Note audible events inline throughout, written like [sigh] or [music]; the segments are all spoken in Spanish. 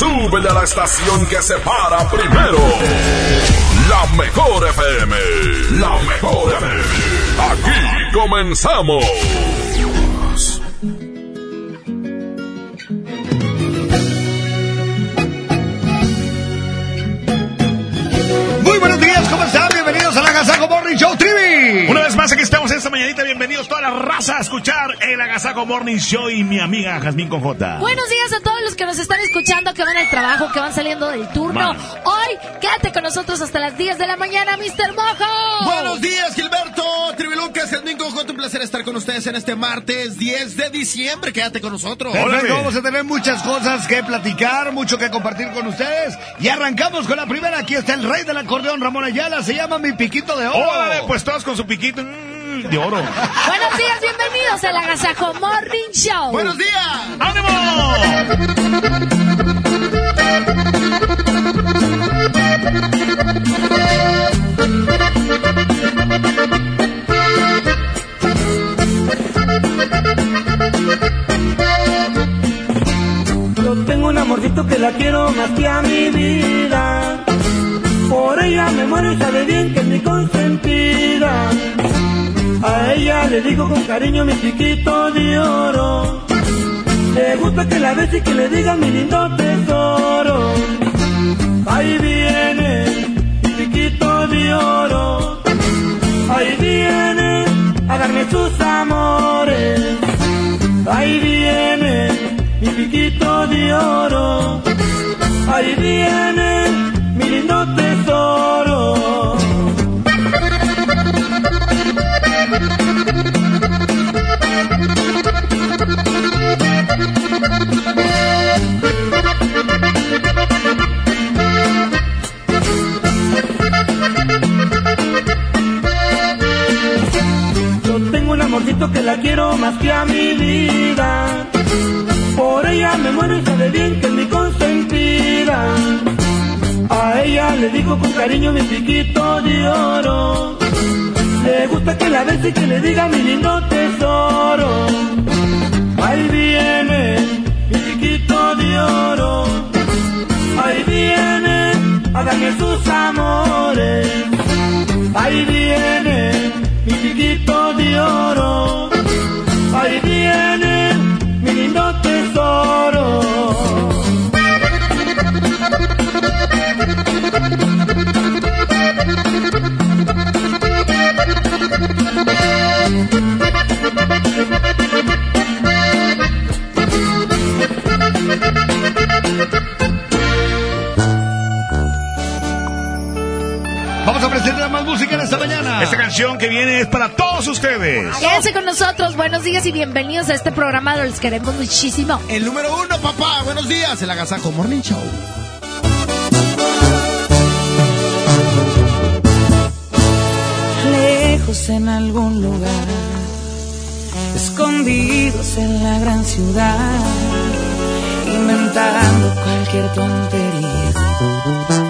Súbele a la estación que se para primero. La mejor FM. La mejor FM. Aquí comenzamos. Muy buenos días, ¿cómo están? Agasajo Morning Show Trivi. Una vez más, aquí estamos esta mañanita. Bienvenidos toda la raza a escuchar el Agasaco Morning Show y mi amiga Jazmín con J. Buenos días a todos los que nos están escuchando, que van al trabajo, que van saliendo del turno. Man. Hoy, quédate con nosotros hasta las 10 de la mañana, Mr. Mojo. Buenos días, Gilberto. Trivi Lucas, el Mingo J. Un placer estar con ustedes en este martes 10 de diciembre. Quédate con nosotros. Hola. Vamos a tener muchas cosas que platicar, mucho que compartir con ustedes. Y arrancamos con la primera. Aquí está el rey del acordeón, Ramón Ayala. Se llama Mi Piquito de Oro. Órale, pues todos con su piquito mm, de oro. Buenos días, bienvenidos al Agasajo Morning Show. Buenos días. ¡Ánimo! Yo tengo un amorcito que la quiero más que a mi vida. Por ella me muero y sabe bien que es mi consentida. A ella le digo con cariño mi chiquito de oro. Le gusta que la bese y que le diga mi lindo tesoro. Ahí viene mi chiquito de oro. Ahí viene a darme sus amores. Ahí viene mi piquito de oro. Ahí viene lindo tesoro. Yo tengo un amorcito que la quiero más que a mi vida. Por ella me muero y sabe bien que es mi consentida. A ella le digo con cariño mi piquito de oro. Le gusta que la bese y que le diga mi lindo tesoro. Ahí viene mi piquito de oro. Ahí viene a darme sus amores. Ahí viene mi piquito de oro. Ahí viene mi lindo tesoro. Más música en esta mañana. Esta canción que viene es para todos ustedes. Quédense con nosotros, buenos días y bienvenidos a este programa, los queremos muchísimo. El número uno, papá. Buenos días, el Agasajo Morning Show. lejos en algún lugar, escondidos en la gran ciudad, inventando cualquier tontería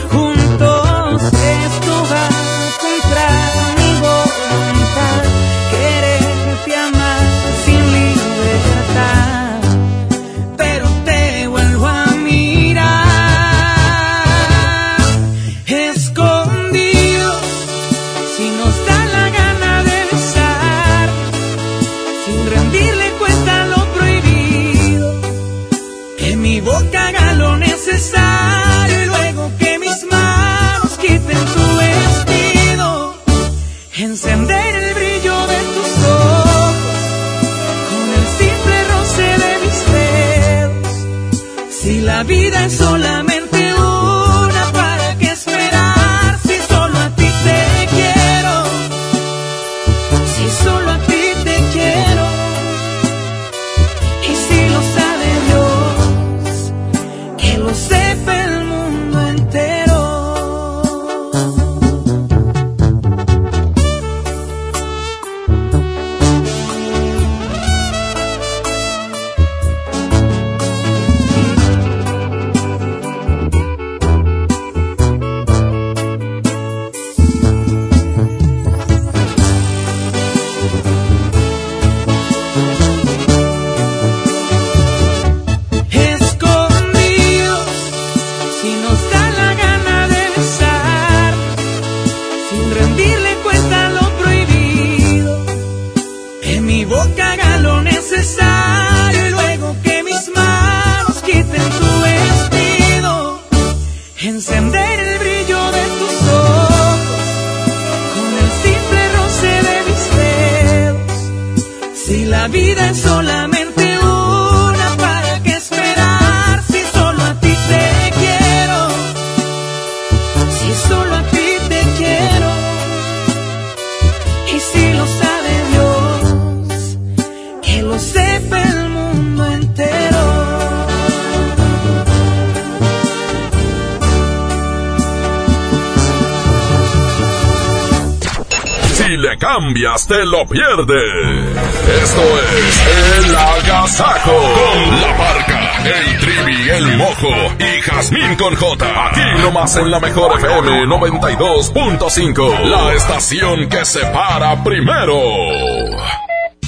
lo pierdes. Esto es El Agasajo. Con la parca, el trivi, el mojo y Jazmín con J. Aquí nomás en la mejor FM 92.5. La estación que se para primero.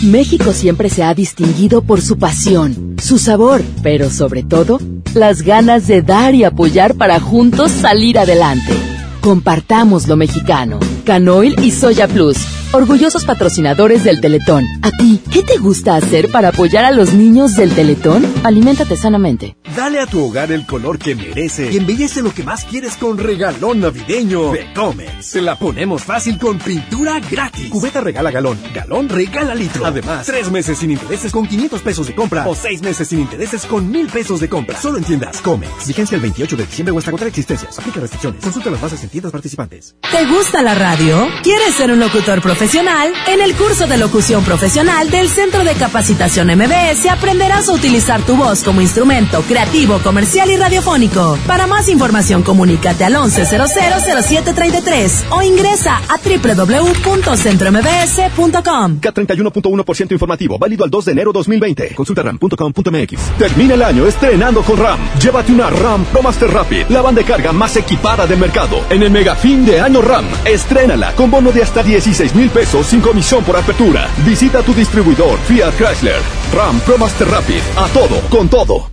México siempre se ha distinguido por su pasión, su sabor, pero sobre todo, las ganas de dar y apoyar para juntos salir adelante. Compartamos lo mexicano. Canoil y Soya Plus, orgullosos patrocinadores del Teletón. ¿A ti qué te gusta hacer para apoyar a los niños del Teletón? Aliméntate sanamente. Dale a tu hogar el color que merece y embellece lo que más quieres con regalón navideño de Comex. Se la ponemos fácil con pintura gratis. Cubeta regala galón, galón regala litro. Además, tres meses sin intereses con 500 pesos de compra o seis meses sin intereses con mil pesos de compra. Solo en tiendas Comex. Vigencia el 28 de diciembre o hasta agotar existencias. Aplica restricciones. Consulta las bases en tiendas participantes. ¿Te gusta la radio? ¿Quieres ser un locutor profesional? En el curso de locución profesional del Centro de Capacitación MBS aprenderás a utilizar tu voz como instrumento creativo, comercial y radiofónico. Para más información, comunícate al 11000733 o ingresa a www.centrombs.com. K31.1% informativo, válido al 2 de enero 2020. Consulta ram.com.mx. Termina el año estrenando con RAM. Llévate una RAM Pro Master Rapid, la banda de carga más equipada del mercado. En el mega fin de año RAM, estrénala con bono de hasta 16 mil pesos sin comisión por apertura. Visita tu distribuidor Fiat Chrysler. RAM Pro Master Rapid, a todo, con todo.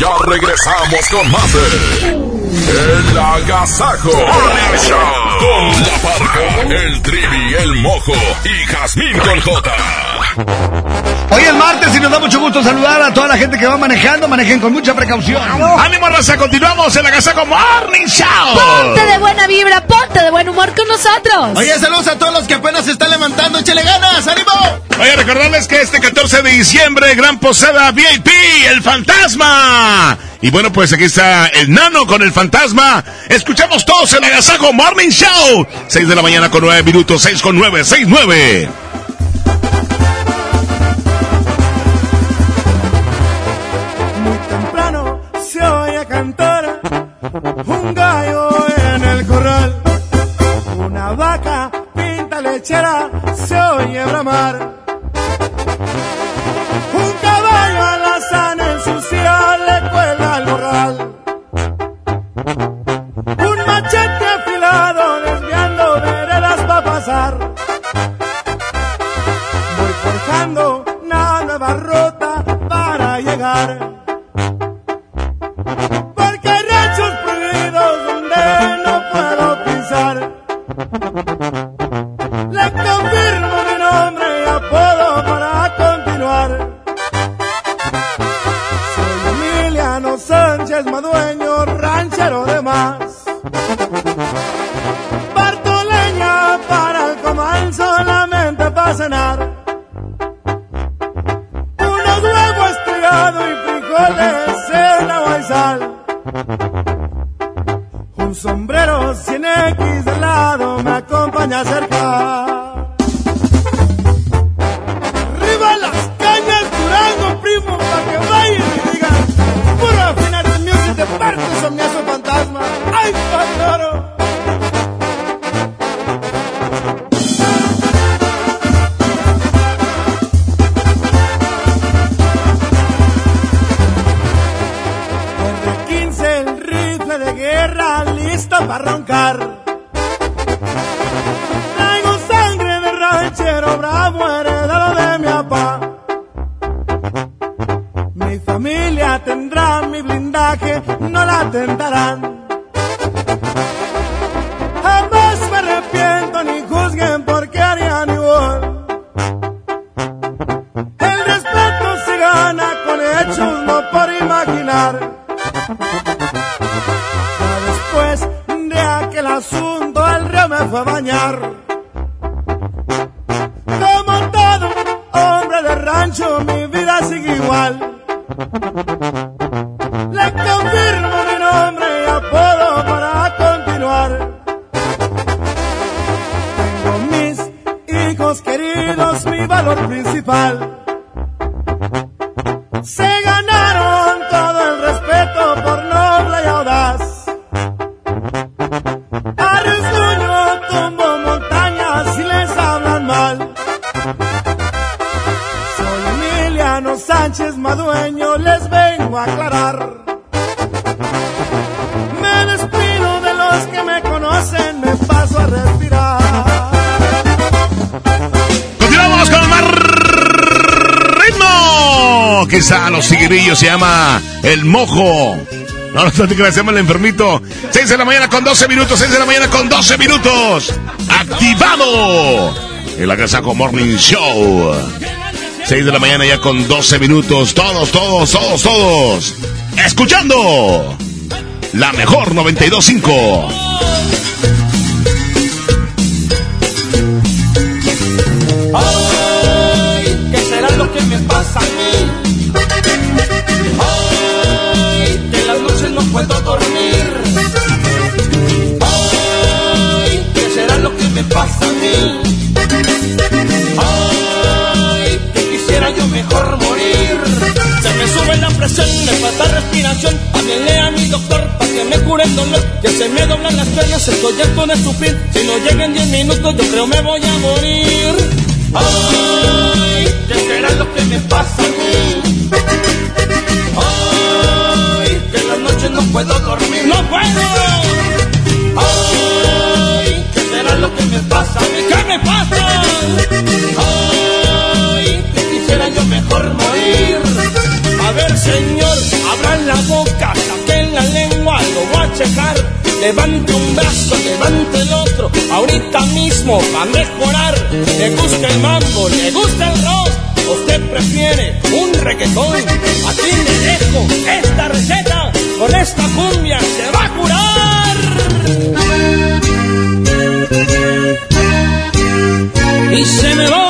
Ya regresamos con más El Agasajo Morning Show. Con la parca, el trivi, el mojo y Jazmín con J. Hoy es martes y nos da mucho gusto saludar a toda la gente que va manejando. Manejen con mucha precaución. ¡Ánimo, raza! Continuamos en la Gazaco Morning Show. Ponte de buena vibra, ponte de buen humor con nosotros. Oye, saludos a todos los que apenas se están levantando. ¡Échale ganas! ¡Ánimo! Oye, recordarles que este 14 de diciembre, gran posada VIP, el fantasma. Y bueno, pues aquí está el nano con el fantasma. Escuchamos todos el Agasajo Morning Show. 6 de la mañana con 9 minutos, 6 con 9, 6, 9. temprano se oye cantar un gallo en el corral. Una vaca pinta lechera se oye bramar. Ensucia le cuelga al morral. Un el mojo. No, no te creas, el enfermito. 6 de la mañana con 12 minutos, 6 de la mañana con 12 minutos. Activado. El Agasajo Morning Show. 6 de la mañana ya con 12 minutos. Todos, todos, todos, todos. Escuchando. La mejor 92.5. puedo dormir. Ay, ¿qué será lo que me pasa a mí? Ay, que quisiera yo mejor morir. Se me sube la presión, me falta respiración. Háblele a mi doctor para que me cure el dolor. Que se me doblan las piernas, estoy harto de sufrir. Si no llegan 10 minutos, yo creo me voy a morir. Ay, ¿qué será lo que me pasa a mí? No puedo dormir. ¡No puedo! Ay, ¿qué será lo que me pasa? ¿Qué me pasa? Ay, que quisiera yo mejor morir. A ver, señor, abran la boca, saquen la lengua, lo voy a checar. Levante un brazo, levante el otro, ahorita mismo va a mejorar. Le gusta el mambo, le gusta el rock, usted prefiere un reggaetón. Aquí le dejo esta receta, con esta cumbia se va a curar. Y se me va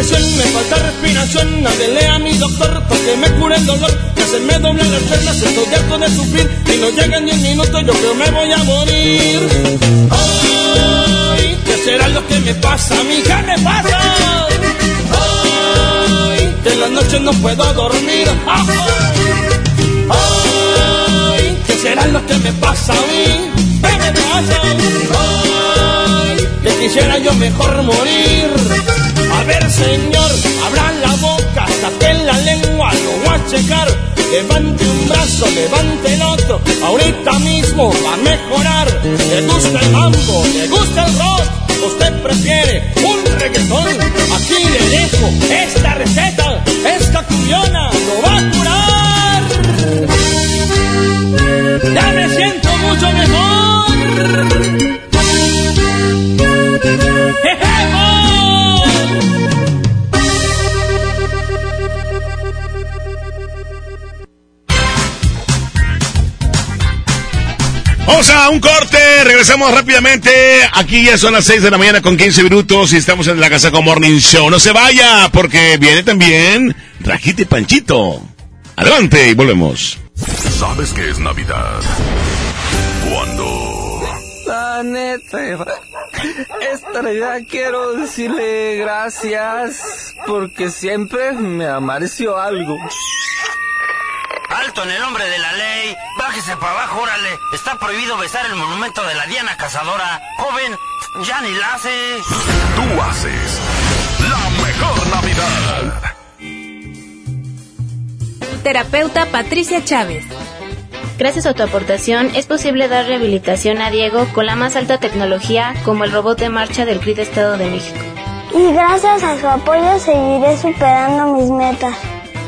presión, me falta respiración. Háblele a mi doctor para que me cure el dolor. Que se me doblan las piernas, estoy harto de sufrir. Si no llegan 10 minutos, yo creo me voy a morir. Ay, ¿qué será lo que me pasa a mí? ¿Qué me pasa? Ay, que en las noches no puedo dormir. Ay, ¿qué será lo que me pasa a mí? ¿Qué me pasa? Ay, que quisiera yo mejor morir. Señor, abran la boca, saquen la lengua, lo voy a checar. levante un brazo, levante el otro, ahorita mismo va a mejorar. Le gusta el mambo, le gusta el rock, usted prefiere un reggaetón. Aquí le dejo esta receta, esta culiona lo va a curar. Ya me siento mucho mejor. Vamos a un corte, regresamos rápidamente. Aquí ya son las 6 de la mañana con 15 minutos y estamos en la casa con Morning Show. No se vaya, porque viene también Rajita y Panchito. Adelante y volvemos. ¿Sabes qué es Navidad? Cuando La neta, esta Navidad quiero decirle gracias porque siempre me amareció algo. Alto en el nombre de la ley. Bájese para abajo, órale. Está prohibido besar el monumento de la Diana Cazadora. Joven, ya ni la hace. tú haces la mejor Navidad. Terapeuta Patricia Chávez. Gracias a tu aportación es posible dar rehabilitación a Diego con la más alta tecnología como el robot de marcha del CRID Estado de México. Y gracias a su apoyo seguiré superando mis metas.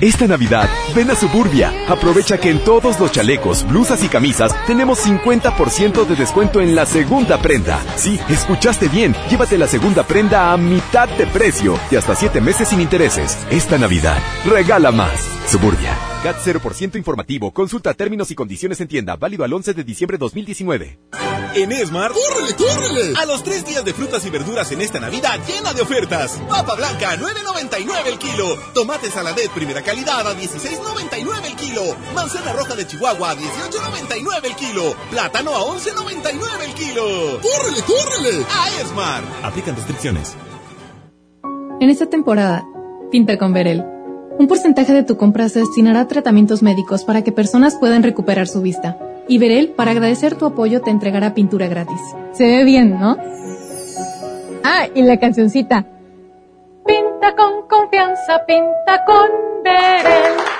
Esta Navidad, ven a Suburbia. Aprovecha que en todos los chalecos, blusas y camisas tenemos 50% de descuento en la segunda prenda. Sí, escuchaste bien. Llévate la segunda prenda a mitad de precio y hasta 7 meses sin intereses. Esta Navidad, regala más. Suburbia. CAT 0% informativo. Consulta términos y condiciones en tienda. Válido al 11 de diciembre 2019. En Esmar, ¡córrele, córrele! A los tres días de frutas y verduras en esta Navidad llena de ofertas. Papa blanca, 9.99 el kilo. Tomate saladet primera calidad a 16.99 el kilo. Manzana roja de Chihuahua a 18.99 el kilo. Plátano a 11.99 el kilo. ¡Córrele, córrele! A Esmar. Aplican restricciones. En esta temporada, pinta con Verel. Un porcentaje de tu compra se destinará a tratamientos médicos para que personas puedan recuperar su vista. Y Verel, para agradecer tu apoyo, te entregará pintura gratis. Se ve bien, ¿no? Ah, y la cancioncita. Pinta con confianza, pinta con Verel.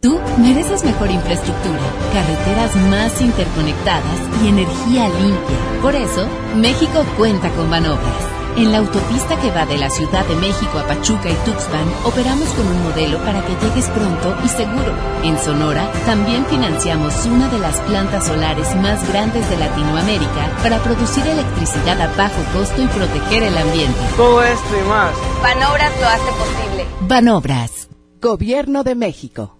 Tú mereces mejor infraestructura, carreteras más interconectadas y energía limpia. Por eso, México cuenta con Banobras. En la autopista que va de la Ciudad de México a Pachuca y Tuxpan, operamos con un modelo para que llegues pronto y seguro. En Sonora, también financiamos una de las plantas solares más grandes de Latinoamérica para producir electricidad a bajo costo y proteger el ambiente. Todo esto y más. Banobras lo hace posible. Banobras, Gobierno de México.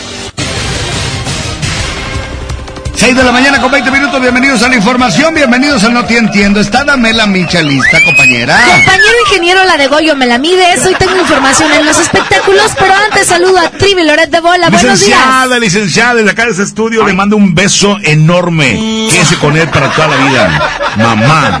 6 de la mañana con 20 minutos, bienvenidos a la información, bienvenidos a No Te Entiendo. Está Damela Micha lista, compañera. Compañero ingeniero La de Goyo me la mides. Hoy tengo información en los espectáculos, pero antes saludo a Trivi Loret de Bola. Buenos días. Licenciada, licenciada, desde acá de este estudio le mando un beso enorme. Quédese con él para toda la vida. Mamá.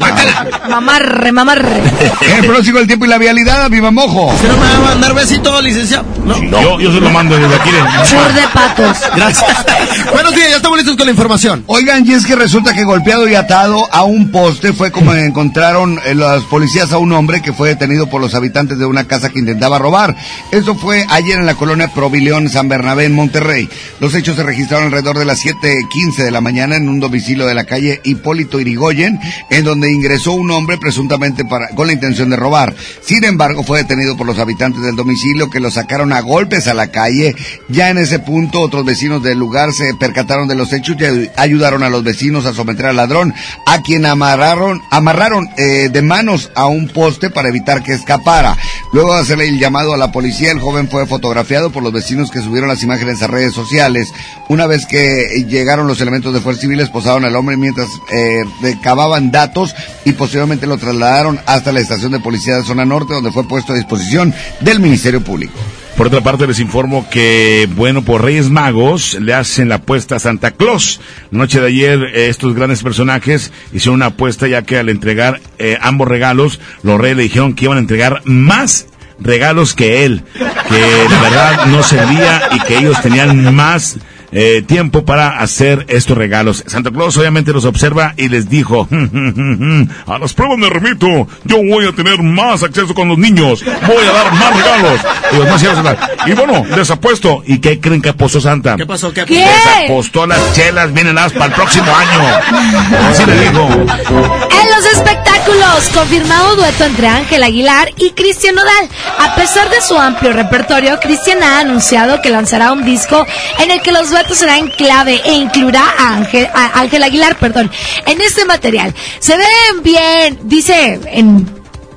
Mamarre, mamarre. [laughs] El próximo el tiempo y la vialidad, viva mojo. ¿Se no me va a mandar besito, licenciado? No. Yo, yo se lo mando desde aquí. Sur de patos. Gracias. [laughs] Buenos días, ya estamos listos con la información. Oigan, y es que resulta que golpeado y atado a un poste fue como encontraron eh, las policías a un hombre que fue detenido por los habitantes de una casa que intentaba robar. Eso fue ayer en la colonia Provileón, San Bernabé, en Monterrey. Los hechos se registraron alrededor de las 7.15 de la mañana en un domicilio de la calle Hipólito Irigoyen, en donde ingresó un hombre presuntamente para, con la intención de robar. Sin embargo, fue detenido por los habitantes del domicilio que lo sacaron a golpes a la calle. Ya en ese punto, otros vecinos del lugar se percataron de los hechos y ayudaron a los vecinos a someter al ladrón, a quien amarraron, amarraron eh, de manos a un poste para evitar que escapara. Luego de hacerle el llamado a la policía, el joven fue fotografiado por los vecinos que subieron las imágenes a redes sociales. Una vez que llegaron los elementos de fuerza civil, esposaron al hombre mientras eh, recababan datos y posteriormente lo trasladaron hasta la estación de policía de zona norte, donde fue puesto a disposición del Ministerio Público. Por otra parte, les informo que, bueno, por Reyes Magos le hacen la apuesta a Santa Claus. La noche de ayer, eh, estos grandes personajes hicieron una apuesta ya que al entregar eh, ambos regalos, los reyes le dijeron que iban a entregar más regalos que él, que la verdad no servía y que ellos tenían más eh, tiempo para hacer estos regalos. Santa Claus obviamente los observa y les dijo, a las pruebas me remito, yo voy a tener más acceso con los niños, voy a dar más regalos. Y, los más y bueno, les apuesto. ¿Y qué creen que apostó Santa? ¿Qué pasó? ¿Qué? ¿Qué? Les apostó las chelas, vienen las para el próximo año. Así le dijo. En los espectáculos, confirmado dueto entre Ángel Aguilar y Cristian Nodal. A pesar de su amplio repertorio, Cristian ha anunciado que lanzará un disco en el que los duetos serán clave e incluirá a Ángel, a Ángel Aguilar, perdón, en este material. Se ven bien, dice en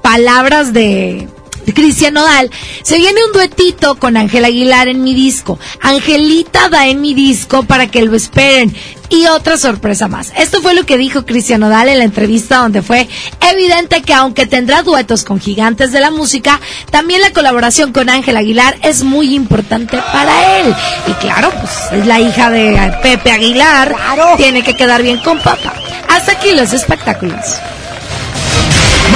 palabras de Cristian Nodal, se viene un duetito con Ángel Aguilar en mi disco. Angelita da en mi disco para que lo esperen. Y otra sorpresa más. Esto fue lo que dijo Cristian Nodal en la entrevista donde fue evidente que aunque tendrá duetos con gigantes de la música, también la colaboración con Ángel Aguilar es muy importante para él. Y claro, pues es la hija de Pepe Aguilar. Tiene que quedar bien con papá. Hasta aquí los espectáculos.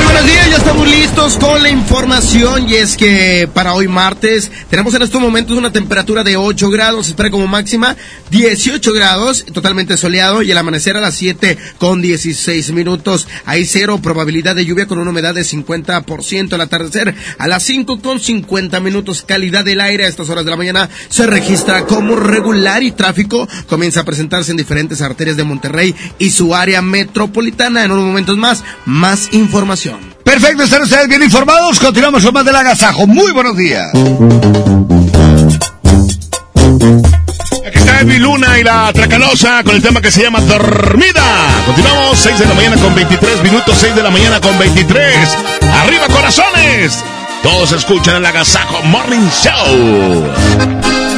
Buenos días, ya estamos listos con la información y es que para hoy martes tenemos en estos momentos una temperatura de 8 grados, se espera como máxima 18 grados, totalmente soleado y el amanecer a las 7 con 16 minutos. Hay cero probabilidad de lluvia con una humedad de 50%, al atardecer a las 5 con 50 minutos, calidad del aire a estas horas de la mañana se registra como regular y tráfico comienza a presentarse en diferentes arterias de Monterrey y su área metropolitana. En unos momentos más, más información. Perfecto, están ustedes bien informados. Continuamos con más del agasajo. Muy buenos días. Aquí está Evi Luna y la Tracalosa con el tema que se llama Dormida. Continuamos, 6 de la mañana con 23 minutos, 6 de la mañana con 23. ¡Arriba, corazones! Todos escuchan el Agasajo Morning Show.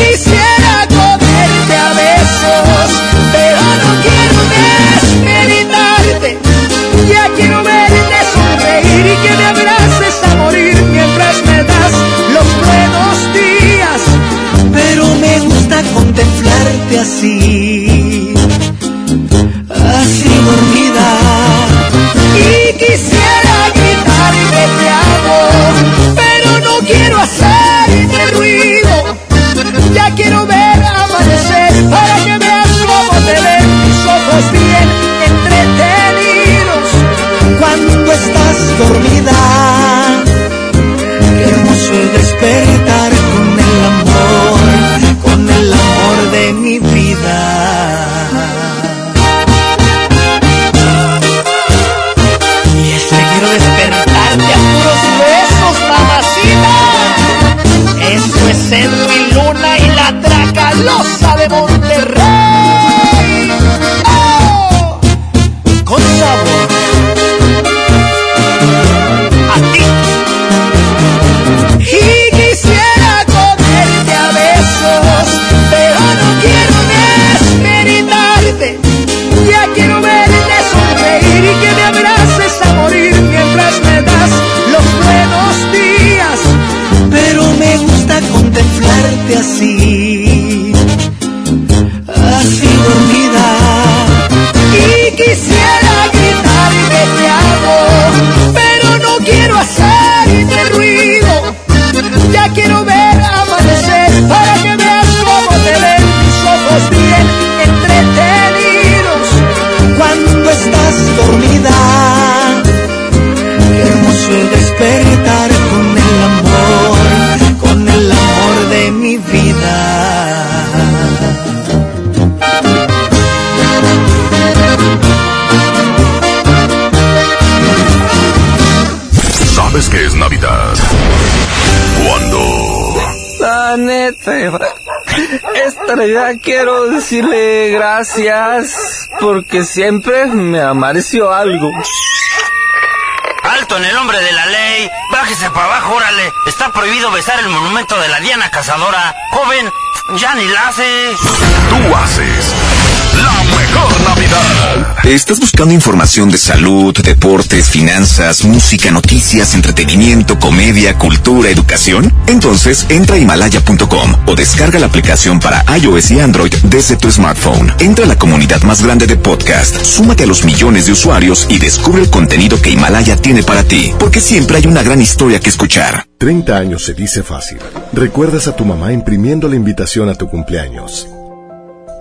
Así, esta Navidad quiero decirle gracias porque siempre me amareció algo. Alto en el nombre de la ley. Bájese para abajo, órale. Está prohibido besar el monumento de la Diana Cazadora. Joven, ya ni la hace. Tú haces la. ¿Estás buscando información de salud, deportes, finanzas, música, noticias, entretenimiento, comedia, cultura, educación? Entonces entra a himalaya.com o descarga la aplicación para iOS y Android desde tu smartphone. Entra a la comunidad más grande de podcast, súmate a los millones de usuarios y descubre el contenido que Himalaya tiene para ti, porque siempre hay una gran historia que escuchar. 30 años se dice fácil. Recuerdas a tu mamá imprimiendo la invitación a tu cumpleaños.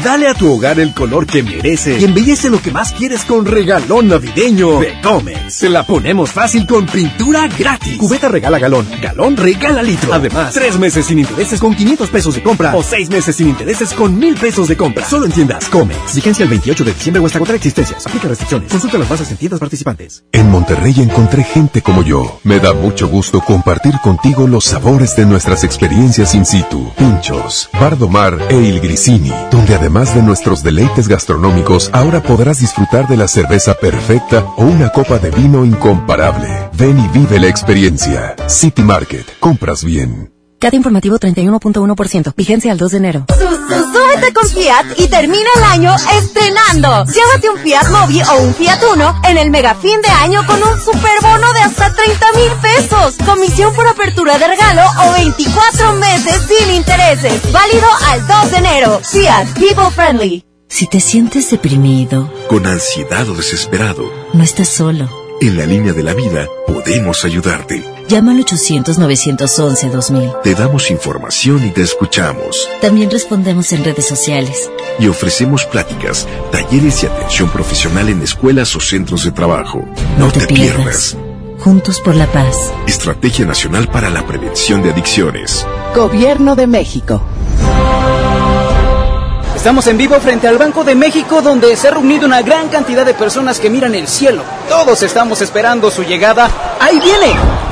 Dale a tu hogar el color que merece y embellece lo que más quieres con regalón navideño de Comex. Se la ponemos fácil con pintura gratis. Cubeta regala galón, galón regala litro. Además, tres meses sin intereses con 500 pesos de compra o seis meses sin intereses con mil pesos de compra. Solo en tiendas Comex. Vigencia el 28 de diciembre o hasta agotar existencias. Aplica restricciones. Consulta las bases en tiendas participantes. En Monterrey encontré gente como yo. Me da mucho gusto compartir contigo los sabores de nuestras experiencias in situ. Pinchos, Bardomar e Il Grisini, donde además de nuestros deleites gastronómicos, ahora podrás disfrutar de la cerveza perfecta o una copa de vino incomparable. Ven y vive la experiencia. City Market. Compras bien. CAT informativo 31.1%. Vigencia al 2 de enero. Súbete con Fiat y termina el año estrenando. Llévate un Fiat Mobi o un Fiat Uno en el mega fin de año con un superbono de hasta 30 mil pesos. Comisión por apertura de regalo o 24 meses sin intereses. Válido al 2 de enero. Fiat People Friendly. Si te sientes deprimido, Con ansiedad o desesperado, no estás solo. en la línea de la vida podemos ayudarte. Llama al 800-911-2000. Te damos información y te escuchamos. También respondemos en redes sociales. Y ofrecemos pláticas, talleres y atención profesional en escuelas o centros de trabajo. No, te, pierdas. Juntos por la paz. Estrategia Nacional para la Prevención de Adicciones. Gobierno de México. Estamos en vivo frente al Banco de México donde se ha reunido una gran cantidad de personas que miran el cielo. Todos estamos esperando su llegada. ¡Ahí viene!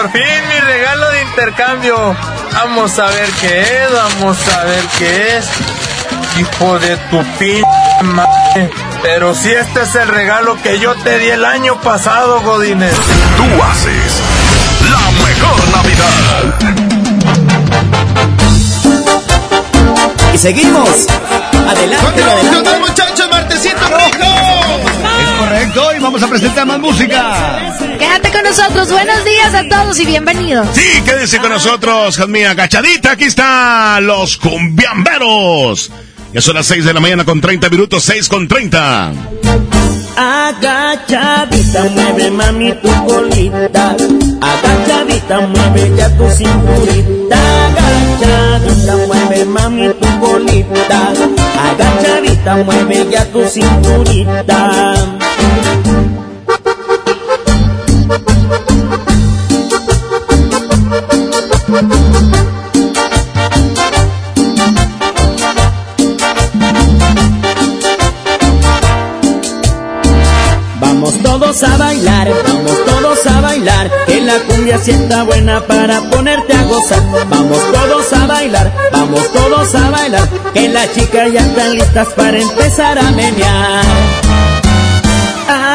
Por fin mi regalo de intercambio. Vamos a ver qué es, vamos a ver qué es. Hijo de tu p madre. Pero si este es el regalo que yo te di el año pasado, Godínez. Tú haces la mejor Navidad. Y seguimos. Adelante, adelante. muchachos, martesito rico. Correcto, y vamos a presentar más música. Quédate con nosotros. Buenos días a todos y bienvenidos. Sí, quédense con nosotros, Jazmín agachadita. Aquí están los cumbiamberos. Ya son las 6 de la mañana con 30 minutos, 6 con 30. Agachadita, mueve mami tu colita. Agachadita, mueve ya tu cinturita. Agachadita, mueve mami tu colita. Agachadita, mueve ya tu cinturita. Vamos todos a bailar, vamos todos a bailar, que la cumbia sienta buena para ponerte a gozar. Vamos todos a bailar, vamos todos a bailar, que las chicas ya están listas para empezar a menear.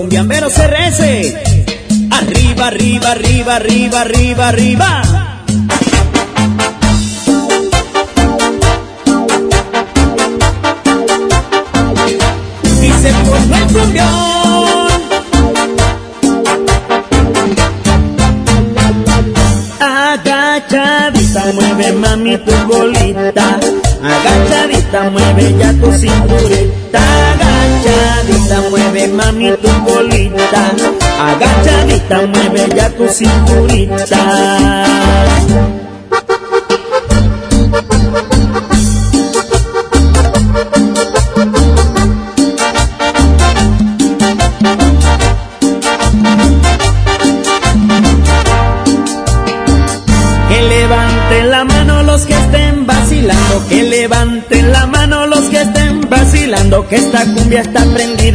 Con los cumbiamberos RS. Arriba, arriba, arriba, arriba, arriba, arriba. Y se el cumbión. Agachadita, mueve mami tu bolita. Agachadita, mueve ya tu cinturita. Agachadita, mueve mami tu bolita. Agachadita, mueve ya tu cinturita. Que levanten la mano los que estén vacilando, que levanten la mano los que estén vacilando, que esta cumbia está prendida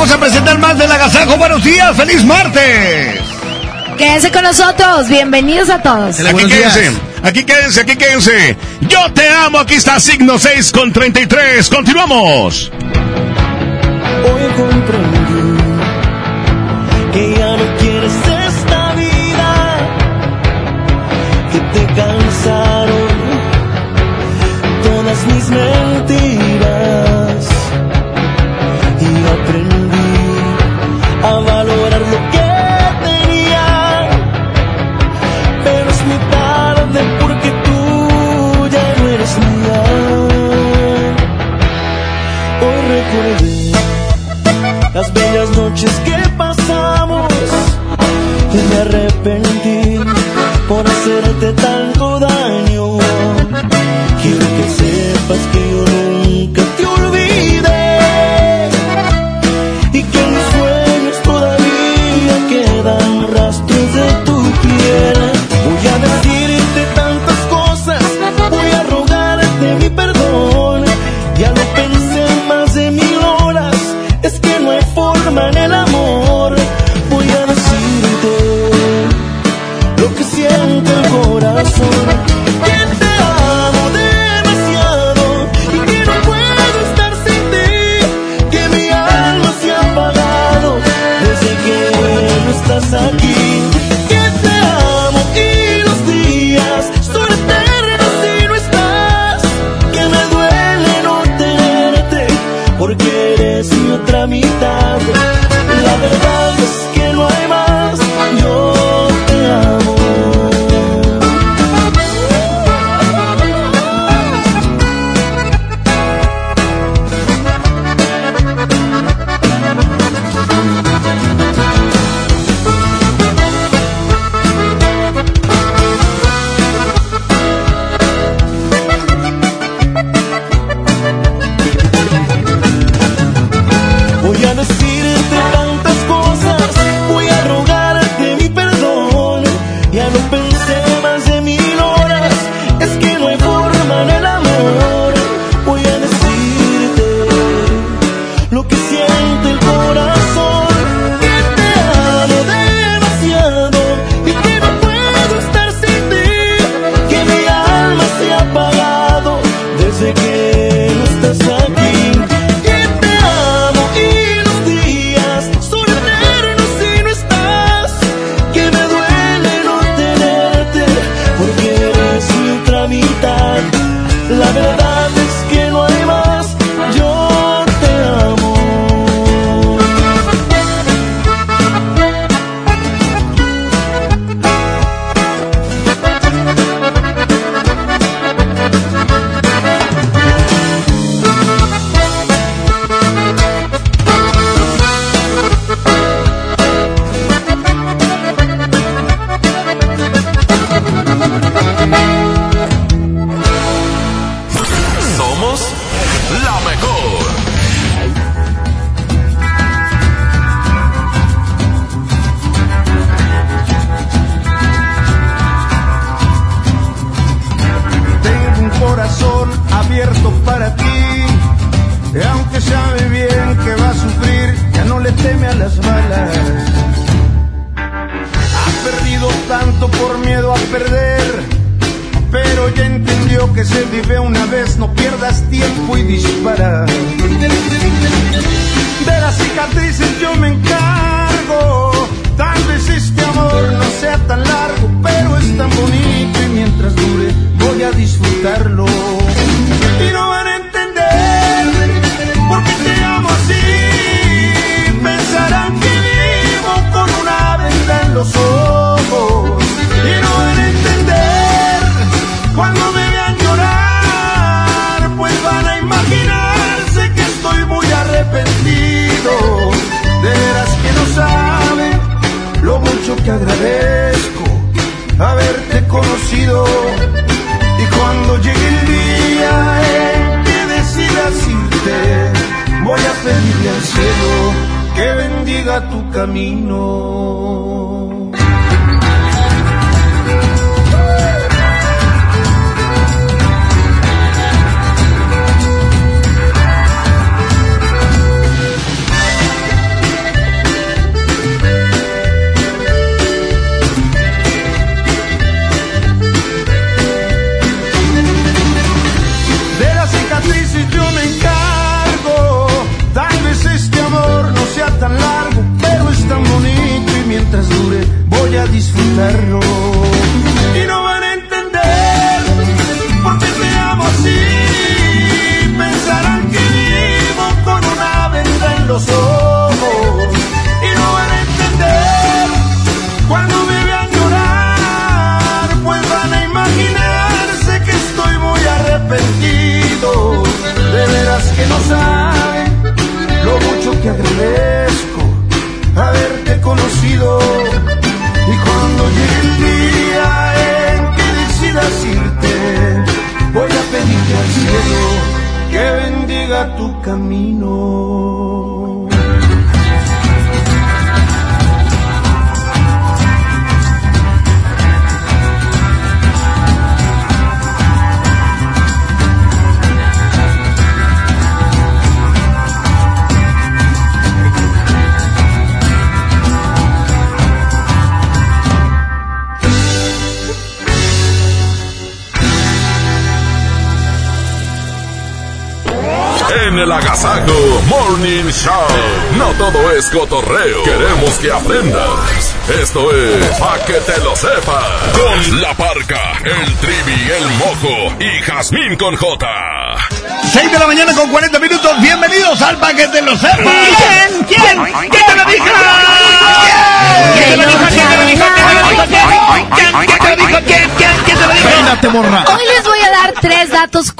Vamos a presentar más del agasajo. Buenos días, feliz martes. Quédense con nosotros, bienvenidos a todos. Aquí quédense, aquí quédense, aquí quédense. Yo te amo, aquí está signo 6 con 33. Continuamos. Hoy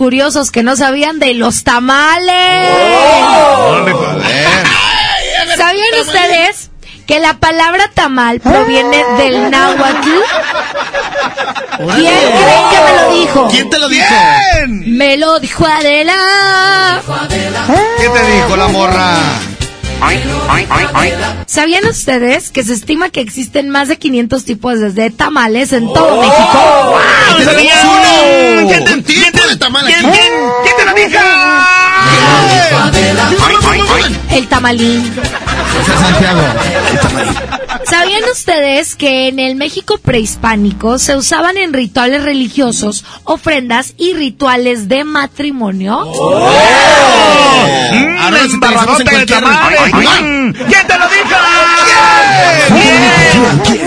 curiosos que no sabían de los tamales. ¿Sabían ustedes que la palabra tamal proviene del náhuatl? ¿Quién creen que me lo dijo? ¿Quién te lo dijo? Me lo dijo Adela. ¿Qué te dijo la morra? ¿Sabían ustedes que se estima que existen más de 500 tipos de tamales en todo México? ¡Tenemos tamal aquí? ¿Quién te lo dijo? El tamalín. Santiago. ¿Sabían ustedes que en el México prehispánico se usaban en rituales religiosos ofrendas y rituales de matrimonio? En de tamales. Ay. Mm, ¿Quién te lo dijo? ¿Quién?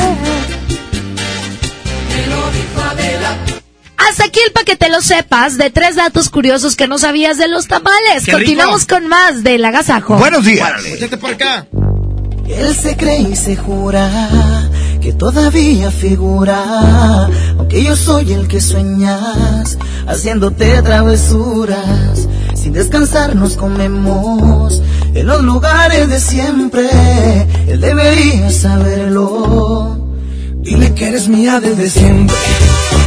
Hasta aquí el pa' que te lo sepas de tres datos curiosos que no sabías de los tamales. ¡Qué Continuamos rico! con más del agasajo. Buenos días. Échate por acá. Él se cree y se jura que todavía figura, aunque yo soy el que sueñas, haciéndote travesuras. Sin descansar nos comemos en los lugares de siempre. Él debería saberlo. Dile que eres mía desde siempre.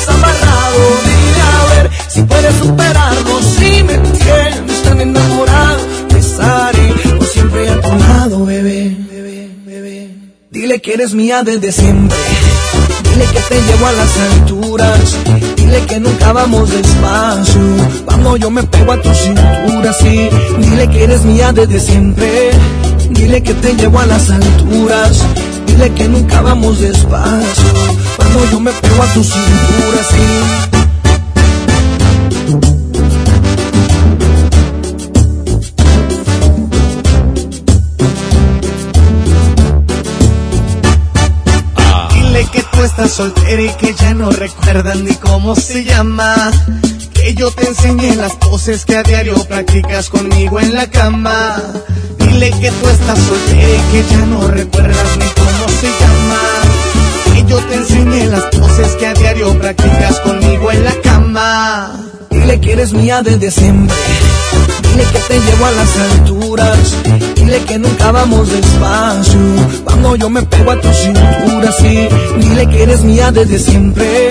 tienes amarrado. Dime a ver si puedes superarlo. Si me tienes tan enamorado, te estaré por siempre a tu bebé. bebé. Dile que eres mía desde siempre. Dile que te llevo a las alturas. Dile que nunca vamos despacio. Vamos, yo me pego a tu cintura, sí. Dile que eres mía desde siempre. Dile que te llevo a las alturas. Dile que nunca vamos despacio. Cuando yo me pego a tu cintura, sí. Dile que tú estás soltera y que ya no recuerdas ni cómo se llama. Que yo te enseñé las poses que a diario practicas conmigo en la cama. Dile que tú estás soltera y que ya no recuerdas ni cómo se llama. Que yo te enseñé las poses que a diario practicas conmigo en la cama. Dile que eres mía desde siempre. Dile que te llevo a las alturas. Dile que nunca vamos despacio. Cuando yo me pego a tu cintura, sí. Dile que eres mía desde siempre.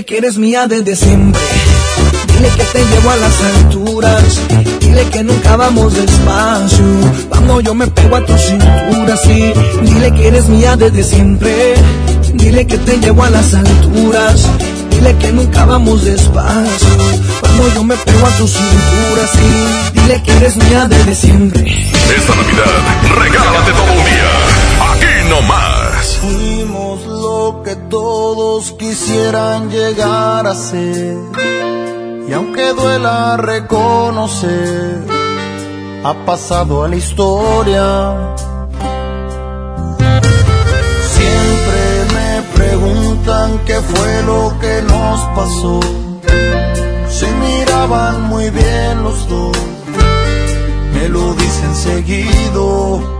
Dile que eres mía desde siempre. Dile que te llevo a las alturas. Dile que nunca vamos despacio. Cuando yo me pego a tu cintura, sí. Dile que eres mía desde siempre. Dile que te llevo a las alturas. Dile que nunca vamos despacio. Cuando yo me pego a tu cintura, sí. Dile que eres mía desde siempre. Esta Navidad, regálate todo un día. Aquí nomás. Quisieran llegar a ser. Y aunque duela reconocer, ha pasado a la historia. Siempre me preguntan qué fue lo que nos pasó. Se miraban muy bien los dos, me lo dicen seguido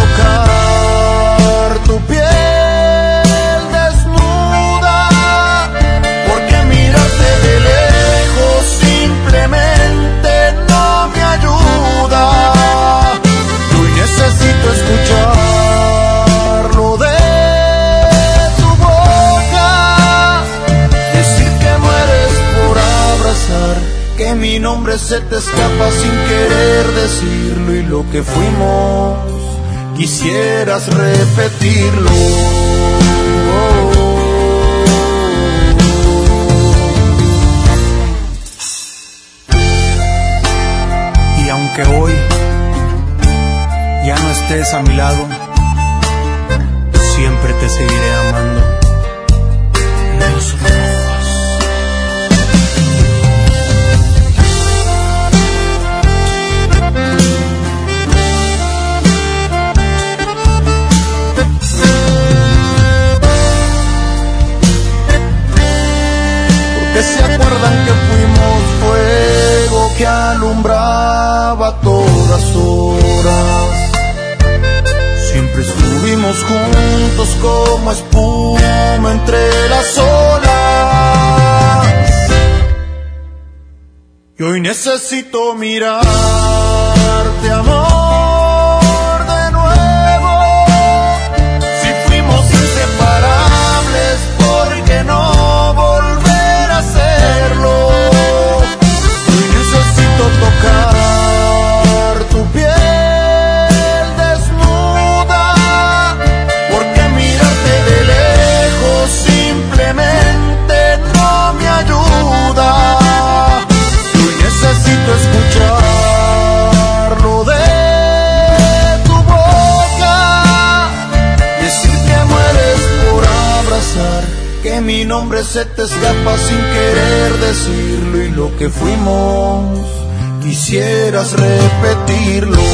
tocar tu piel desnuda, porque mirarte de lejos simplemente no me ayuda. Hoy necesito escuchar lo de tu boca, decir que mueres por abrazar, que mi nombre se te escapa sin querer decirlo y lo que fuimos quisieras repetirlo. Y aunque hoy ya no estés a mi lado, siempre te seguiré necesito mirarte, repetirlo.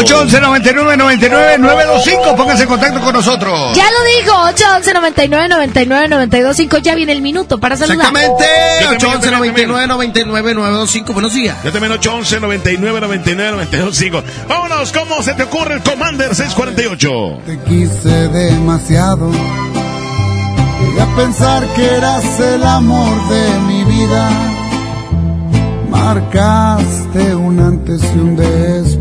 811-99-99-925. Pónganse en contacto con nosotros. Ya lo digo, 811-99-99-925. Ya viene el minuto para saludar. Exactamente. 811-99-99-925. Buenos días. Yo también 811-99-99-925. Vámonos, ¿cómo se te ocurre el Commander 648? Te quise demasiado. Llegué a pensar que eras el amor de mi vida. Marcaste un antes y un después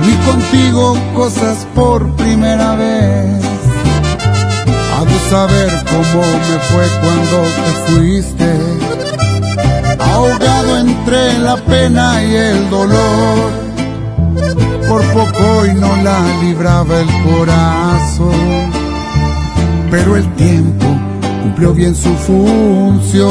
Viví contigo cosas por primera vez. De saber cómo me fue cuando te fuiste. Ahogado entre la pena y el dolor por poco y no la libraba el corazón. Pero el tiempo cumplió bien su función.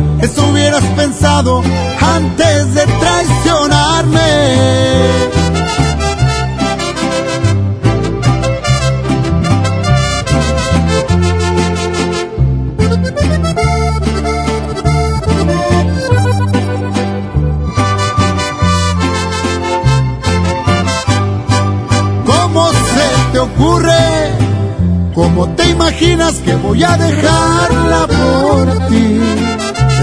Eso hubieras pensado antes de traicionarme. ¿Cómo se te ocurre? ¿Cómo te imaginas que voy a dejarla por ti?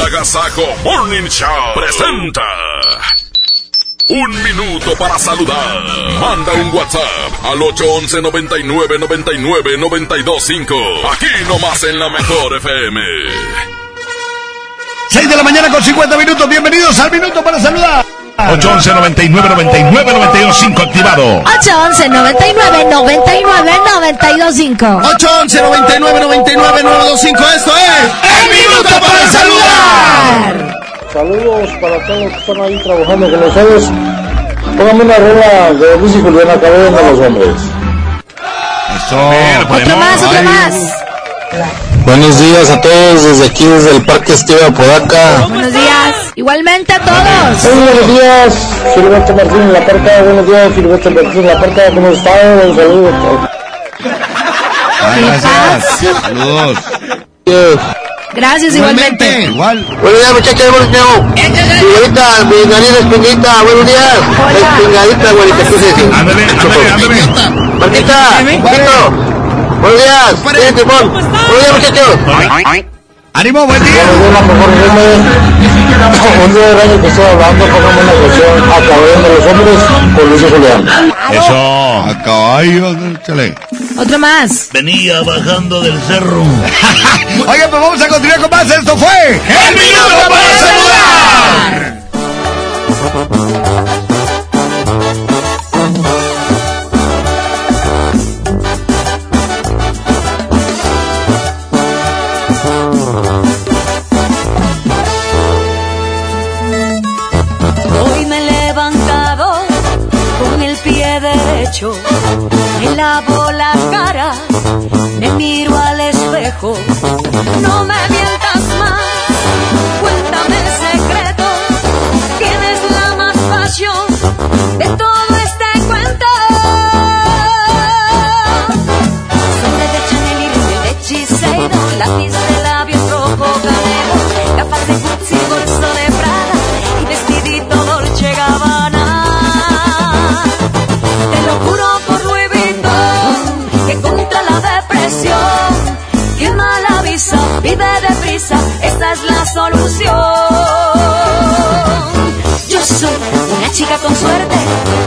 El Agasajo Morning Show presenta. Un minuto para saludar. Manda un WhatsApp al 811 99 99 925. Aquí nomás en la mejor FM. 6 de la mañana con 50 minutos. Bienvenidos al minuto para saludar. 811 99 99 925 activado. 811 99 99 925 811 99 99 925 Esto es El Minuto para Saludar. Saludos para todos los que están ahí trabajando con nosotros. Póngame una rola de Luis y Juliana Cabello de los hombres. Eso. Otro más, otro más. Buenos días a todos desde aquí, desde el Parque Estiva Podaca. Buenos días. Igualmente a todos. Muy buenos días, Martín en la puerta. Buenos días, Martín en la puerta. ¿Cómo están? Un saludo. gracias. Saludos. Gracias igualmente. Igual. Buenos días, muchachos. Buenos días. Señorita, mi nariz espinita. Buenos días. Espingadita, güerita. ¿Qué se dice? Ándale, ándale, ándale. Marquita, Marquito. Buenos días. Timón. Buenos días, muchachos. Ánimo, buen día. [laughs] Un día del año que estoy hablando, pongamos una canción a caballo de los hombres con Luis Julián. Eso. A caballo, échale. Otro más. Venía bajando del cerro. [laughs] Oye, pues vamos a continuar con más. Esto fue El minuto para saludar. Me lavo la cara, me miro al espejo, no me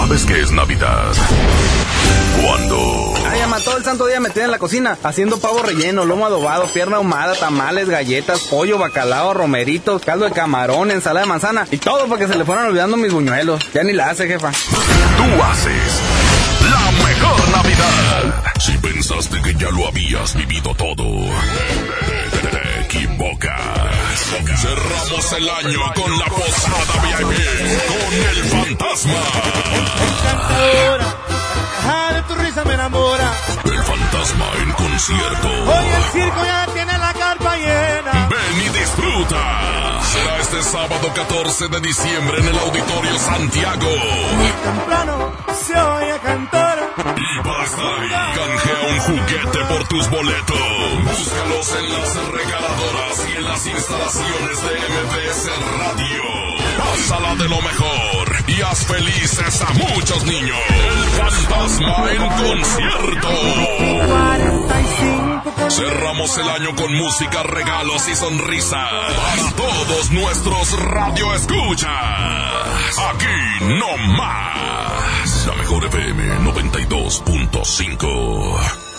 ¿Sabes qué es Navidad? Cuando Ay, ama, todo el santo día metida en la cocina, haciendo pavo relleno, lomo adobado, pierna ahumada, tamales, galletas, pollo, bacalao, romeritos, caldo de camarón, ensalada de manzana y todo para que se le fueran olvidando mis buñuelos. Ya ni la hace, jefa. tú haces Cerramos el año con la posada VIP con el fantasma. Encantadora, ajá, de tu risa me enamora. El fantasma en concierto. Hoy el circo ya tiene la carpa llena. Ven y disfruta. Será este sábado 14 de diciembre en el Auditorio Santiago. Temprano se oye cantar. Y estar ahí, canjea un juguete por tus boletos. Búscalos en las regaladoras y en las instalaciones de MBS Radio. Pásala de lo mejor y haz felices a muchos niños. El fantasma en concierto. Cerramos el año con música, regalos y sonrisas para todos nuestros radio escuchas. Aquí no más. La mejor FM 92.5.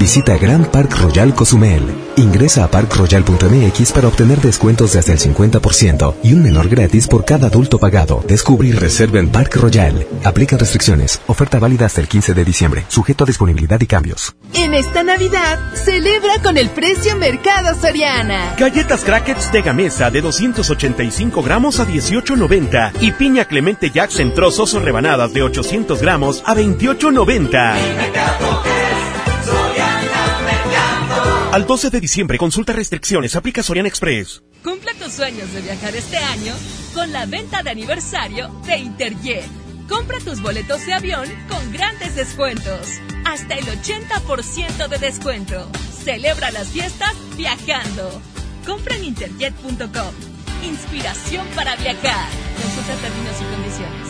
Visita Gran Park Royal Cozumel. Ingresa a parkroyal.mx para obtener descuentos de hasta el 50% y un menor gratis por cada adulto pagado. Descubre y reserva en Park Royal. Aplica restricciones. Oferta válida hasta el 15 de diciembre. Sujeto a disponibilidad y cambios. En esta Navidad, celebra con el precio Mercado Soriana. Galletas Crackers de Gamesa de 285 gramos a 18.90 y piña Clemente Jacks en trozos o rebanadas de 800 gramos a 28.90. Al 12 de diciembre, consulta restricciones, aplica Sorian Express. Cumple tus sueños de viajar este año con la venta de aniversario de Interjet. Compra tus boletos de avión con grandes descuentos. Hasta el 80% de descuento. Celebra las fiestas viajando. Compra en interjet.com. Inspiración para viajar. Consulta términos y condiciones.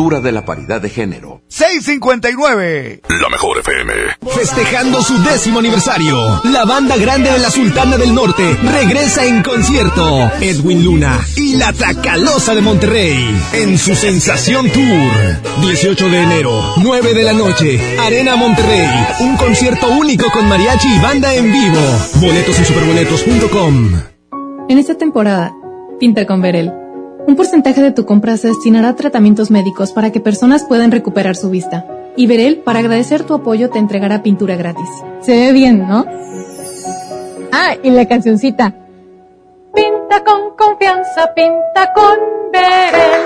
de la Paridad de Género. 659. La mejor FM. Festejando su décimo aniversario, la banda grande de la Sultana del Norte regresa en concierto. Edwin Luna y la Tracalosa de Monterrey en su Sensación Tour. 18 de enero, 9 de la noche, Arena Monterrey. Un concierto único con mariachi y banda en vivo. Boletos en superboletos.com. En esta temporada, pinta con Verel. Un porcentaje de tu compra se destinará a tratamientos médicos para que personas puedan recuperar su vista. Y Verel, para agradecer tu apoyo, te entregará pintura gratis. Se ve bien, ¿no? Ah, y la cancioncita. Pinta con confianza, pinta con Verel.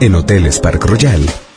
En Hoteles Park Royal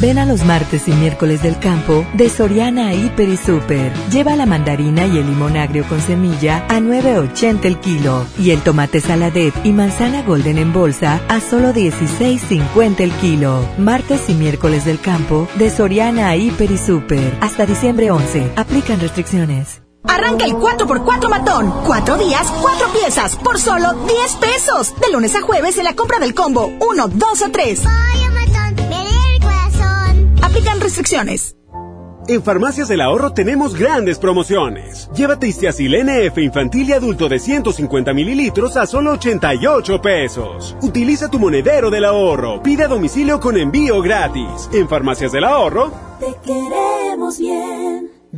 Ven a los martes y miércoles del campo de Soriana Hiper y Super. Lleva la mandarina y el limón agrio con semilla a 9.80 el kilo y el tomate saladet y manzana golden en bolsa a solo 16.50 el kilo. Martes y miércoles del campo de Soriana Hiper y Super. Hasta diciembre 11. Aplican restricciones. Arranca el 4x4 matón. Cuatro días, cuatro piezas, por solo 10 pesos. De lunes a jueves en la compra del combo 1, 2 o 3. Aplican restricciones. En Farmacias del Ahorro tenemos grandes promociones. Llévate Istiazil NF infantil y adulto de 150 mililitros a solo 88 pesos. Utiliza tu monedero del ahorro. Pide a domicilio con envío gratis. En Farmacias del Ahorro. Te queremos bien.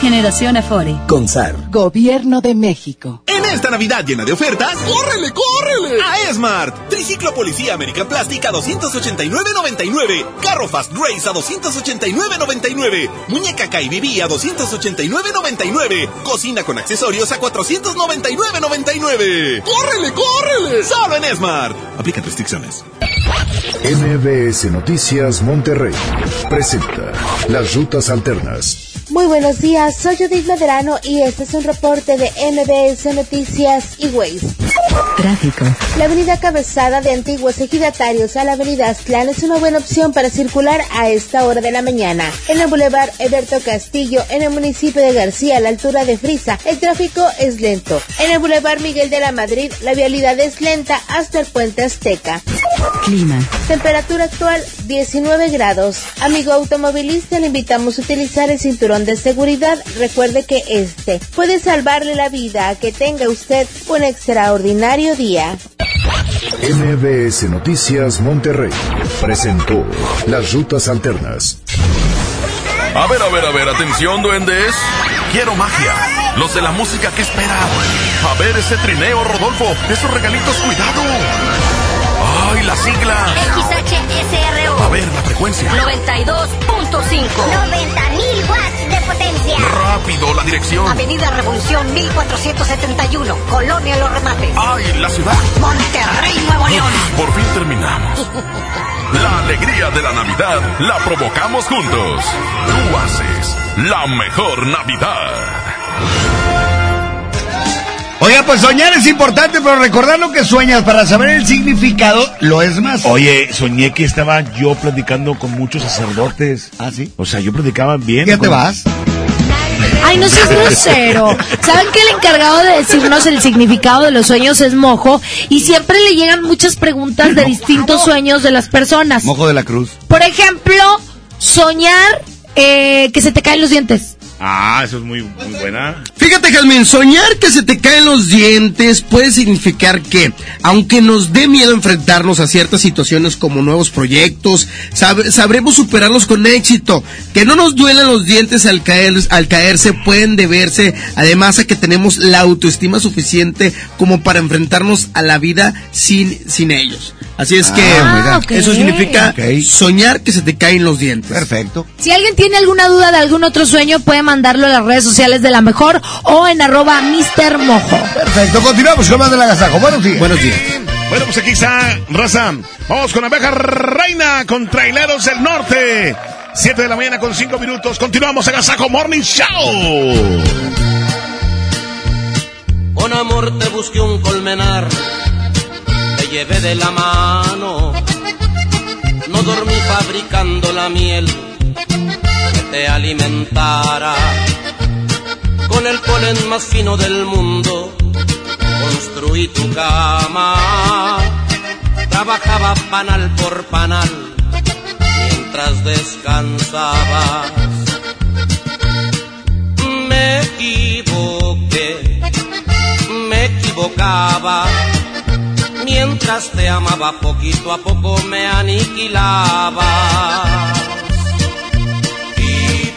Generación Afore. Con SAR. Gobierno de México. En esta Navidad llena de ofertas, ¡córrele, córrele! A Esmart. Triciclo Policía American Plastic a 289.99. Carro Fast Race a 289.99. Muñeca KBB a 289.99. Cocina con accesorios a 499.99. ¡Córrele, córrele! Solo en Esmart. Aplican restricciones. MBS Noticias Monterrey presenta Las Rutas Alternas. Muy buenos días, soy Judith Medrano y este es un reporte de MBS Noticias y Ways. Tráfico. La avenida Cabezada de antiguos ejidatarios a la avenida Aztlán es una buena opción para circular a esta hora de la mañana. En el Boulevard Eberto Castillo, en el municipio de García, a la altura de Frisa, el tráfico es lento. En el Boulevard Miguel de la Madrid, la vialidad es lenta hasta el puente Azteca. Clima. Temperatura actual 19 grados. Amigo automovilista, le invitamos a utilizar el cinturón de seguridad. Recuerde que este puede salvarle la vida. Que tenga usted un extraordinario día. MBS Noticias Monterrey presentó Las Rutas Alternas. A ver, a ver, a ver, atención, duendes. Quiero magia. Los de la música que esperan. A ver ese trineo, Rodolfo. Esos regalitos, cuidado. ¡Ay, la sigla! XHSRO. A ver, la frecuencia. 92.5. 90.000 watts Rápido, la dirección. Avenida Revolución 1471, Colonia Los Remates. ¡Ay, la ciudad! Monterrey, Nuevo León. Por fin terminamos. [laughs] La alegría de la Navidad la provocamos juntos. Tú haces la mejor Navidad. Oiga, pues soñar es importante, pero recordar lo que sueñas para saber el significado lo es más. Oye, soñé que estaba yo platicando con muchos sacerdotes. ¿Ah, sí? O sea, yo platicaba bien. ¿Ya te vas? Ay, no seas [laughs] grosero. ¿Saben que el encargado de decirnos el significado de los sueños es Mojo? Y siempre le llegan muchas preguntas de distintos sueños de las personas. Mojo de la Cruz. Por ejemplo, soñar eh, que se te caen los dientes. Ah, eso es muy, muy buena. Fíjate, Jasmine, soñar que se te caen los dientes puede significar que, aunque nos dé miedo enfrentarnos a ciertas situaciones como nuevos proyectos, sab- sabremos superarlos con éxito. Que no nos duelan los dientes al, caer, al caerse pueden deberse, además, a que tenemos la autoestima suficiente como para enfrentarnos a la vida sin, sin ellos. Así es que Ah, mira. ok. eso significa soñar que se te caen los dientes. Perfecto. Si alguien tiene alguna duda de algún otro sueño, puede mandarlo a las redes sociales de la mejor o en arroba Mr. Mojo. Perfecto, continuamos con más del agasajo. Buenos días. Buenos días. Bueno, pues aquí está, raza. Vamos con abeja reina con traileros del norte. 7 de la mañana con 5 minutos. Continuamos en Agasajo Morning Show. Con amor te busqué un colmenar, te llevé de la mano. No dormí fabricando la miel te alimentara. Con el polen más fino del mundo construí tu cama. Trabajaba panal por panal mientras descansabas. Me equivoqué, me equivocaba. Mientras te amaba poquito a poco me aniquilaba.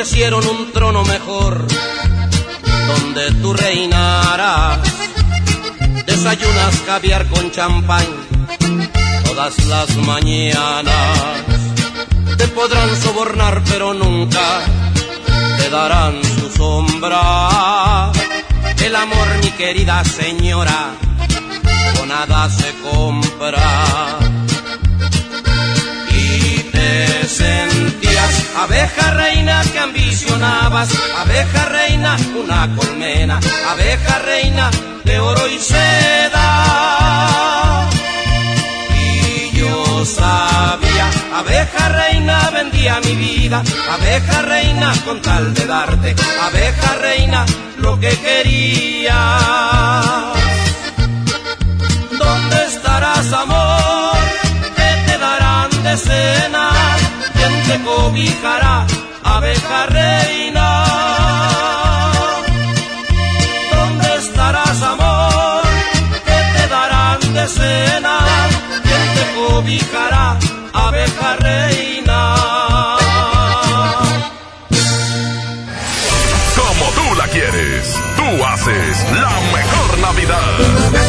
Ofrecieron un trono mejor donde tú reinarás. Desayunas caviar con champán todas las mañanas. Te podrán sobornar pero nunca te darán su sombra. El amor, mi querida señora, con nada se compra. Y te sentías abeja reina que ambicionabas, abeja reina, una colmena, abeja reina de oro y seda. Y yo sabía, abeja reina vendía mi vida, abeja reina con tal de darte, abeja reina lo que querías. ¿Dónde estarás, amor? ¿Qué te darán de cenar? ¿Quién te cobijará, abeja reina? ¿Dónde estarás, amor? ¿Qué te darán de cenar? cobijará, abeja reina. Como tú la quieres, tú haces la mejor Navidad.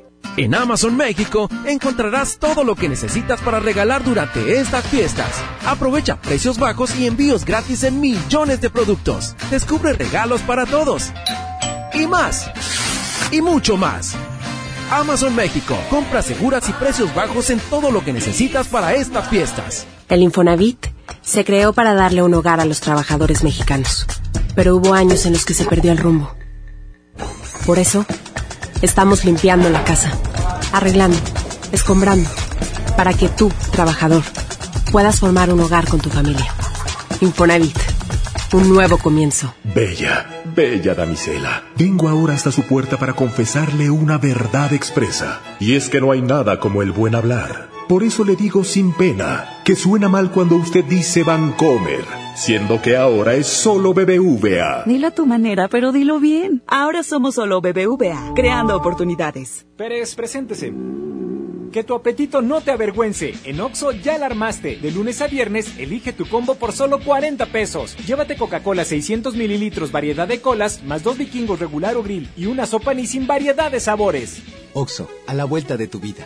En Amazon México encontrarás todo lo que necesitas para regalar durante estas fiestas. Aprovecha precios bajos y envíos gratis en millones de productos. Descubre regalos para todos. Y más. Y mucho más. Amazon México. Compras seguras y precios bajos en todo lo que necesitas para estas fiestas. El Infonavit se creó para darle un hogar a los trabajadores mexicanos. Pero hubo años en los que se perdió el rumbo. Por eso, estamos limpiando la casa, arreglando, escombrando, para que tú, trabajador, puedas formar un hogar con tu familia. Infonavit, un nuevo comienzo. Bella, bella damisela. Vengo ahora hasta su puerta para confesarle una verdad expresa. Y es que no hay nada como el buen hablar. Por eso le digo sin pena, que suena mal cuando usted dice Vancomer, siendo que ahora es solo BBVA. Dilo a tu manera, pero dilo bien. Ahora somos solo BBVA, creando oportunidades. Pérez, preséntese. Que tu apetito no te avergüence. En Oxo ya la armaste. De lunes a viernes, elige tu combo por solo 40 pesos. Llévate Coca-Cola 600 mililitros, variedad de colas, más dos vikingos regular o grill y una sopa ni sin variedad de sabores. Oxo, a la vuelta de tu vida.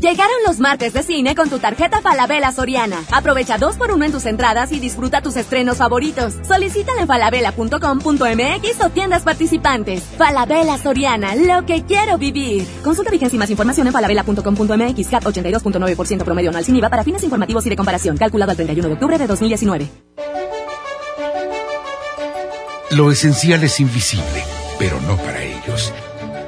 Llegaron los martes de cine con tu tarjeta Falabella Soriana. Aprovecha dos por uno en tus entradas y disfruta tus estrenos favoritos. Solicítala en falabella.com.mx o tiendas participantes. Falabella Soriana, lo que quiero vivir. Consulta vigencia y más información en falabella.com.mx. CAT 82.9% promedio anual sin IVA para fines informativos y de comparación. Calculado al 31 de octubre de 2019. Lo esencial es invisible, pero no para.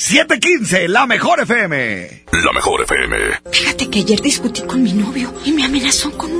715, la mejor FM. La mejor FM. Fíjate que ayer discutí con mi novio y me amenazó con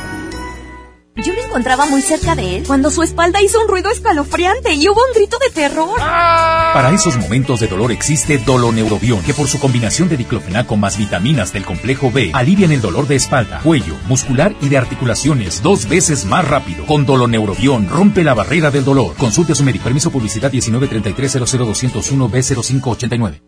Yo me encontraba muy cerca de él cuando su espalda hizo un ruido escalofriante y hubo un grito de terror. Para esos momentos de dolor existe Doloneurobion, que por su combinación de diclofenaco más vitaminas del complejo B alivian el dolor de espalda, cuello, muscular y de articulaciones dos veces más rápido. Con Doloneurobion rompe la barrera del dolor. Consulte a su médico. Permiso publicidad 193300201 B0589.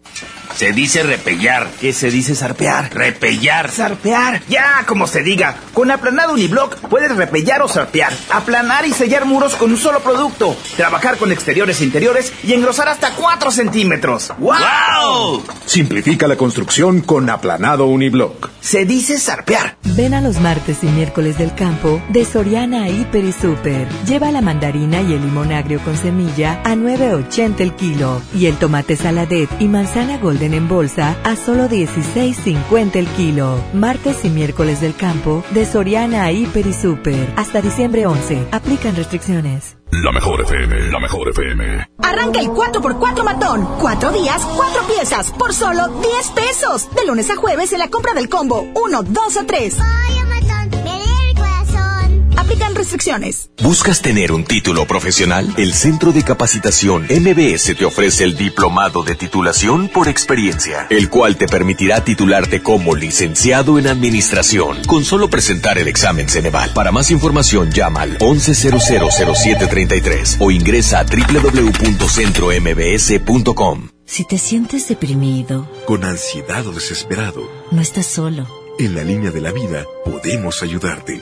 Se dice repellar. ¿Qué se dice zarpear? Repellar. Zarpear. Ya, como se diga. Con aplanado uniblock puedes repellar o zarpear. Aplanar y sellar muros con un solo producto. Trabajar con exteriores e interiores y engrosar hasta 4 centímetros. ¡Wow! Simplifica la construcción con aplanado uniblock. Se dice zarpear. Ven a los martes y miércoles del campo de Soriana Hiper y Super. Lleva la mandarina y el limón agrio con semilla a 9.80 el kilo y el tomate saladet y manzana golden en bolsa a solo 16.50 el kilo. Martes y miércoles del campo de Soriana Hiper y Super. Hasta diciembre 11. Aplican restricciones. La mejor FM, la mejor FM. Arranca el 4x4 matón. Cuatro días, cuatro piezas, por solo 10 pesos. De lunes a jueves en la compra del combo 1, 2 o 3. Aplican restricciones. ¿Buscas tener un título profesional? El Centro de Capacitación MBS te ofrece el Diplomado de Titulación por Experiencia, el cual te permitirá titularte como licenciado en Administración con solo presentar el examen Ceneval. Para más información llama al 11000733 o ingresa a www.centrombs.com. Si te sientes deprimido, con ansiedad o desesperado, no estás solo. En la línea de la vida podemos ayudarte.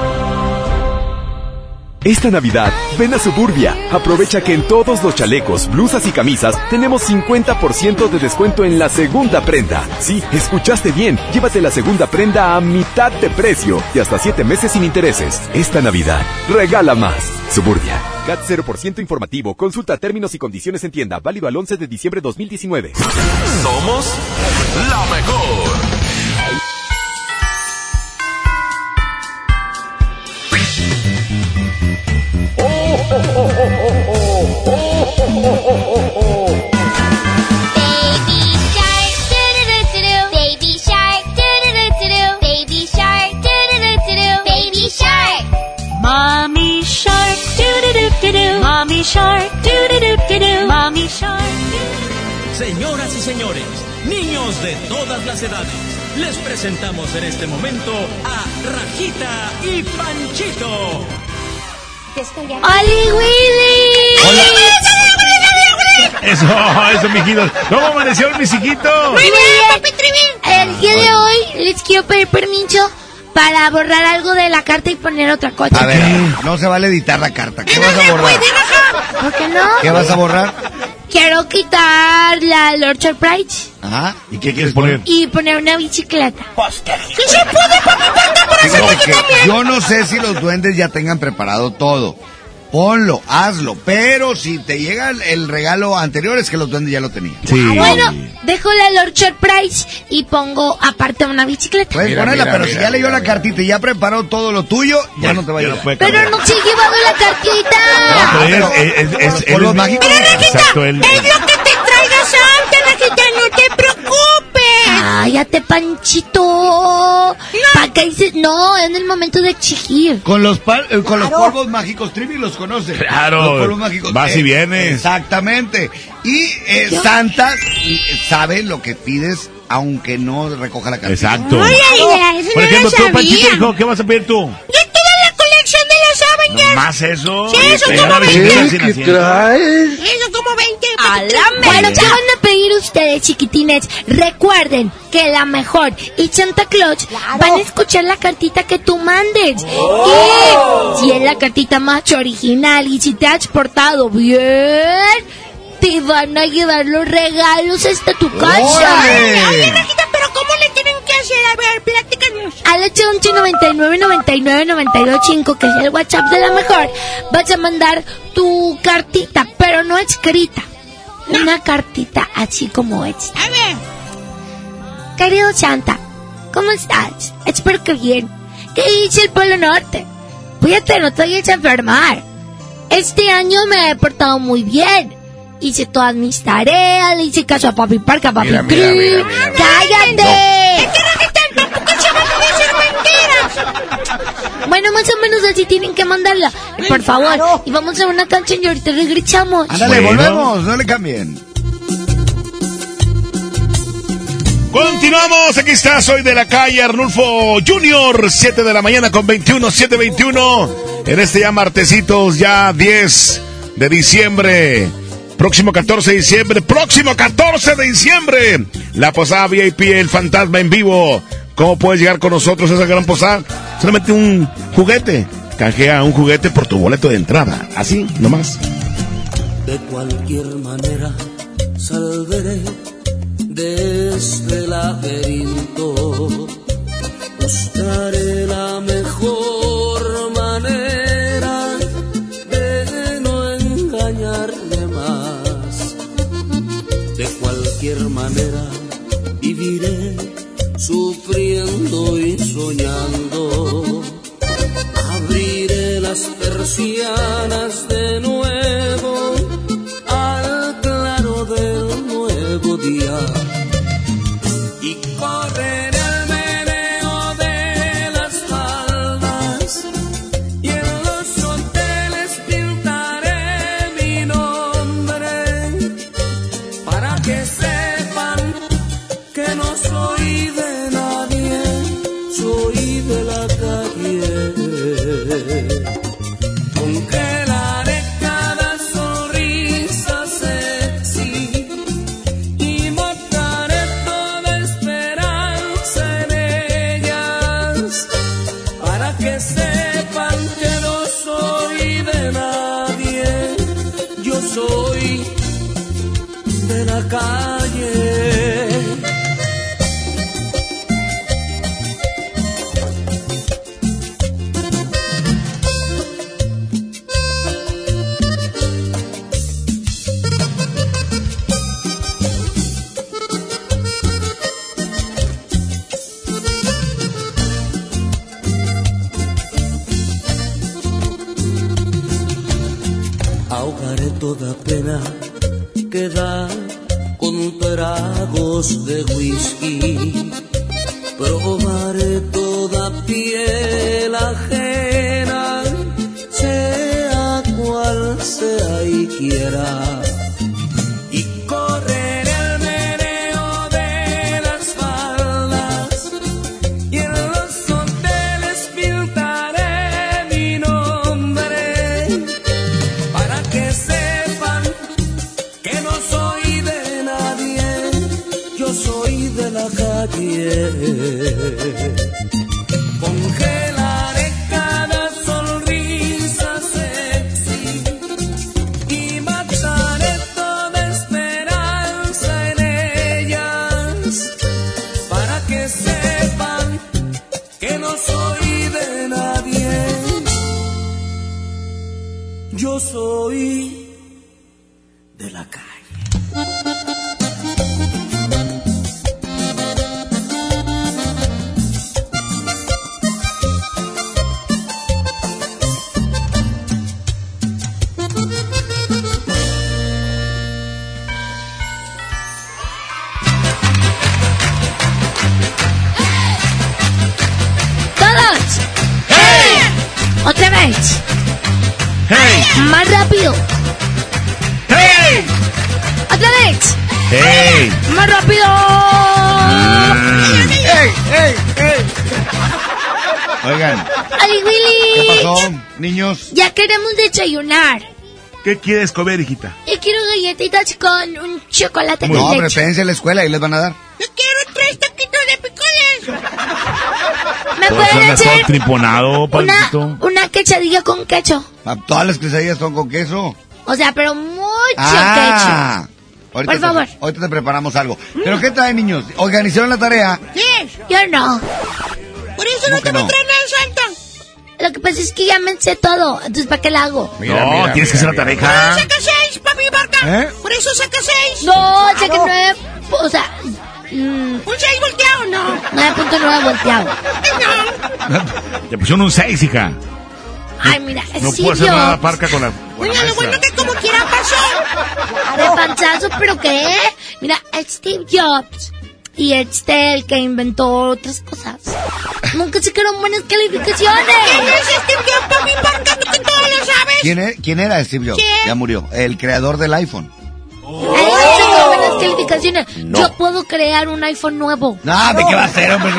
Esta Navidad, ven a Suburbia. Aprovecha que en todos los chalecos, blusas y camisas tenemos 50% de descuento en la segunda prenda. Sí, escuchaste bien. Llévate la segunda prenda a mitad de precio y hasta 7 meses sin intereses. Esta Navidad, regala más. Suburbia. CAT 0% informativo. Consulta términos y condiciones en tienda. Válido al 11 de diciembre 2019. Somos la mejor. Mommy shark, doo-doo-doo-doo-doo. Mommy shark. Señoras y señores, niños de todas las edades, les presentamos en este momento a Rajita y Panchito. ¡Oli Willy! Eso, eso, mijitos. ¿Cómo amaneció el misiquito? Muy bien, papi El día de hoy les quiero pedir permiso para borrar algo de la carta y poner otra cosa. A ver, no se vale editar la carta. ¿Qué vas a borrar? ¿Por qué no? ¿Qué vas a borrar? Quiero quitar la Lord Surprise Ajá. ¿Y qué quieres poner? y poner una bicicleta. ¿Qué se puede, por eso que yo no sé si los duendes ya tengan preparado todo. Ponlo, hazlo. Pero si te llega el, el regalo anterior es que los duendes ya lo tenían. Ah, bueno, dejo la Lord Surprise y pongo aparte una bicicleta. Puedes ponerla, pero si ya leyó la cartita y ya preparó todo lo tuyo, ya no te va a ayudar. Pero no se ha llevado la cartita. pero es, es, es, es- él- mágicos. Pero Rajita, Exacto, él- es lo que te traiga Santa, Rajita, no te preocupes. Cállate, Panchito. ¿Para qué dices? No, es el momento de exigir. Con los, pal- eh, con los polvos mágicos, Trivi los conoce. Claro, Los polvos mágicos. vas y vienes. Exactamente. Y eh. Santa eh, sabe lo que pides, aunque no recoja la carta. Exacto. Por no ejemplo, lo tú, Panchito, hijo, ¿qué vas a pedir tú? Yo toda la colección los Avengers. ¿Más eso? Sí, eso como da la veinte. bicicleta sin asiento. Eso como 20. Bueno, ¿qué van a pedir ustedes, chiquitines? Recuerden que la mejor y Santa Claus van a escuchar la cartita que tú mandes. Y si es la cartita más original y si te has portado bien, te van a llevar los regalos hasta tu casa. Oye, Rajita, ¿cómo le tienen que hacer? A ver, platícanos. Al 811 99 99 925, que es el WhatsApp de la mejor, vas a mandar tu cartita, pero no escrita. Una cartita así como esta. A ver. Querido Santa, ¿cómo estás? Espero que bien. ¿Qué dice el Polo Norte? Cuídate, no te vayas a enfermar. Este año me he portado muy bien. Hice todas mis tareas, le hice caso a Papi Parca, a Papi Mira, mira, mira, mira, mira. ¡Cállate! tampoco se van a decir mentiras. Bueno, más o menos así tienen que mandarla. Por favor. Y vamos a una canción y ahorita regresamos. Ándale, Bueno. volvemos, no le cambien. Continuamos, aquí está, soy de la calle Arnulfo Junior, 7 de la mañana con 21, 721. En este ya martesitos, ya 10 de diciembre. Próximo 14 de diciembre, próximo 14 de diciembre. La posada VIP, el fantasma en vivo. ¿Cómo puedes llegar con nosotros a esa gran posada? Solamente un juguete. Canjea un juguete por tu boleto de entrada. Así, nomás. De cualquier manera saldré de este laberinto. Buscaré la mejor sufriendo y soñando. Abriré las persianas de nuevo al claro del nuevo día y correré ¿Qué quieres comer, hijita? Yo quiero galletitas con un chocolate No, con hombre, leche. en la escuela y les van a dar. Yo quiero tres taquitos de picoles. ¿Me pueden hacer triponado, una, una quesadilla con queso? Ah, Todas las quesadillas son con queso. O sea, pero mucho Ah, ahorita Por te- favor. ahorita te preparamos algo. ¿Pero qué traen, niños? ¿Organizaron la tarea? queso. Yo no. Por eso ¿Cómo que no? Santa. Que pasa es que ya me sé todo. Entonces, ¿para qué la hago? Mira, no, mira, tienes que mira, hacer la mira. tarea. Saca seis, papi Barca. ¿Eh? Por eso saca seis. No, saca nueve. O sea, mm, un seis volteado, no. 9.9 volteado. Te pusieron un 6, hija. Ay, mira, es No sí, puedo hacer nada parca con la. Oiga, lo bueno que como quiera pasó. De panzazo, ¿pero qué? Mira, Steve Jobs y este, el que inventó otras cosas. Nunca se quedaron buenas calificaciones. ¿Quién es Steve Jobs, papi? ¿Por qué todo lo sabes? ¿Quién, quién era Steve Jobs? ¿Quién? Ya murió. El creador del iPhone. Ahí no sacó buenas calificaciones. Yo puedo crear un iPhone nuevo. No, ¿de qué va a hacer, hombre?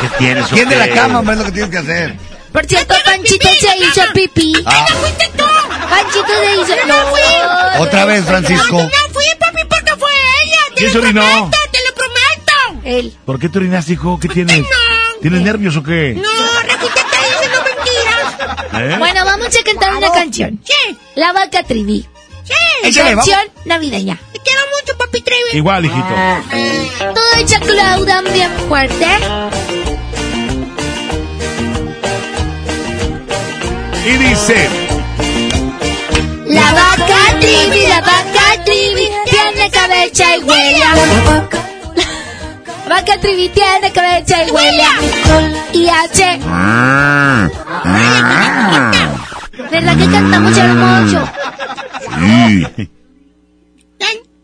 ¿Qué tienes? ¿Quién de la cama, hombre, es lo que tienes que hacer? Por cierto, Panchito se hizo pipí. Ah. fuiste tú! Panchito se hizo... No, Otra vez, Francisco. No fui, papi, porque fue ella. Te ¿Quién lo se orinó? prometo, te lo prometo. Él. ¿Por qué te orinaste, hijo? ¿Qué tienes? ¿Tienes nervios o qué? No, Rafita está diciendo mentiras. ¿Eh? Bueno, vamos a cantar una canción. Sí. La vaca Trivi. Sí. Échale, vamos. canción navideña. Te quiero mucho, papi Trivi. Igual, hijito. Todo hecha claudan bien fuerte. Y dice. La vaca Trivi, la vaca Trivi, tiene cabeza y huella. La vaca que Trivi tiene cabeza y huele a alcohol y. Ah, ah. ¿Verdad que cantamos hermoso? Sí.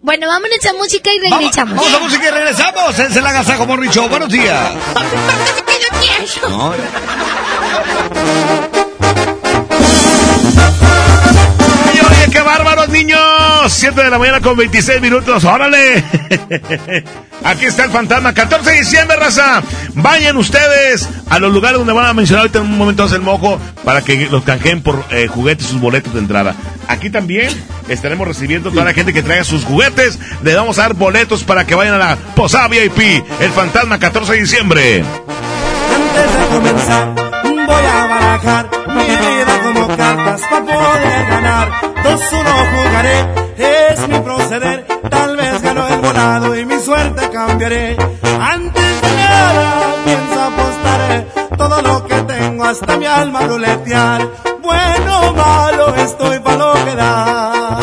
Bueno, vámonos a música y regresamos. Vamos a música y regresamos. Es el Agasajo Morning Show. Buenos días. No, Oye, oye, qué bárbaros, niños. 7 de la mañana con 26 minutos. ¡Órale! [laughs] Aquí está el fantasma. 14 de diciembre, raza. Vayan ustedes a los lugares donde van a mencionar ahorita en un momento el mojo para que los canjeen por eh, juguetes sus boletos de entrada. Aquí también estaremos recibiendo toda la gente que traiga sus juguetes. Le vamos a dar boletos para que vayan a la Posada VIP. El fantasma, 14 de diciembre. Antes de comenzar, voy a barajar mi vida cartas para poder ganar. Dos uno jugaré, es mi proceder. Tal vez gano el volado y mi suerte cambiaré. Antes de nada, pienso apostaré todo lo que tengo hasta mi alma ruletear. Bueno o malo, estoy para lo que da.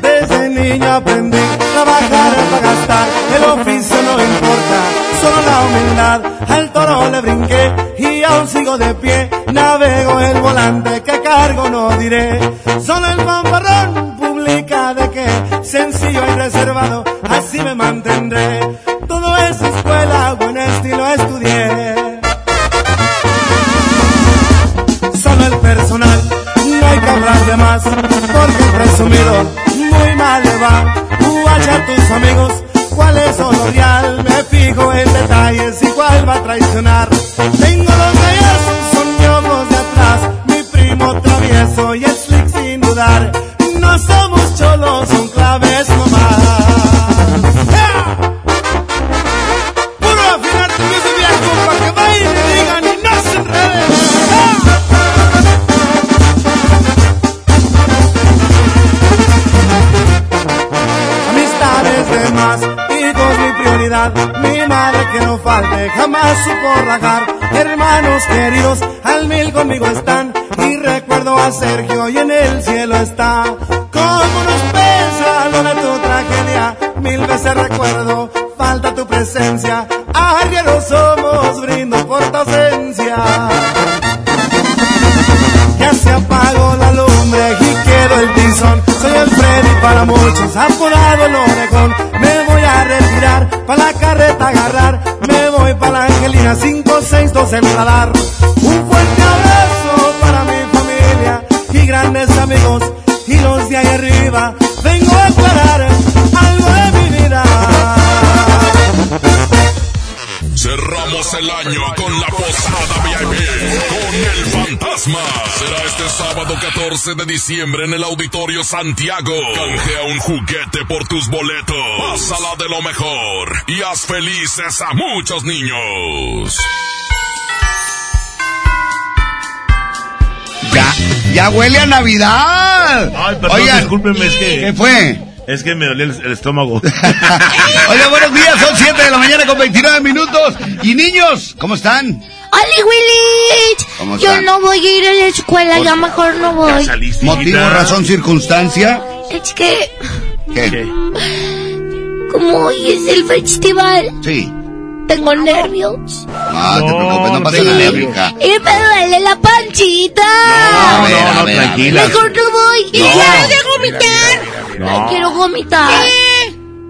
Desde niño aprendí a trabajar para gastar, el oficio no importa, solo la humildad. Al toro le brinqué y aún sigo de pie, navego el volante que cargo no diré. Solo el fanfarrón publica de que sencillo y reservado, así me mantendré. Todo es escuela, buen estilo estudié. Solo el personal, no hay que hablar de más, porque presumido muy mal le va. Guacha a tus amigos, cuáles son los real, me fijo en detalles y cuál va a traicionar. Tengo los travieso y el slick sin dudar. No somos cholos, son claves nomás. ¡Ja! Puro afinar tu piso viejo para que vayan y digan y no se enreden. Amistades de más, hijos mi prioridad, mi que no falte, jamás supo rajar. Hermanos queridos, al mil conmigo están, y recuerdo a Sergio y en el cielo está. Cómo nos pesa lo de tu tragedia, mil veces recuerdo, falta tu presencia. Arrieros somos, brindo por tu ausencia. Ya se apagó la lumbre y quedó el tizón. Soy el Freddy para muchos, apodado el orejón. Me voy a retirar, para la carreta agarrar. Angelina, 562 en radar. Un fuerte abrazo para mi familia y grandes amigos. Y los de ahí arriba, vengo a aclarar algo de Cerramos el año con la posada VIP con el fantasma. Será este sábado 14 de diciembre en el Auditorio Santiago. Canjea un juguete por tus boletos. Pásala de lo mejor y haz felices a muchos niños. Ya, ya huele a Navidad. Ay, perdón, Oigan, discúlpenme, es que... ¿Qué fue? Es que me dolía el, el estómago. [laughs] Oigan, buenos días, son 7 de la mañana con 29 minutos. Y niños, ¿cómo están? ¡Hola, Willy! ¿Cómo Yo están? no voy a ir a la escuela, ya mejor no voy. ¿Motivo, razón, circunstancia? Es que, ¿Qué? como hoy es el festival, Sí. tengo nervios. No, te preocupes, no pasa nada, hija. Y me duele la panchita. A ver, a ver, a tranquila. Mejor no voy. Y No. ya de vomitar. No. Ay, quiero vomitar.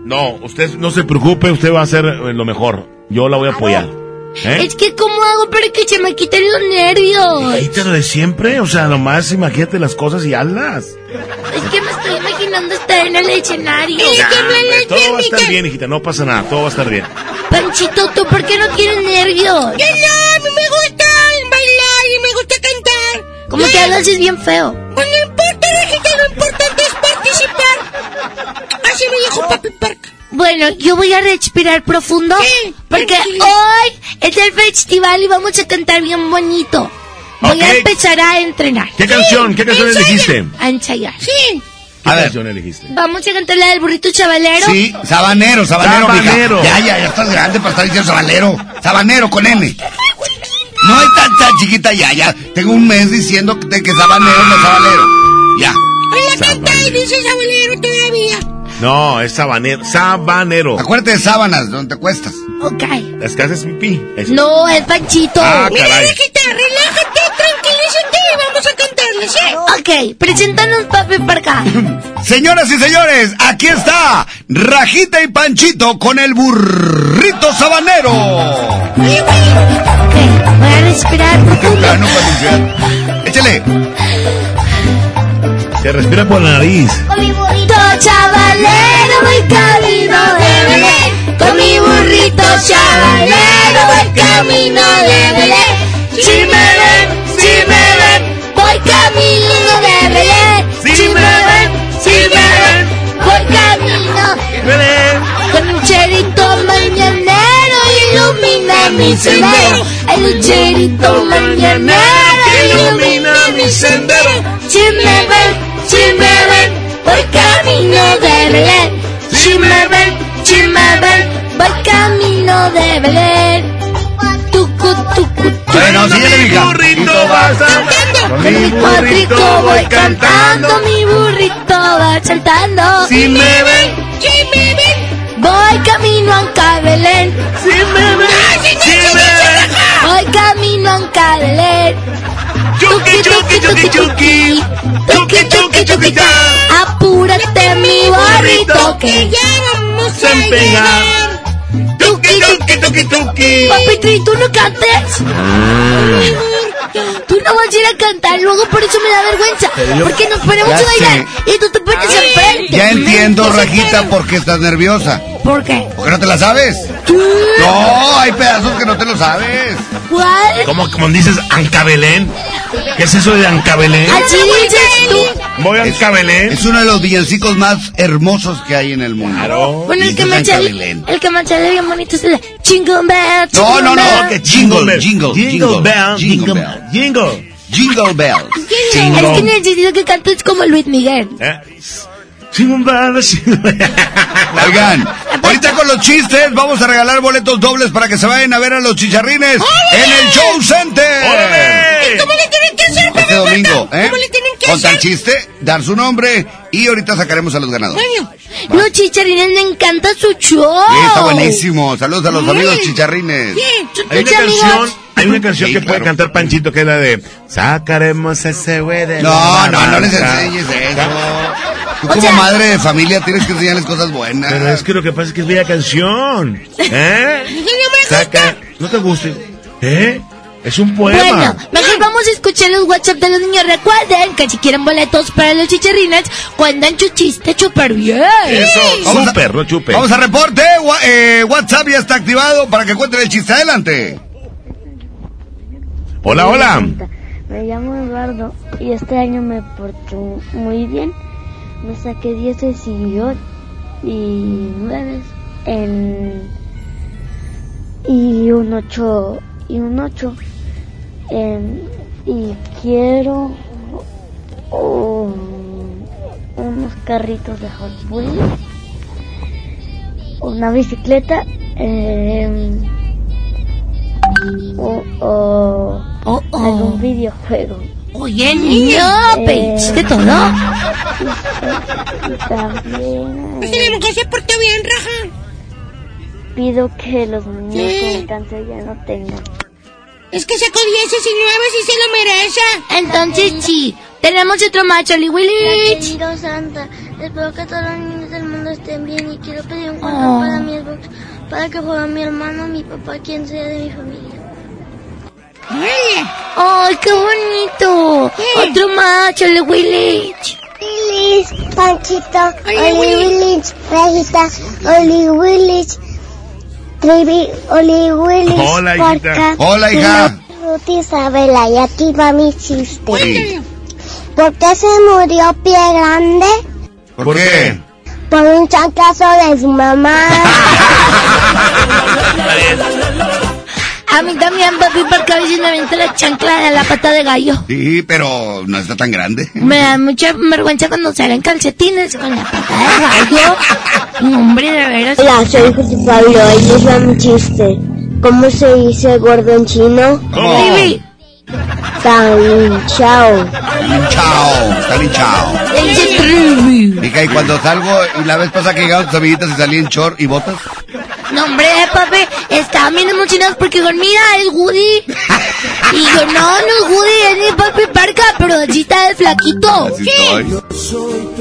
No, usted no se preocupe, usted va a hacer eh, lo mejor. Yo la voy a apoyar. ¿Eh? Es que, ¿cómo hago para que se me quiten los nervios? Quítalo de siempre, o sea, nomás imagínate las cosas y hazlas. Es que me estoy imaginando estar en el escenario. Ya, hombre, todo va a estar bien, hijita, no pasa nada, todo va a estar bien. Panchito, ¿tú por qué no tienes nervios? Que no, me gusta bailar y me gusta cantar. ¿Cómo te hablas? Es bien feo. Pues no importa, es participar. Así me dijo Papi Park. Bueno, yo voy a respirar profundo porque hoy es el festival y vamos a cantar bien bonito. Voy a Ok. empezar a entrenar. ¿Qué canción, qué canción ensaya. elegiste? A ensayar. Sí. ¿Qué A ver. canción elegiste? Vamos a cantar la del burrito chavalero. Sí, sabanero, sabanero. Sabanero. Ya, ya, ya estás grande para estar diciendo sabanero. Sabanero con N. No es tan, tan chiquita ya, ya. Tengo un mes diciendo que, que sabanero no es sabanero. Ya. Hola, canta y dice sabalero todavía. No, es sabanero. Sabanero. Acuérdate de sábanas, donde te cuestas. Ok. Es que haces pipí. No, es Panchito. Ah, Mira, caray. Rajita, relájate, tranquilízate y vamos a cantarles, ¿eh? Ok, preséntanos, papi, para acá. [laughs] Señoras y señores, aquí está Rajita y Panchito con el burrito sabanero. Ok, voy a respirar profundo. Ah, no. Échale. Se respira por la nariz. Con mi voy camino de Belén. Con mi burrito chavalero voy camino de Belén. Si me ven, si me ven, voy camino de Belén. Si me ven, si me ven, voy camino de Belén. Con un cherito mañanero ilumina mi sendero. El lucherito mañanero ilumina mi sendero. Si me ven, si me ven, voy camino de Belén. Si me ven, si me ven, voy camino de Belén. Tucu, tucu, tucu. Bueno, síguele, mija. burrito vas a... Con mi burrito voy cantando, mi burrito va saltando. Si me ven, si me ven, voy camino a Belén. si me ven, si me ven. Voy camino a Belén. Chuki, chuki, chuki, chuki. Tuki, tuki, ta. Apúrate, mi burrito, que ya vamos a. Tuki, tuki, tuki, tuki. Papito, ¿y tú no cantes? Tú no vas a ir a cantar, luego por eso me da vergüenza. Yo- Porque nos ponemos a bailar sé. y tú te pones enfrente. Ya entiendo, ¿Qué Rajita, quieren? por qué estás nerviosa. ¿Por qué? ¿Por qué no te la sabes? No, hay pedazos que no te lo sabes. ¿Cuál? ¿Cómo, como dices Ancabelén? ¿Qué es eso de Ancabelén? Así dices tú. Voy a Ancabelén. Es uno de los villancicos más hermosos que hay en el mundo. Claro. Bueno, el Y que me Cabelén. el que me bien bonito es el de Jingle Bell. No, Jingle no, no, Bell. que jingle, jingle, Jingle jingle, bell, jingle jingle, bell. jingle. Jingle bells. Es que necesito que cantes como Luis Miguel. ¿Eh? Jingle bell, jingle bell. Oigan, ahorita con los chistes vamos a regalar boletos dobles para que se vayan a ver a los chicharrines en el Show Center. ¡Órale! ¿Cómo le tienen que hacer, Este domingo, [laughs] ¿eh? ¿Cómo le tienen que Con tal hacer? chiste, dar su nombre y ahorita sacaremos a los ganadores. Bueno, Los chicharines me encanta su show. Sí, está buenísimo. Saludos a los amigos chicharrines. Hay una canción, hay una canción Sí, que puede cantar Panchito que es la de Sacaremos ese güey de No, la no, no les barranca". enseñes eso. Tú O como sea- madre de familia tienes que enseñarles cosas buenas. Pero es que lo que pasa es que es bella canción. ¿Eh? [laughs] no me Saca, ¿no te gusta? ¿Eh? Es un poema. Bueno, mejor vamos a escuchar los WhatsApp de los niños. Recuerden que si quieren boletos para los chicharrines, cuentan su chiste súper bien. Eso, Vamos a- súper, no chupe. Vamos a reporte. Eh, WhatsApp ya está activado para que cuenten el chiste. Adelante. Hola, hola. Me llamo Eduardo y este año me porté muy bien. Me saqué 10 y 8 y 9 en y un 8 y un 8 en- y quiero un- unos carritos de Hot Wheels, una bicicleta em, o, Oh, oh. algún videojuego. Oye, niño, Eh, pediste todo. Y también pues eh, que se portó bien, Raja. pido que los niños Sí. con cáncer ya no tengan. Es que sacó 10 y 9 y se lo merece. Entonces sí, tenemos otro Charlie Willy. Querido Santa, espero que todos los niños del mundo estén bien y quiero pedir un Oh. cuento para mi Xbox, para que juegue mi hermano, mi papá, quien sea de mi familia. ¡Ay, qué bonito! Otro Charlie Willy. Willis, Panchito, Oli Willis, Rajita, Oli Willis, Trivi, Oli Willis, Hola, hijita. Hola, hija. Ruth Isabela, y aquí va mi chiste. Sí. ¿Por qué se murió Pie Grande? ¿Por qué? Por un chancazo de su mamá. [laughs] A mí también, papi, porque a veces me avienta la chancla de la pata de gallo. Sí, pero no está tan grande. Me da mucha vergüenza cuando salen calcetines con la pata de gallo. No, Hombre, de veras. Hola, soy José Pablo, ahí les va mi chiste. ¿Cómo se dice gordo en chino? ¿Cómo? Hinchado. Linchao, está linchao. Mija, y cuando salgo, y la vez pasada que llegaron tus amiguitas y salí en short y botas. No, hombre, papi, estaban bien emocionados porque digo, mira, es Woody. Y yo, no, no es Woody, es mi papi Parca, pero así está de flaquito.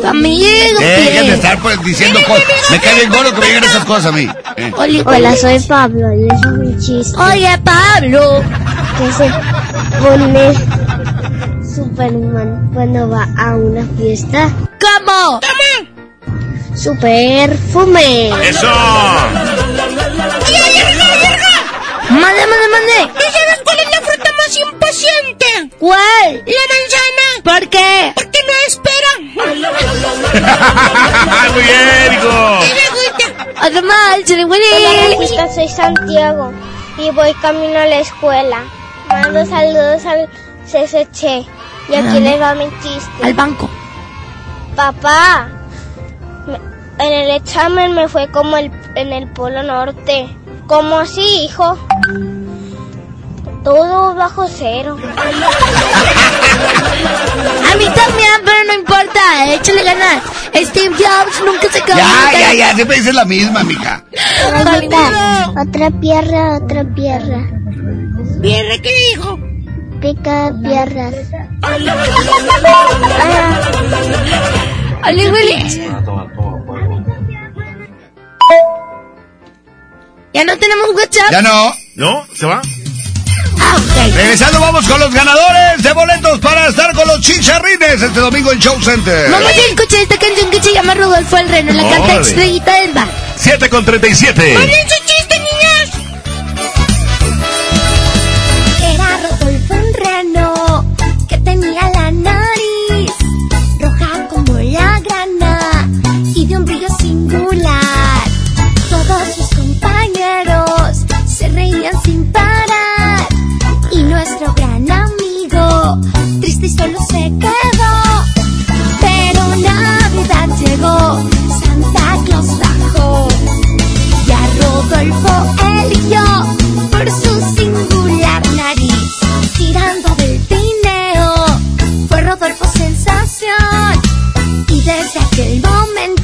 Tu amigo, Dejen de ¿qué? estar pues, diciendo cosas. Me cae bien gordo que me digan esas cosas a mí. Eh. Hola, soy Pablo y es un chiste. Oye, Pablo. Que se pone Superman cuando va a una fiesta. ¿Cómo? Su perfume. ¡Eso! Mande, mande, mande. ¿Y sabes cuál es la fruta más impaciente? ¿Cuál? La manzana. ¿Por qué? Porque no espera. [laughs] Muy bien, hijo. Además, se le huele. Hola, soy Santiago y voy camino a la escuela. Mando saludos al CCC y aquí les va mi chiste. Al banco. Papá, en el examen me fue como el, en el Polo Norte. ¿Cómo así, hijo? Todo bajo cero. A mí también, pero no importa. Échale ganas. Steve Jobs nunca se quedó. Ya, ya, ya, siempre dices la misma, mija. Rafita, otra pierna, otra pierna. ¿Pierna qué dijo? Pica piernas. Ale, huele. Ya no tenemos WhatsApp. Ya no. ¿No? ¿Se va? Ah, ok. Regresando, vamos con los ganadores de boletos para estar con los chicharrines este domingo en Show Center. Vamos a escuchar esta canción que se llama Rodolfo el Reno, la canta Órale. Estrellita del Bar. 7 con 37. ¡Manden sin parar y nuestro gran amigo triste y solo se quedó. Pero Navidad llegó, Santa Claus bajó y a Rodolfo eligió por su singular nariz. Tirando del tineo, fue Rodolfo sensación. Y desde aquel momento,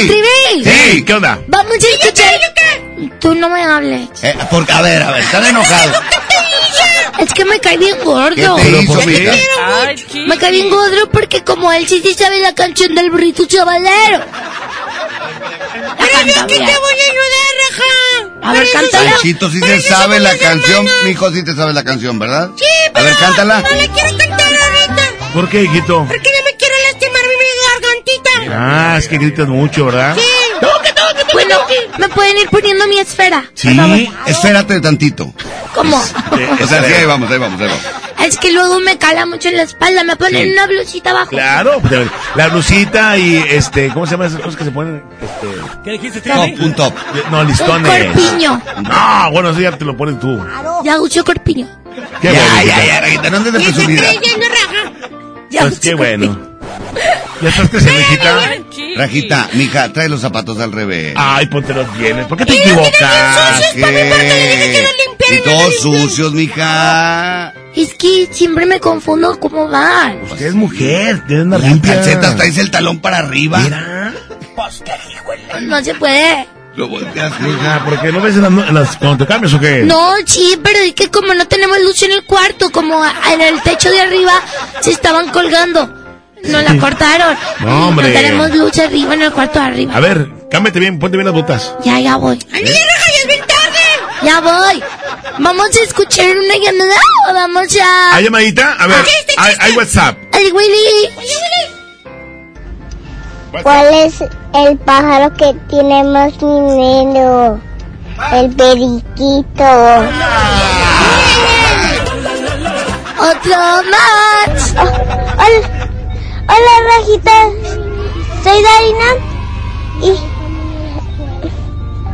Sí. Trivi. Sí. ¿Qué onda? Vamos a escuchar. Tú no me hables. Eh, porque, a ver, a ver, están enojados. [laughs] Es que me cae bien gordo. ¿Qué te hizo, mija? Me cae bien gordo porque como él sí, sí sabe la canción del burrito chavalero. Pero yo que te voy a ayudar, Raja. A ver, cántala. Panchito, sí eso sabe la canción. hermanas. Mijo, sí te sabe la canción, ¿verdad? Sí, A pero ver, cántala. no le quiero cantar ahorita. ¿Por qué, hijito? Porque no me quiero mi. Ah, es que gritas mucho, ¿verdad? Sí. Toque, toque, toque, Bueno, toque. me pueden ir poniendo mi esfera. Sí, espérate tantito. ¿Cómo? O sea, sí, ahí vamos, ahí vamos, ahí vamos. Es que luego me cala mucho en la espalda. Me ponen Sí. una blusita abajo. Claro, pues, la blusita y este, ¿cómo se llaman esas cosas que se ponen? Este, ¿Qué dijiste, Top, un top. no, Un listones. corpiño. No, bueno, eso ya te lo pones tú. Ya uso corpiño. Qué ya, bueno, ya, ya, Rajita, no andes de Y creyendo, Raja. Ya Pues uso qué corpiño. bueno. ¿Ya estás creciendo, hijita? Rajita, mija, trae los zapatos al revés. Ay, póntelos bien. ¿Por qué te los equivocas? porque los Y todos los sucios, mija. Es que siempre me confundo cómo van. Usted es mujer, tiene una limpia. calcetas traes el talón para arriba. Mira. No se puede. Lo volteaste. Hija, ¿por qué no ves en las, en las- cuando te cambias o qué? No, sí, pero es que como no tenemos luz en el cuarto, como en el techo de arriba se estaban colgando. Nos la cortaron. No, hombre. No tenemos luz arriba en el cuarto de arriba. A ver, cámbiate bien, ponte bien las botas. Ya, ya voy. ¡Ay, Raja, ya es bien tarde! Ya voy. ¿Vamos a escuchar una llamada o vamos a...? ¿Hay llamadita? A ver, hay, hay WhatsApp. ¡Ay, Willy! ¿Cuál es el pájaro que tiene más dinero? El periquito. ¡Otro más! hola, hola, Rajita. Soy Darina y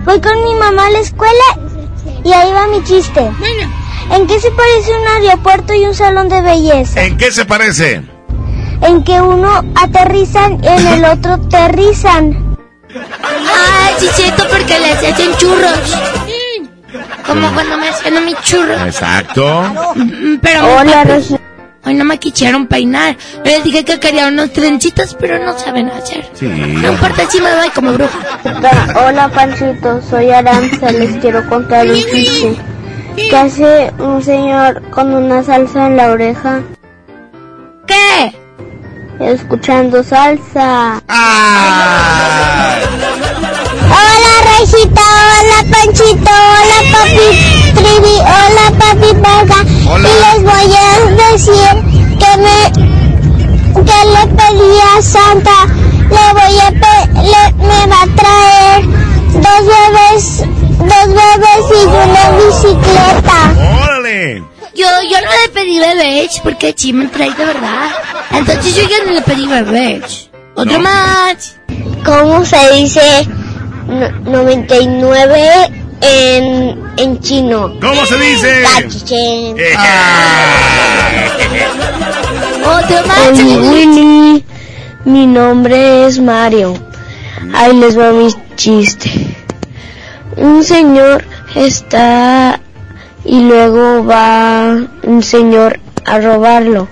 voy con mi mamá a la escuela y ahí va mi chiste. ¿En qué se parece un aeropuerto y un salón de belleza? ¿En qué se parece? En que uno aterrizan y en el otro aterrizan. ¡Ay, sí, cierto, porque les hacen churros! Como cuando me hacen a mi churro. Exacto. Mm, Pero Hola, Rosy. Hoy no me quisieron peinar. Les dije que quería unos trencitos, pero no saben hacer. Sí. No importa si me doy como bruja. Hola Panchito, soy Aranza, les quiero contar un chiste. ¿Qué hace un señor con una salsa en la oreja? ¿Qué? Escuchando salsa. Hola Rejita, hola Panchito, hola Papi Trivi, hola Papi Verga. Hola. Y les voy a decir que me que le pedí a Santa, le voy a pe- le- me va a traer dos bebés, dos bebés y una bicicleta. ¡Órale! Yo, yo no le pedí bebés porque sí me trae de verdad. Entonces yo ya no le pedí bebés. Otro No. más. ¿Cómo se dice no- 99 en, en chino? ¿Cómo se dice? Cachichen. [laughs] Otro más. Oli Willy, mi nombre es Mario. Ahí les va mi chiste. Un señor está y luego va un señor a robarlo.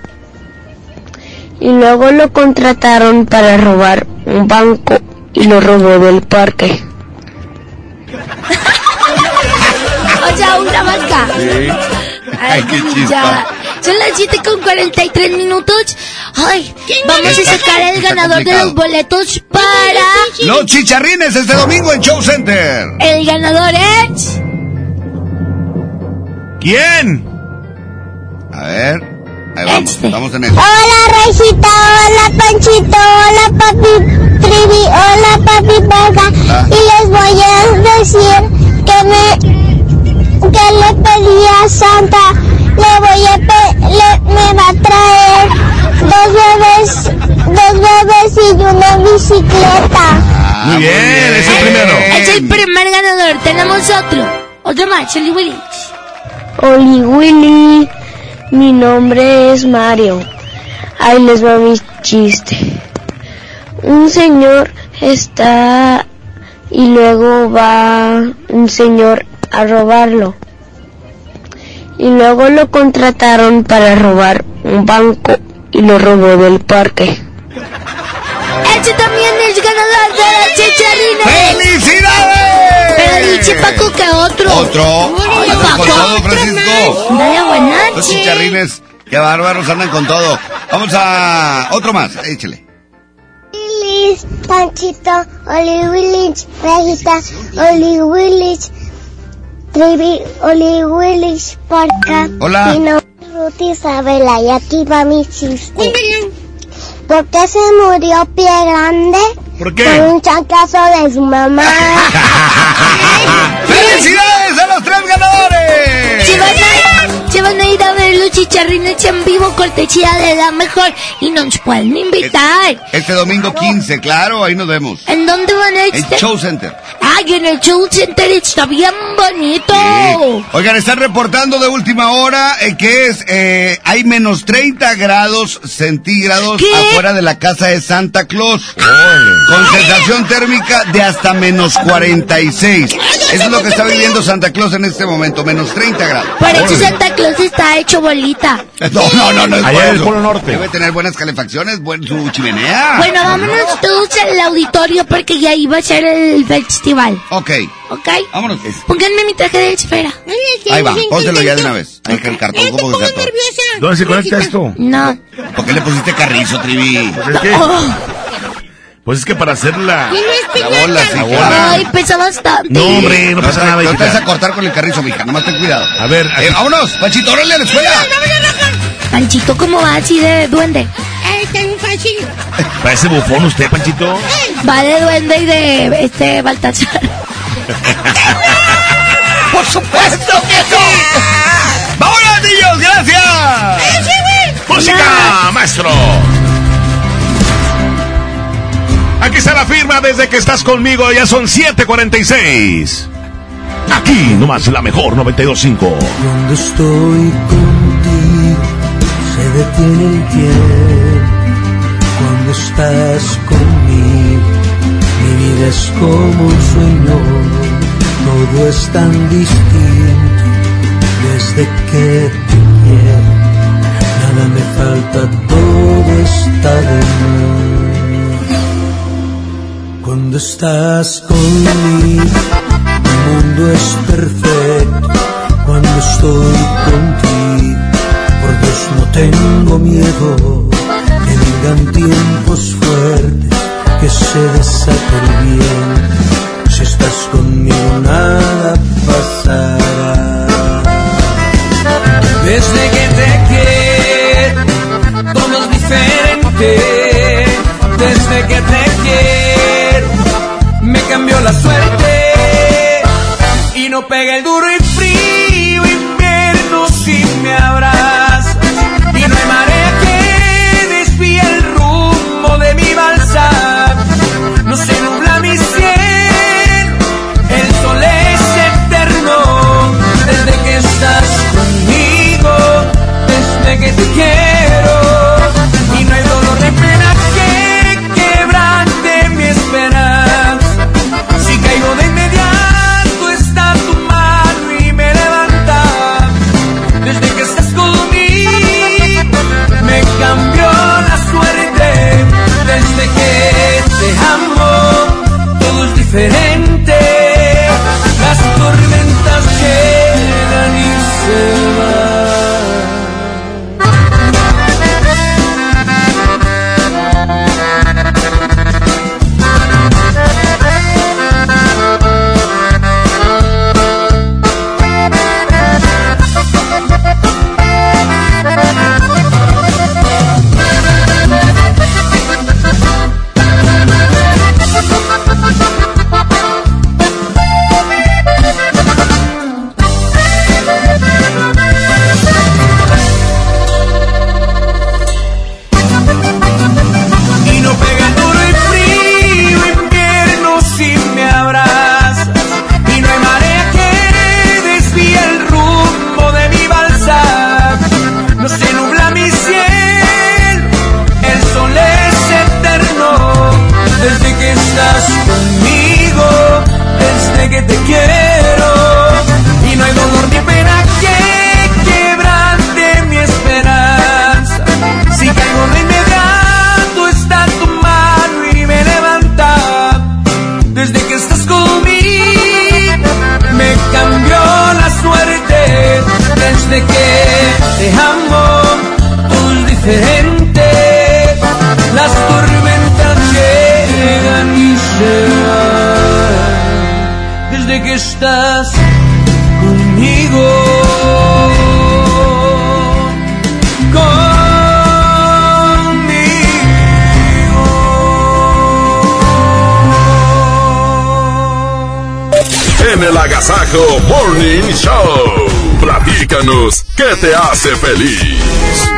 Y luego lo contrataron para robar un banco y lo robó del parque. [laughs] Sí. Ay, qué. Son las 7 con 43 minutos. Ay, vamos a sacar el ganador de los boletos para... Los chicharrines este domingo en Show Center. El ganador es... ¿Quién? A ver. Ahí vamos, Este. estamos en eso. Hola Rejita, hola Panchito, hola Papi Trivi, hola Papi Verga. Ah. Y les voy a decir que me que le pedí a Santa, le voy a pe- le, me va a traer dos bebés, dos bebés y una bicicleta. Ah, Muy bien, es el primero. Es el primer ganador. Tenemos otro. Otro más, Charlie Willy. Oli Willy, mi nombre es Mario. Ahí les va mi chiste. Un señor está y luego va un señor a robarlo. Y luego lo contrataron para robar un banco y lo robó del parque. Este también es ganador de los chicharrines. ¡Felicidades! Pero dice Paco que otro. Otro. Ay, Andan con Paco. todo, Francisco. Dale buenas Los chicharrines, qué bárbaros, andan con todo. Vamos a otro más, échale. Willis, Panchito, Oli Willis, Rajita, Oli Willis, Trivi, Oli Willis, Porca. Hola. Mi nombre es Ruth Isabela y aquí va mi chiste. ¿Por qué se murió Pie Grande? ¿Por Por qué? un chancazo de su mamá. [laughs] ¡Felicidades a los tres ganadores! Se van, a, ir a ver los chicharrines en vivo, cortesía de la mejor. Y nos pueden invitar. Este domingo 15, claro, ahí nos vemos. ¿En dónde van a En estar? Show Center. Ay, en el show center está bien bonito. Sí. Oigan, están reportando de última hora eh, que es eh, hay menos 30 grados centígrados ¿Qué? afuera de la casa de Santa Claus. Con sensación térmica de hasta menos 46. Eso es lo que está viviendo Santa Claus en este momento, menos 30 grados. Por eso Santa Claus está hecho bolita. [laughs] No, no, no, no. es Allá en el. Polo Norte. Debe tener buenas calefacciones, buen su chimenea. Bueno, vámonos todos al auditorio porque ya iba a ser el festival. Ok. ¿Ok? Vámonos. Pónganme mi traje de esfera. Ahí va, pónselo ya de una vez. Ahí que el cartón como que se atora. ¿Dónde se conecta esto? No. ¿Por qué le pusiste carrizo, Trivi? Pues es que, pues es que para hacer la, La bola, sí, la bola. Ay, pesa bastante. No, hombre, no pasa te- nada, No te vas a cortar con el carrizo, mija. Nomás ten cuidado. A ver, Eh, vámonos, Panchito, órale a la escuela. Panchito, ¿cómo va así de duende? Está bien fácil. parece bufón usted, Panchito. Va de duende y de este Baltasar. [laughs] ¡Por supuesto que no! ¡Vámonos, niños! ¡Gracias! ¡Música, maestro! Aquí está la firma desde que estás conmigo, ya son 7.46. Aquí nomás la mejor 92.5. Cuando estoy contigo se detiene el tiempo. Cuando estás conmigo mi vida es como un sueño. Todo es tan distinto desde que te quiero. Nada me falta, todo está de más. Cuando estás conmigo el mundo es perfecto cuando estoy contigo. Por Dios no tengo miedo que vengan tiempos fuertes, que se desate bien. Si estás conmigo nada pasará. Desde que te quiero, todo es diferente. Desde que te quiero, cambió la suerte. Y no pega el duro y Agasajo Morning Show. Platícanos qué te hace feliz.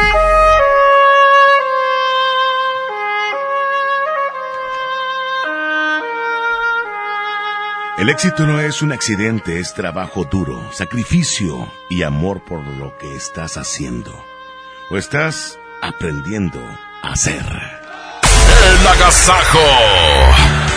El éxito no es un accidente, es trabajo duro, sacrificio y amor por lo que estás haciendo. O estás aprendiendo a hacer. El Agasajo.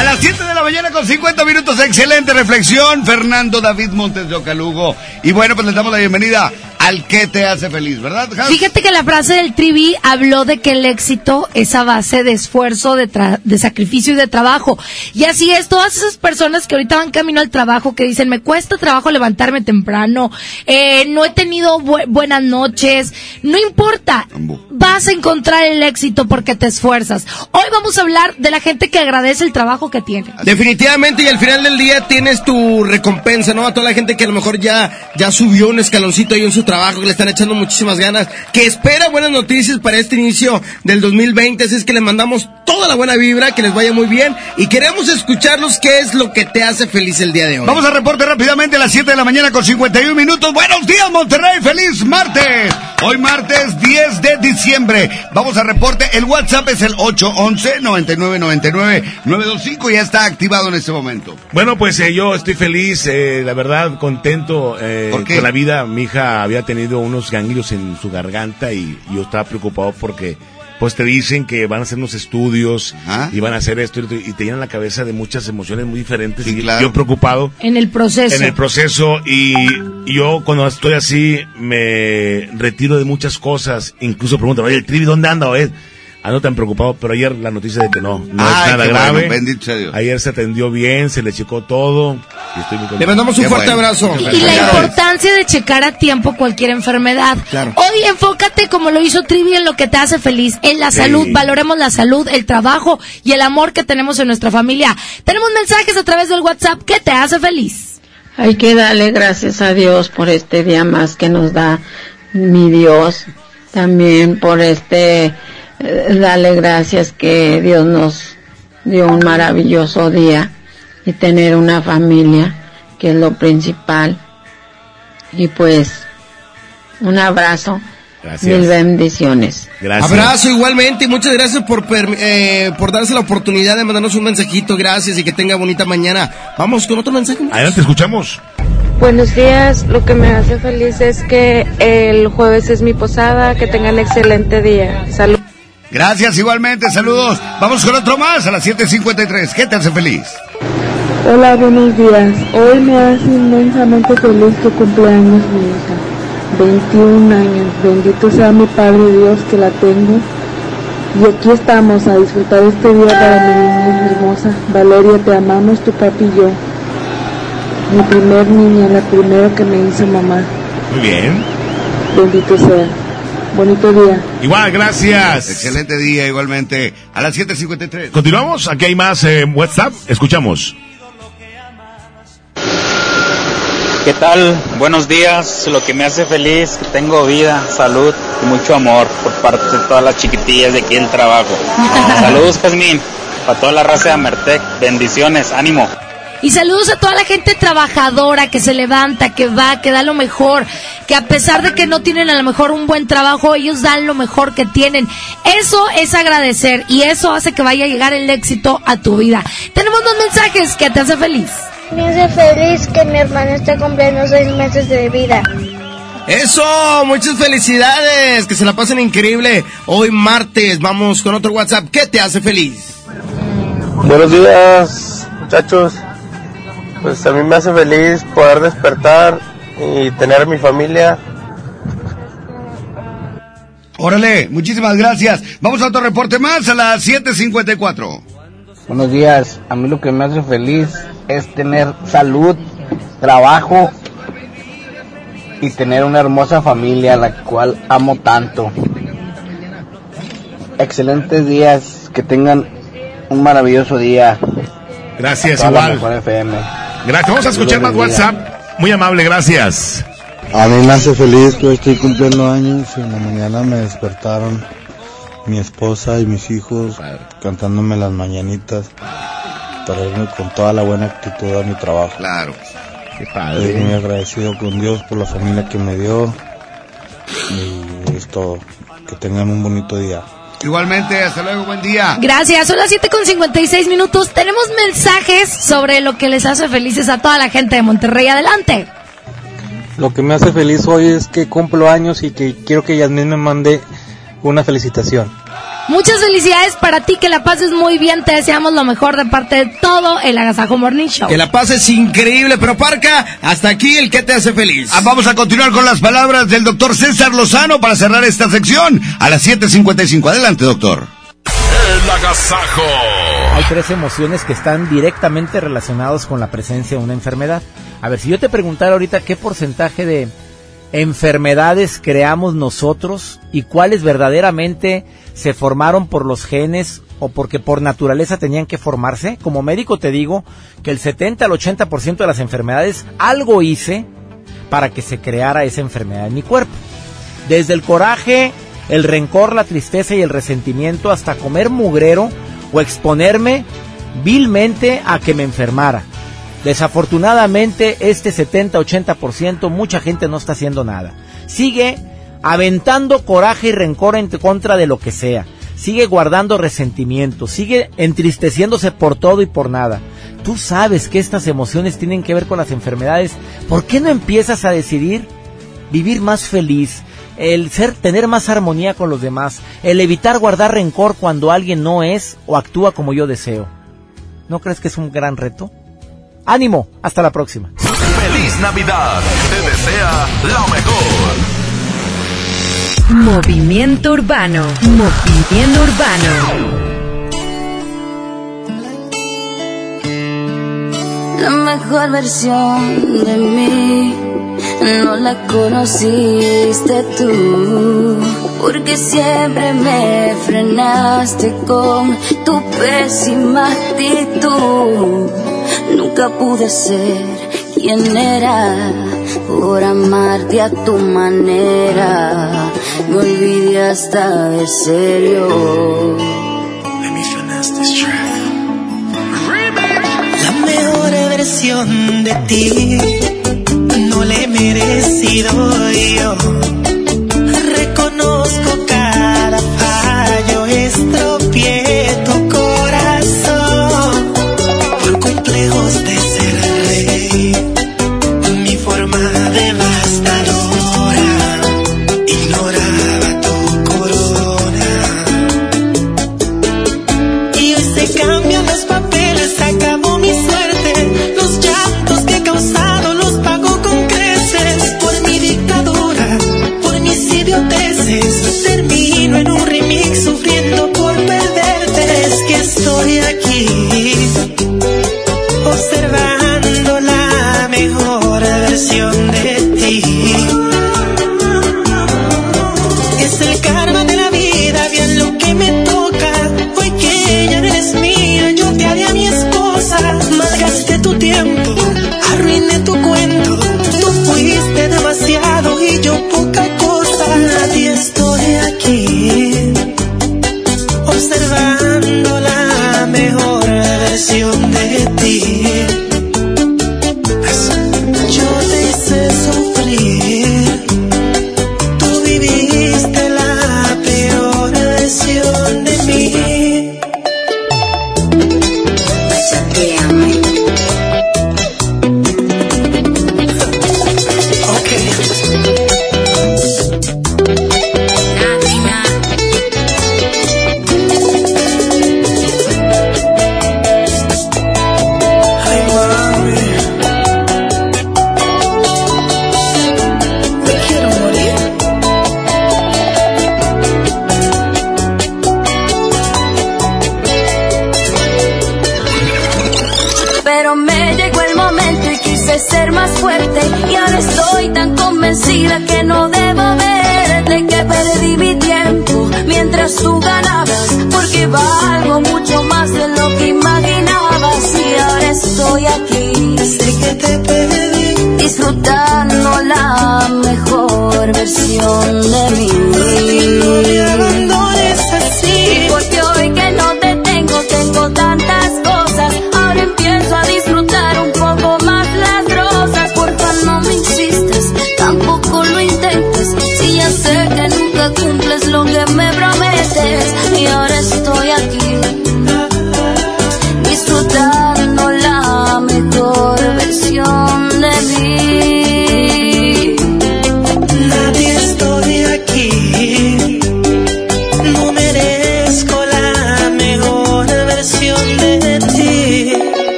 A las 7 de la mañana con 50 minutos, excelente reflexión, Fernando David Montes de Ocalugo. Y bueno, pues le damos la bienvenida al que te hace feliz, ¿verdad? Hans? Fíjate que la frase del trivi habló de que el éxito es a base de esfuerzo, de, tra- de sacrificio y de trabajo. Y así es, todas esas personas que ahorita van camino al trabajo, que dicen, me cuesta trabajo levantarme temprano, eh, no he tenido bu- buenas noches, no importa, vas a encontrar el éxito porque te esfuerzas. Hoy vamos a hablar de la gente que agradece el trabajo que tiene. Definitivamente, y al final del día tienes tu recompensa, ¿no? A toda la gente que a lo mejor ya, ya subió un escaloncito ahí en su trabajo, que le están echando muchísimas ganas, que espera buenas noticias para este inicio del 2020, así es que le mandamos toda la buena vibra, que les vaya muy bien, y queremos escucharlos qué es lo que te hace feliz el día de hoy. Vamos a reporte rápidamente a las 7 de la mañana con 51 minutos. Buenos días, Monterrey. Feliz martes. Hoy martes 10 de diciembre. Vamos a reporte. El WhatsApp es el 811-9999-925 y ya está activado en este momento. Bueno, pues eh, yo estoy feliz, eh, la verdad, contento eh, ¿Por qué? con la vida. Mi hija había tenido unos ganglios en su garganta y yo estaba preocupado porque pues te dicen que van a hacer unos estudios y van a hacer esto y, te llenan la cabeza de muchas emociones muy diferentes y yo preocupado En el proceso. en el proceso y yo cuando estoy así me retiro de muchas cosas, incluso pregunto, oye, el trivi, ¿dónde anda? Oye, ando tan preocupado, pero ayer la noticia de que no, no Ay, es nada grave. bueno, bendito sea Dios. Ayer se atendió bien, se le checó todo y estoy muy contento. Le mandamos un Qué fuerte bueno. abrazo. Y la importancia de checar a tiempo cualquier enfermedad. Claro. Hoy enfócate como lo hizo Trivi en lo que te hace feliz, en la Sí. salud. Valoremos la salud, el trabajo y el amor que tenemos en nuestra familia. Tenemos mensajes a través del WhatsApp que te hace feliz. Hay que darle gracias a Dios por este día más que nos da mi Dios. También por este, darle gracias que Dios nos dio un maravilloso día y tener una familia, que es lo principal. Y pues, un abrazo. Gracias. Mil bendiciones. Abrazo igualmente y muchas gracias por, eh, por darse la oportunidad de mandarnos un mensajito. Gracias y que tenga bonita mañana. Vamos con otro mensaje. Adelante, escuchamos. Buenos días, lo que me hace feliz es que el jueves es mi posada, que tengan excelente día. Salud. Gracias igualmente, saludos. Vamos con otro más a las 7.53. ¿Qué te hace feliz? Hola, buenos días. Hoy me hace inmensamente feliz tu cumpleaños, mi hija. 21 años. Bendito sea mi Padre Dios que la tengo. Y aquí estamos a disfrutar este día para mi niña hermosa. Valeria, te amamos, tu papi y yo. Mi primer niña, la primera que me hizo mamá. Muy bien. Bendito sea. Bonito día. Igual, gracias. Excelente día igualmente. A las 7.53. Continuamos, aquí hay más eh, WhatsApp, escuchamos. ¿Qué tal? Buenos días. Lo que me hace feliz, que tengo vida, salud y mucho amor por parte de todas las chiquitillas de aquí del trabajo. [laughs] Saludos, Jazmín. Para toda la raza de Amertec. Bendiciones. Ánimo. Y saludos a toda la gente trabajadora que se levanta, que va, que da lo mejor, que a pesar de que no tienen a lo mejor un buen trabajo, ellos dan lo mejor que tienen. Eso es agradecer y eso hace que vaya a llegar el éxito a tu vida. Tenemos dos mensajes que te hace feliz. Me hace feliz que mi hermano esté cumpliendo seis meses de vida. Eso, muchas felicidades, que se la pasen increíble. Hoy martes, vamos con otro WhatsApp. ¿Qué te hace feliz? Buenos días, muchachos. Pues a mí me hace feliz poder despertar y tener mi familia. Órale, muchísimas gracias. Vamos a otro reporte más a las 7.54. Buenos días, a mí lo que me hace feliz es tener salud, trabajo y tener una hermosa familia, la cual amo tanto. Excelentes días, que tengan un maravilloso día. Gracias, igual. Gracias, vamos a escuchar más. WhatsApp. Muy amable, gracias. A mí me hace feliz que hoy estoy cumpliendo años y en la mañana me despertaron mi esposa y mis hijos cantándome las mañanitas para irme con toda la buena actitud a mi trabajo. Claro. Qué Estoy muy agradecido con Dios por la familia que me dio y es todo. Que tengan un bonito día. Igualmente, hasta luego, buen día. Gracias, son las 7 con 56 minutos. Tenemos mensajes sobre lo que les hace felices a toda la gente de Monterrey. Adelante. Lo que me hace feliz hoy es que cumplo años y que quiero que Yasmín me mande una felicitación. Muchas felicidades para ti, que la pases muy bien. Te deseamos lo mejor de parte de todo el Agasajo Morning Show. Que la pases increíble, pero Parca, hasta aquí el que te hace feliz. Ah, vamos a continuar con las palabras del doctor César Lozano para cerrar esta sección a las 7.55. Adelante, doctor. El agasajo. Hay tres emociones que están directamente relacionados con la presencia de una enfermedad. A ver, si yo te preguntara ahorita qué porcentaje de enfermedades creamos nosotros y cuáles verdaderamente se formaron por los genes o porque por naturaleza tenían que formarse, como médico te digo que el 70 al 80% de las enfermedades algo hice para que se creara esa enfermedad en mi cuerpo. Desde el coraje, el rencor, la tristeza y el resentimiento hasta comer mugrero o exponerme vilmente a que me enfermara. Desafortunadamente, este 70-80% mucha gente no está haciendo nada. Sigue aventando coraje y rencor en contra de lo que sea. Sigue guardando resentimiento, sigue entristeciéndose por todo y por nada. Tú sabes que estas emociones tienen que ver con las enfermedades. ¿Por qué no empiezas a decidir vivir más feliz, el ser tener más armonía con los demás, el evitar guardar rencor cuando alguien no es o actúa como yo deseo? ¿No crees que es un gran reto? Ánimo, hasta la próxima. Feliz Navidad. Te desea lo mejor. Movimiento Urbano. Movimiento Urbano. La mejor versión de mí no la conociste tú, porque siempre me frenaste con tu pésima actitud. Nunca pude ser quien era por amarte a tu manera. Me olvidé hasta de serio. La mejor versión de ti no le he merecido yo.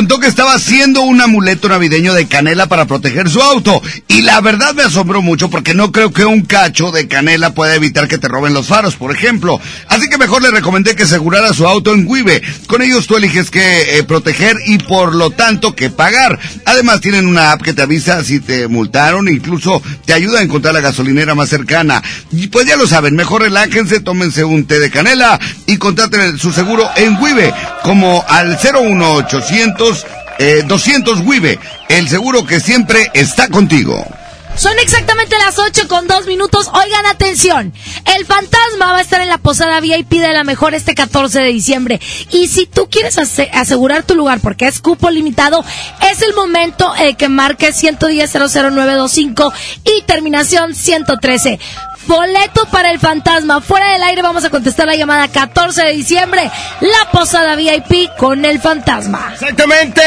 Contó que estaba haciendo un amuleto navideño de canela para proteger su auto. Y la verdad me asombró mucho porque no creo que un cacho de canela pueda evitar que te roben los faros, por ejemplo. Así que mejor le recomendé que asegurara su auto en Wibe. Con ellos tú eliges qué eh, proteger y por lo tanto qué pagar. Además tienen una app que te avisa si te multaron incluso te ayuda a encontrar la gasolinera más cercana. Y pues ya lo saben, mejor relájense, tómense un té de canela y contraten su seguro en Wibe como al 01800 eh, 200 Wibe, el seguro que siempre está contigo. Son exactamente las 8 con 2 minutos. Oigan, atención. El fantasma va a estar en la posada VIP de la mejor este 14 de diciembre. Y si tú quieres ase- asegurar tu lugar porque es cupo limitado, es el momento eh, que marques 110 00925 y terminación 113. Boleto para el fantasma. Fuera del aire vamos a contestar la llamada 14 de diciembre. La posada VIP con el fantasma. Exactamente.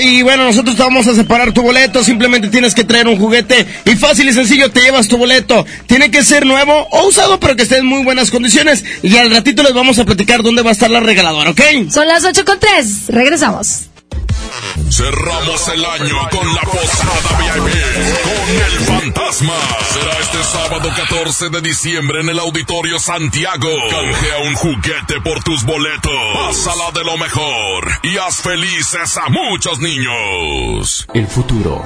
Y bueno, nosotros te vamos a separar tu boleto. Simplemente tienes que traer un juguete y fácil y sencillo te llevas tu boleto. Tiene que ser nuevo o usado, pero que esté en muy buenas condiciones. Y al ratito les vamos a platicar dónde va a estar la regaladora, ¿ok? Son las 8 con 3. Regresamos. Cerramos el año con la posada VIP con el fantasma. Será este sábado 14 de diciembre en el Auditorio Santiago. Canjea un juguete por tus boletos. Pásala de lo mejor y haz felices a muchos niños. El futuro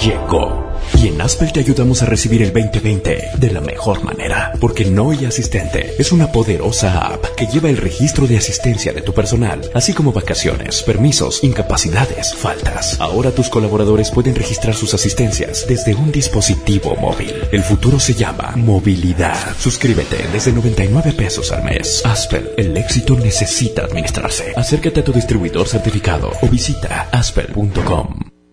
llegó. Y en Aspel te ayudamos a recibir el 2020 de la mejor manera. Porque Noi Asistente es una poderosa app que lleva el registro de asistencia de tu personal, así como vacaciones, permisos, incapacidades, faltas. Ahora tus colaboradores pueden registrar sus asistencias desde un dispositivo móvil. El futuro se llama movilidad. Suscríbete desde 99 pesos al mes. Aspel, el éxito necesita administrarse. Acércate a tu distribuidor certificado o visita aspel.com.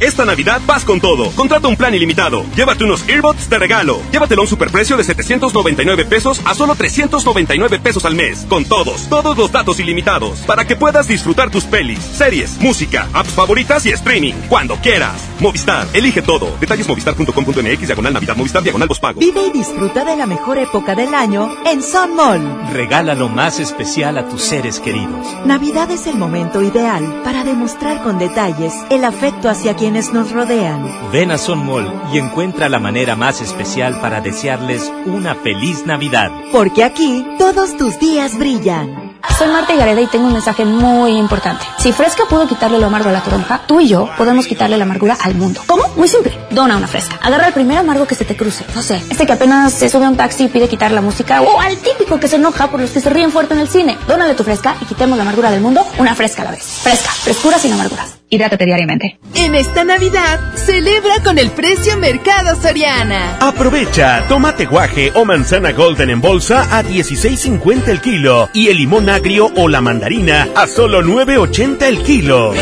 Esta Navidad vas con todo. Contrata un plan ilimitado. Llévate unos earbuds de regalo. Llévatelo a un superprecio de 799 pesos a solo 399 pesos al mes. Con todos, todos los datos ilimitados. Para que puedas disfrutar tus pelis, series, música, apps favoritas y streaming. Cuando quieras. Movistar, elige todo. Detalles movistar.com.mx, diagonal Navidad, Movistar, diagonal pago. Vive y disfruta de la mejor época del año en Sun Mall. Regala lo más especial a tus seres queridos. Navidad es el momento ideal para demostrar con detalles el afecto hacia quienes nos rodean. Ven a Son Mall y encuentra la manera más especial para desearles una feliz Navidad. Porque aquí todos tus días brillan. Soy Marta Gareda y tengo un mensaje muy importante. Si Fresca pudo quitarle lo amargo a la toronja, tú y yo podemos quitarle la amargura al mundo. ¿Cómo? Muy simple. Dona una Fresca. Agarra el primer amargo que se te cruce. No sé, este que apenas se sube a un taxi y pide quitar la música. O al típico que se enoja por los que se ríen fuerte en el cine. Dónale tu Fresca y quitemos la amargura del mundo una Fresca a la vez. Fresca. Frescura sin amarguras. Hidrátate diariamente. En esta Navidad, celebra con el precio Mercado Soriana. Aprovecha tomate guaje o manzana golden en bolsa a 16.50 el kilo y el limón agrio o la mandarina a solo 9.80 el kilo.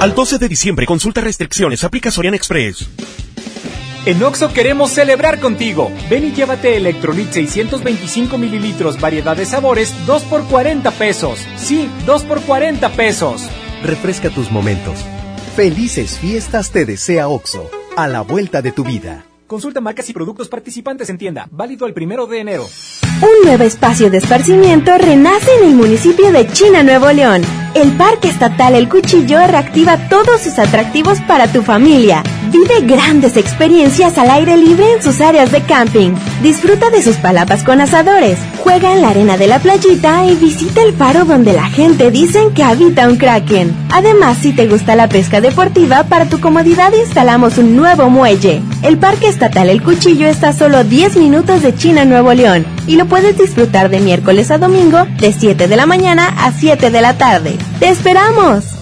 Al 12 de diciembre consulta restricciones, aplica Sorian Express. En Oxo queremos celebrar contigo. Ven y llévate Electrolit 625 mililitros, variedad de sabores, 2 por 40 pesos. Sí, 2 por 40 pesos. Refresca tus momentos. Felices fiestas te desea OXO, a la vuelta de tu vida. Consulta marcas y productos participantes en tienda. Válido el primero de enero. Un nuevo espacio de esparcimiento renace en el municipio de China, Nuevo León. El Parque Estatal El Cuchillo reactiva todos sus atractivos para tu familia. Vive grandes experiencias al aire libre en sus áreas de camping. Disfruta de sus palapas con asadores. Juega en la arena de la playita y visita el faro donde la gente dicen que habita un kraken. Además, si te gusta la pesca deportiva, para tu comodidad instalamos un nuevo muelle. El Parque Estatal El Cuchillo está a solo 10 minutos de China, Nuevo León, y lo puedes disfrutar de miércoles a domingo de 7 de la mañana a 7 de la tarde. ¡Te esperamos!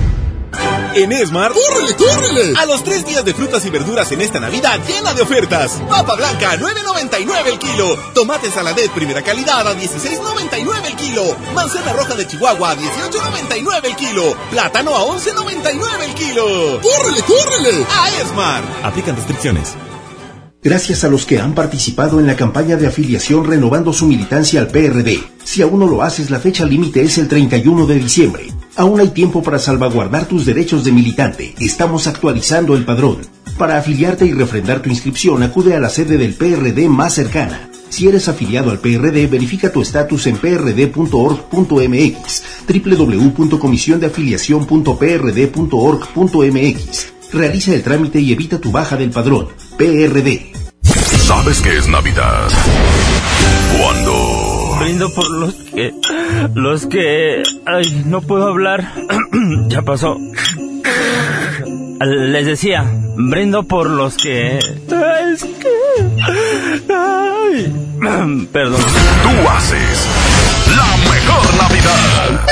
En Esmar, ¡córrele, córrele! A los tres días de frutas y verduras en esta Navidad llena de ofertas. Papa blanca, 9.99 el kilo. Tomate saladet primera calidad a 16.99 el kilo. Manzana roja de Chihuahua a 18.99 el kilo. Plátano a 11.99 el kilo. ¡Córrele, córrele! A Esmar. Aplican restricciones. Gracias a los que han participado en la campaña de afiliación renovando su militancia al PRD. Si aún no lo haces, la fecha límite es el 31 de diciembre. Aún hay tiempo para salvaguardar tus derechos de militante. Estamos actualizando el padrón. Para afiliarte y refrendar tu inscripción, acude a la sede del PRD más cercana. Si eres afiliado al PRD, verifica tu estatus en prd.org.mx, www.comisiondeafiliacion.prd.org.mx. Realiza el trámite y evita tu baja del padrón. PRD. ¿Sabes qué es Navidad? Cuando... Brindo por los que... Los que... Ay, no puedo hablar. [clears throat] ya pasó. Les decía, brindo por los que... Es que... Ay, [clears throat] perdón. Tú haces la mejor Navidad.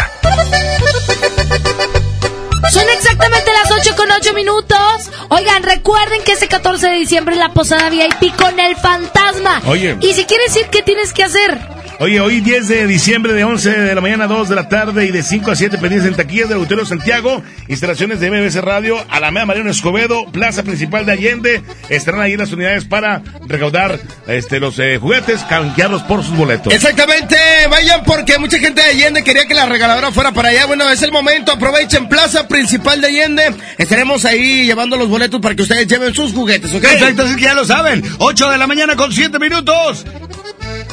Son exactamente las 8 con 8 minutos. Oigan, recuerden que ese 14 de diciembre es la posada VIP con el fantasma. Oye. Y si quieres ir, ¿qué tienes que hacer? Oye, hoy 10 de diciembre de 11 de la mañana a 2 de la tarde y de 5 a 7 pendientes en taquillas del Auditorio Santiago, instalaciones de MBC Radio, Alameda Mariano Escobedo, Plaza Principal de Allende, estarán ahí las unidades para recaudar este los eh, juguetes, canjearlos por sus boletos. Exactamente, vayan porque mucha gente de Allende quería que la regaladora fuera para allá. Bueno, es el momento, aprovechen Plaza Principal de Allende. Estaremos ahí llevando los boletos para que ustedes lleven sus juguetes, ¿ok? Perfecto, así que ya lo saben. 8 de la mañana con 7 minutos.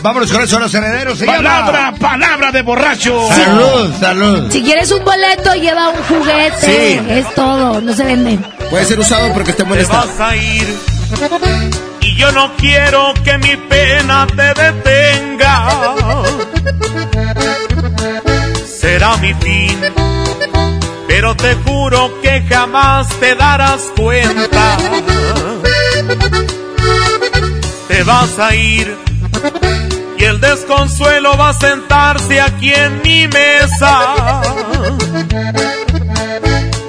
Vámonos con eso, los herederos. Se palabra, llama. palabra de borracho. Salud, salud. Si quieres un boleto, lleva un juguete. Sí. Es todo, no se vende. Puede ser usado porque está en buen Te estado. vas a ir y yo no quiero que mi pena te detenga. Será mi fin, pero te juro que jamás te darás cuenta. Te vas a ir y el desconsuelo va a sentarse aquí en mi mesa.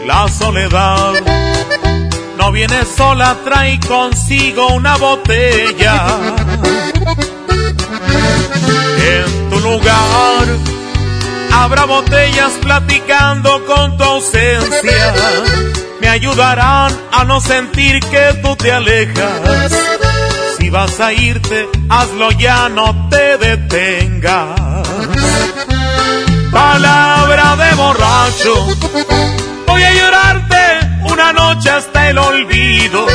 La soledad no viene sola, trae consigo una botella. En tu lugar habrá botellas platicando con tu ausencia. Me ayudarán a no sentir que tú te alejas. Si vas a irte, hazlo ya, no te detengas. Palabra de borracho, voy a llorarte una noche hasta el olvido.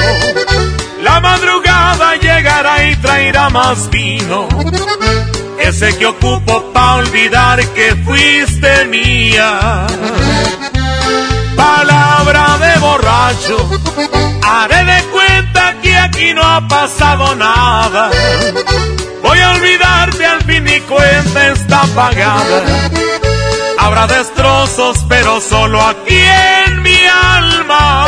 La madrugada llegará y traerá más vino. Ese que ocupo pa' olvidar que fuiste mía. Palabra de borracho, haré de cuenta que aquí no ha pasado nada. Voy a olvidarte al fin y cuenta está pagada. Habrá destrozos, pero solo aquí en mi alma.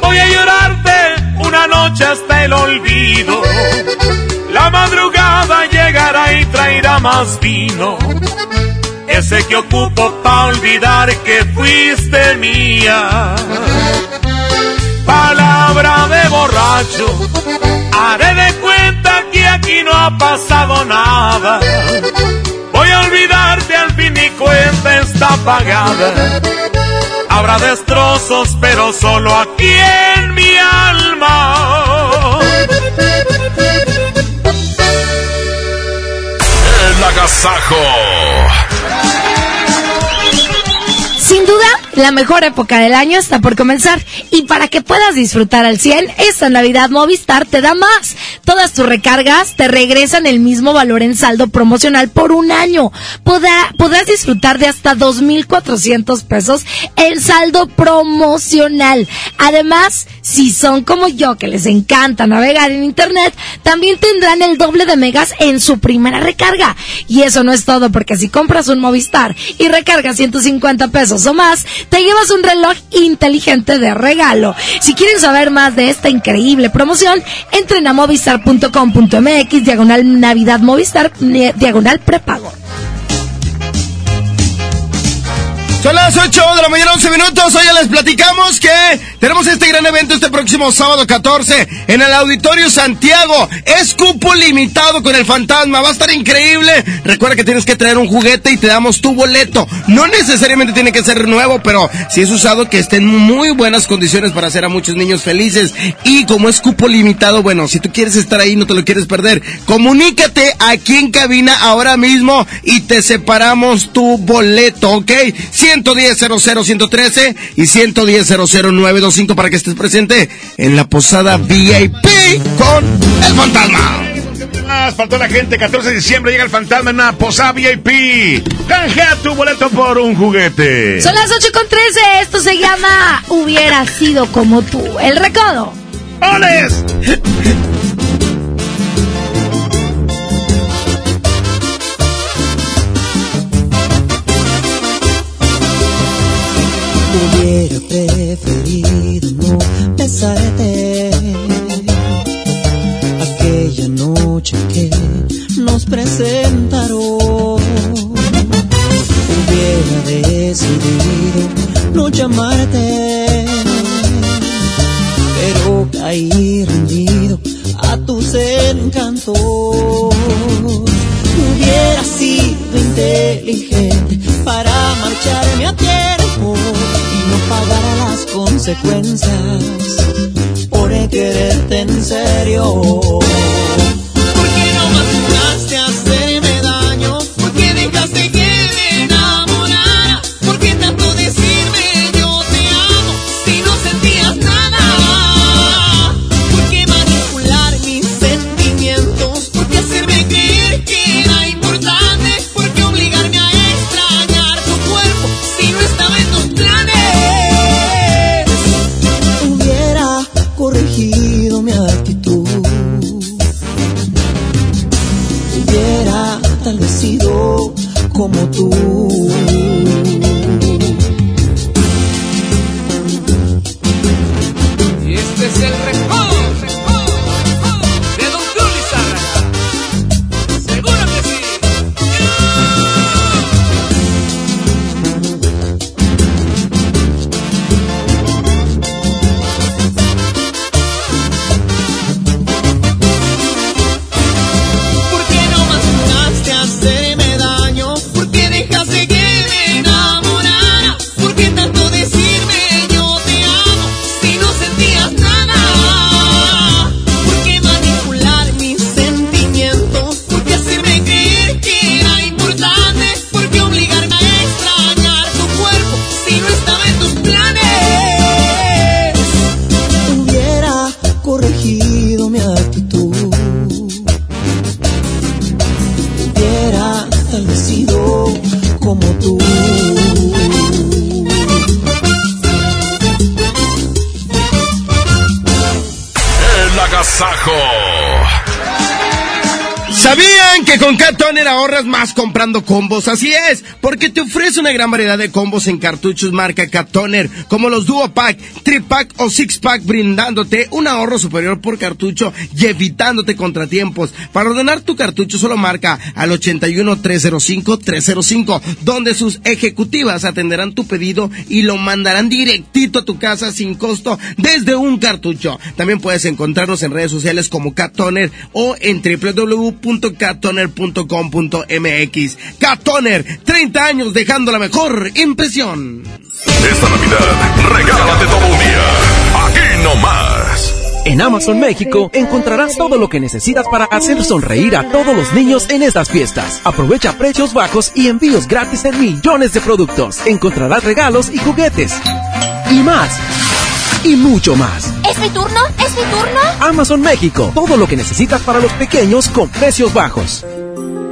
Voy a llorarte una noche hasta el olvido. La madrugada llegará y traerá más vino. Ese que ocupo pa' olvidar que fuiste mía. Palabra de borracho, haré de cuenta que aquí no ha pasado nada. Voy a olvidarte al fin y cuenta está pagada. Habrá destrozos, pero solo aquí en mi alma. El agasajo. La mejor época del año está por comenzar y para que puedas disfrutar al 100, esta Navidad Movistar te da más. Todas tus recargas te regresan el mismo valor en saldo promocional por un año. podrás disfrutar de hasta 2.400 pesos en saldo promocional. Además, si son como yo que les encanta navegar en internet, también tendrán el doble de megas en su primera recarga. Y eso no es todo porque si compras un Movistar y recargas 150 pesos o más, te llevas un reloj inteligente de regalo. Si quieren saber más de esta increíble promoción, entren a movistar.com.mx, diagonal Navidad Movistar, diagonal prepago. Son las 8 de la mañana, 11 minutos. Hoy ya les platicamos que tenemos este gran evento este próximo sábado 14 en el Auditorio Santiago. Es cupo limitado con el fantasma. Va a estar increíble. Recuerda que tienes que traer un juguete y te damos tu boleto. No necesariamente tiene que ser nuevo, pero si es usado, que esté en muy buenas condiciones para hacer a muchos niños felices. Y como es cupo limitado, bueno, si tú quieres estar ahí, no te lo quieres perder, comunícate aquí en cabina ahora mismo y te separamos tu boleto, ¿ok? 110 113 y 110 925 para que estés presente en la posada VIP con el fantasma. Más faltó la gente, 14 de diciembre llega el fantasma en una posada VIP. Canjea tu boleto por un juguete. Son las 8 con 13, esto se llama Hubiera sido como tú, el recodo. ¡Oles! Preferido no besarte aquella noche que nos presentaron. Hubiera decidido no llamarte, pero caí rendido a tus encantos. Hubiera sido inteligente para marcharme a tiempo pagará las consecuencias por quererte en serio. como tu. Más comprando combos. Así es, porque te ofrece una gran variedad de combos en cartuchos marca Catoner, como los Duo Pack, Tripack o Six Pack, brindándote un ahorro superior por cartucho y evitándote contratiempos. Para ordenar tu cartucho, solo marca al 81 305 305, donde sus ejecutivas atenderán tu pedido y lo mandarán directito a tu casa sin costo desde un cartucho. También puedes encontrarnos en redes sociales como Catoner o en www.catoner.com.mx. Catoner, 30 años dejando la mejor impresión. Esta Navidad, regálate todo un día. Aquí no más. En Amazon México encontrarás todo lo que necesitas para hacer sonreír a todos los niños en estas fiestas. Aprovecha precios bajos y envíos gratis en millones de productos. Encontrarás regalos y juguetes. Y más. Y mucho más. ¿Es mi turno? ¿Es mi turno? Amazon México. Todo lo que necesitas para los pequeños con precios bajos.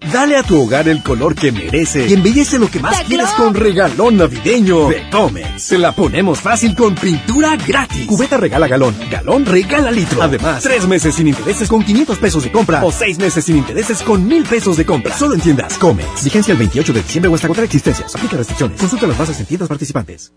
Dale a tu hogar el color que merece y embellece lo que más quieres con regalón navideño de Comex. Se la ponemos fácil con pintura gratis. Cubeta regala galón, galón regala litro. Además, tres meses sin intereses con 500 pesos de compra o seis meses sin intereses con mil pesos de compra. Solo en tiendas Comex. Vigencia el 28 de diciembre o hasta contra existencias. Aplica restricciones. Consulta las bases en tiendas participantes.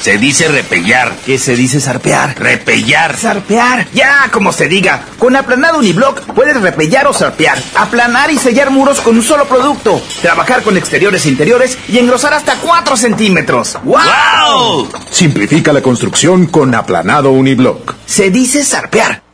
Se dice repellar. ¿Qué se dice zarpear? Repellar. Zarpear. Ya, como se diga. Con aplanado uniblock puedes repellar o zarpear. Aplanar y sellar muros con un solo producto. Trabajar con exteriores e interiores y engrosar hasta 4 centímetros. ¡Wow! Simplifica la construcción con aplanado uniblock. Se dice zarpear.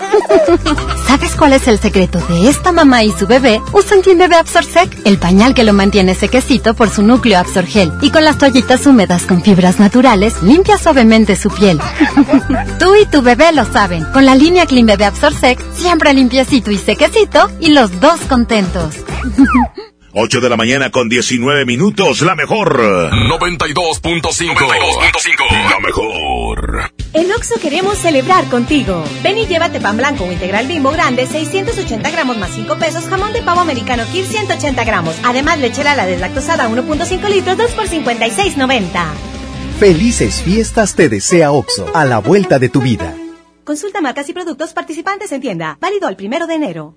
[laughs] ¿Sabes cuál es el secreto de esta mamá y su bebé? Usan Clean Bebé Absorsec, el pañal que lo mantiene sequecito por su núcleo Absorgel. Y con las toallitas húmedas con fibras naturales, limpia suavemente su piel. [laughs] Tú y tu bebé lo saben. Con la línea Clean Bebé Absorsec, siempre limpiecito y sequecito, y los dos contentos. [laughs] 8 de la mañana con 19 minutos, la mejor. 92.5. La mejor. En Oxo queremos celebrar contigo. Ven y llévate pan blanco o integral bimbo grande, 680 gramos más 5 pesos, jamón de pavo americano Kir 180 gramos. Además, leche la deslactosada 1.5 litros, 2 por 56.90. Felices fiestas te desea Oxo, a la vuelta de tu vida. Consulta marcas y productos participantes en tienda. Válido al primero de enero.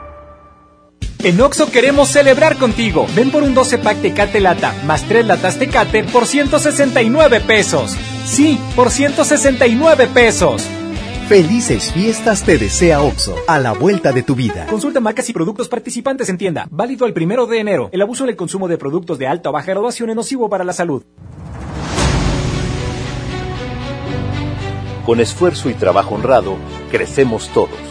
En Oxo queremos celebrar contigo. Ven por un 12 pack Tecate Lata más 3 latas Tecate por 169 pesos. Sí, por 169 pesos. Felices fiestas te desea Oxo, a la vuelta de tu vida. Consulta marcas y productos participantes en tienda. Válido el primero de enero. El abuso en el consumo de productos de alta o baja graduación es nocivo para la salud. Con esfuerzo y trabajo honrado, crecemos todos.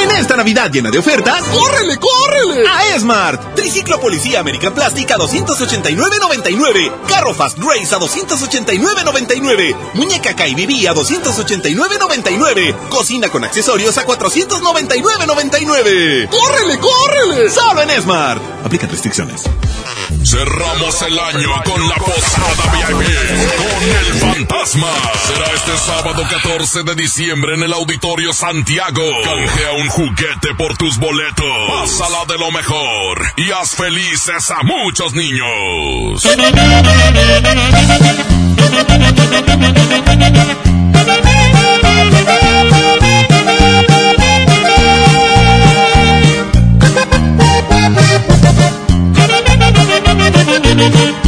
En esta Navidad llena de ofertas, ¡córrele, córrele! A Esmart. Triciclo Policía American Plastic a 289.99. Carro Fast Race a 289.99. Muñeca KBB a 289.99. Cocina con accesorios a 499.99. ¡Córrele, córrele! Solo en Esmart. Aplica restricciones. Cerramos el año con la posada VIP con el fantasma. Será este sábado 14 de diciembre en el Auditorio Santiago. Canjea un juguete por tus boletos. Pásala de lo mejor y haz felices a muchos niños. [laughs]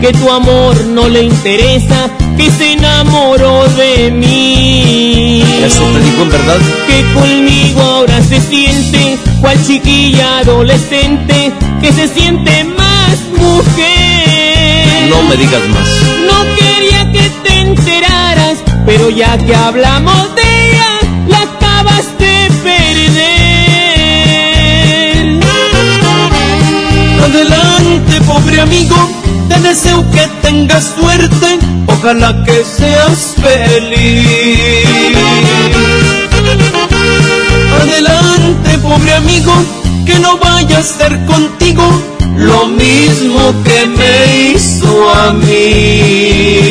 que tu amor no le interesa, que se enamoró de mí. ¿Eso te dijo en verdad? Que conmigo ahora se siente, cual chiquilla adolescente, que se siente más mujer. No me digas más. No quería que te enteraras, pero ya que hablamos de ella, la acabas de perder. Adelante, pobre amigo, suerte, ojalá que seas feliz. Adelante, pobre amigo, que no vaya a ser contigo lo mismo que me hizo a mí.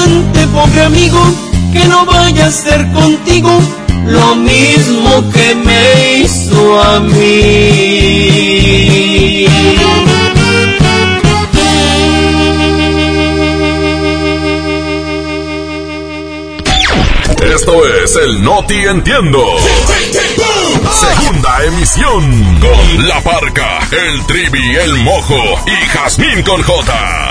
pobre amigo, que no vaya a ser contigo lo mismo que me hizo a mí. Esto es el Noti Entiendo. Segunda emisión con La Parca, el Trivi, el Mojo y Jazmín con J.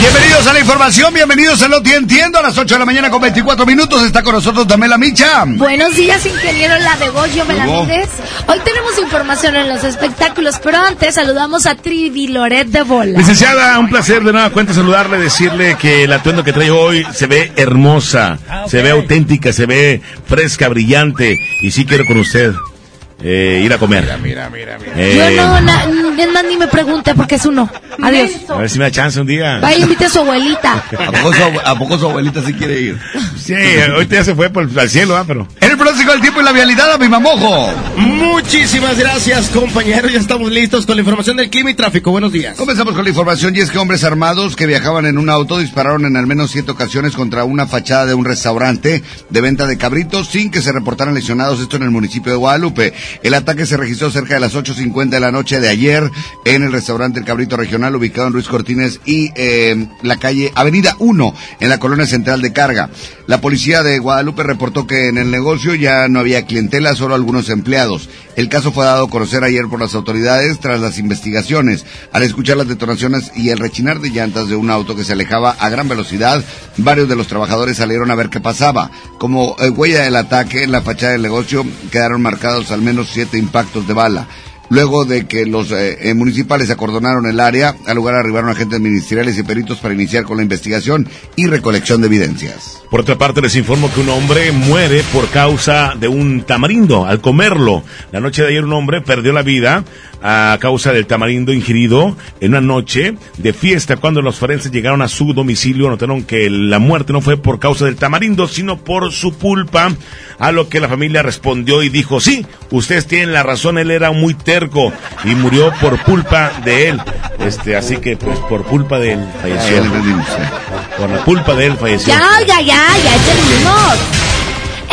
Bienvenidos a la información, bienvenidos a Lo Entiendo a las 8 de la mañana con 24 minutos. Está con nosotros Damela Micha. Buenos días, ingeniero La de Goyo Melamídez. Hoy tenemos información en los espectáculos, pero antes saludamos a Trivi Loret de Bola. Licenciada, un placer de nueva cuenta saludarle, decirle que el atuendo que trae hoy se ve hermosa, se ve auténtica, se ve fresca, brillante, y sí quiero con usted eh, ir a comer. Mira, mira, mira. Yo no, na- ni me pregunte porque es uno. Adiós. A ver si me da chance un día. Vaya, invite a su abuelita. [laughs] ¿A poco su, abue- a poco su abuelita sí quiere ir? Sí, ahorita ya se fue por, al cielo, ¿ah? pero... Pronóstico del tiempo y la vialidad a mi mamojo. Muchísimas gracias, compañeros. Ya estamos listos con la información del clima y tráfico. Buenos días. Comenzamos con la información y es que hombres armados que viajaban en un auto dispararon en al menos siete ocasiones contra una fachada de un restaurante de venta de cabritos sin que se reportaran lesionados. Esto en el municipio de Guadalupe. El ataque se registró cerca de las 8.50 de la noche de ayer en el restaurante El Cabrito Regional ubicado en Ruiz Cortines y eh, la calle Avenida 1 en la colonia central de Carga. La policía de Guadalupe reportó que en el negocio ya no había clientela, solo algunos empleados. El caso fue dado a conocer ayer por las autoridades tras las investigaciones. Al escuchar las detonaciones y el rechinar de llantas de un auto que se alejaba a gran velocidad, varios de los trabajadores salieron a ver qué pasaba. Como eh, huella del ataque, en la fachada del negocio quedaron marcados al menos siete impactos de bala. Luego de que los eh, eh, municipales acordonaron el área, al lugar arribaron agentes ministeriales y peritos para iniciar con la investigación y recolección de evidencias. Por otra parte, les informo que un hombre muere por causa de un tamarindo al comerlo. La noche de ayer un hombre perdió la vida a causa del tamarindo ingerido en una noche de fiesta. Cuando los forenses llegaron a su domicilio, notaron que la muerte no fue por causa del tamarindo, sino por su pulpa. A lo que la familia respondió y dijo, sí, ustedes tienen la razón, él era muy terco y murió por culpa de él. Este, así que pues por culpa de él falleció. Por la culpa de él falleció. Ya, ya, ya, ya terminamos.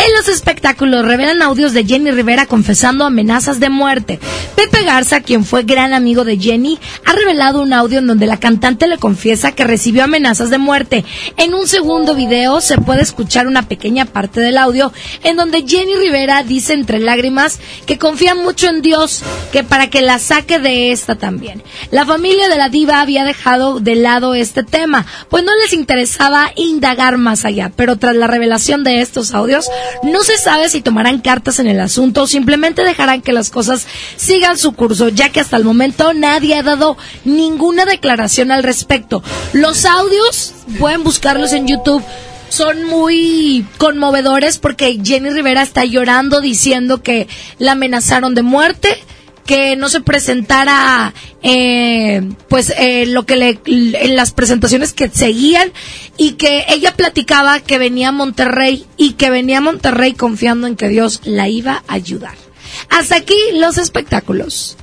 En los espectáculos revelan audios de Jenny Rivera confesando amenazas de muerte. Pepe Garza, quien fue gran amigo de Jenny, ha revelado un audio en donde la cantante le confiesa que recibió amenazas de muerte. En un segundo video se puede escuchar una pequeña parte del audio en donde Jenny Rivera dice entre lágrimas que confía mucho en Dios, que para que la saque de esta también. La familia de la diva había dejado de lado este tema, pues no les interesaba indagar más allá, pero tras la revelación de estos audios, no se sabe si tomarán cartas en el asunto o simplemente dejarán que las cosas sigan su curso, ya que hasta el momento nadie ha dado ninguna declaración al respecto. Los audios pueden buscarlos en YouTube son muy conmovedores porque Jenny Rivera está llorando diciendo que la amenazaron de muerte, que no se presentara eh, pues eh, lo que le en las presentaciones que seguían y que ella platicaba que venía a Monterrey y que venía a Monterrey confiando en que Dios la iba a ayudar. Hasta aquí los espectáculos.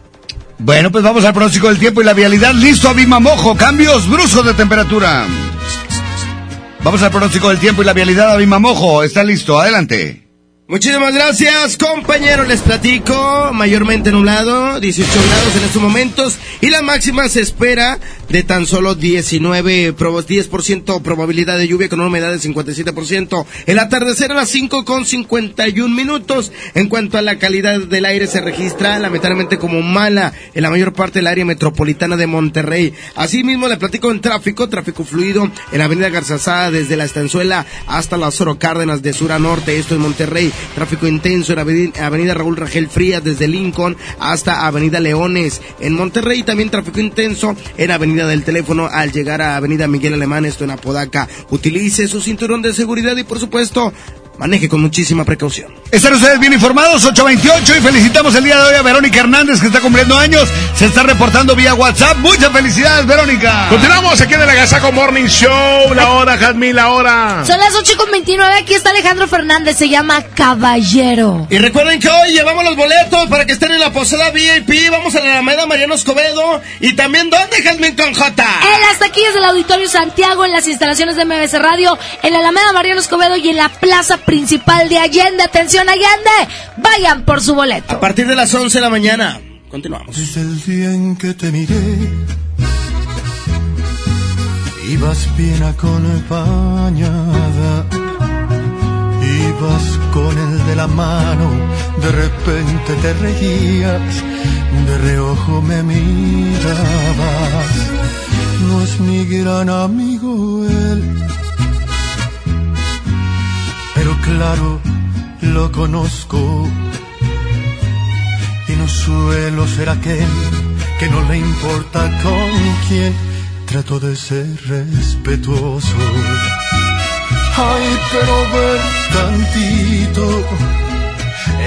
Bueno, pues vamos al pronóstico del tiempo y la vialidad. Listo, Abimamojo. Cambios bruscos de temperatura. Vamos al pronóstico del tiempo y la vialidad, Abimamojo. Está listo, adelante. Muchísimas gracias, compañeros. Les platico, mayormente nublado, 18 grados en estos momentos y la máxima se espera de tan solo 19, 10% probabilidad de lluvia con una humedad del 57%. El atardecer a las 5 con 51 minutos. En cuanto a la calidad del aire se registra lamentablemente como mala en la mayor parte del área metropolitana de Monterrey. Asimismo, le platico en tráfico, tráfico fluido en la avenida Garzazada desde la Estanzuela hasta la Zoro Cárdenas de sur a norte, esto en Monterrey. Tráfico intenso en avenida, avenida Raúl Rangel Frías desde Lincoln hasta Avenida Leones. En Monterrey también tráfico intenso en Avenida del Teléfono al llegar a Avenida Miguel Alemán, esto en Apodaca. Utilice su cinturón de seguridad y por supuesto maneje con muchísima precaución. Están ustedes bien informados, 828, y felicitamos el día de hoy a Verónica Hernández, que está cumpliendo años. Se está reportando vía WhatsApp. Muchas felicidades, Verónica. Continuamos aquí en el Agasaco Morning Show. La hora, Jazmín, la hora. Son las 8 con 29. Aquí está Alejandro Fernández. Se llama Caballero. Y recuerden que hoy llevamos los boletos para que estén en la posada VIP. Vamos a la Alameda Mariano Escobedo. Y también, ¿dónde, Jazmín con J? En las taquillas del Auditorio Santiago, en las instalaciones de MBS Radio, en la Alameda Mariano Escobedo y en la Plaza Principal de Allende. Atención, Allende. Vayan por su boleto. A partir de las 11 de la mañana. Continuamos. Es el día en que te miré. Ibas bien acompañada. Ibas con el de la mano. De repente te reías. De reojo me mirabas. No es mi gran amigo él. Claro, lo conozco y no suelo ser aquel que no le importa con quién trato de ser respetuoso. Ay, pero ver tantito.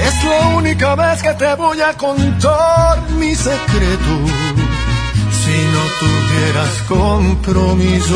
Es la única vez que te voy a contar mi secreto. Si no tuvieras compromiso,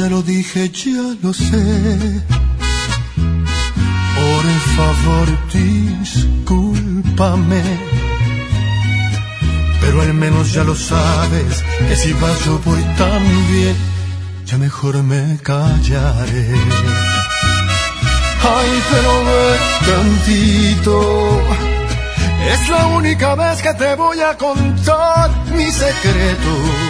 Ya lo dije, ya lo sé. Por favor, discúlpame. Pero al menos ya lo sabes, que si vas yo voy también, ya mejor me callaré. Ay, pero ve tantito. Es la única vez que te voy a contar mi secreto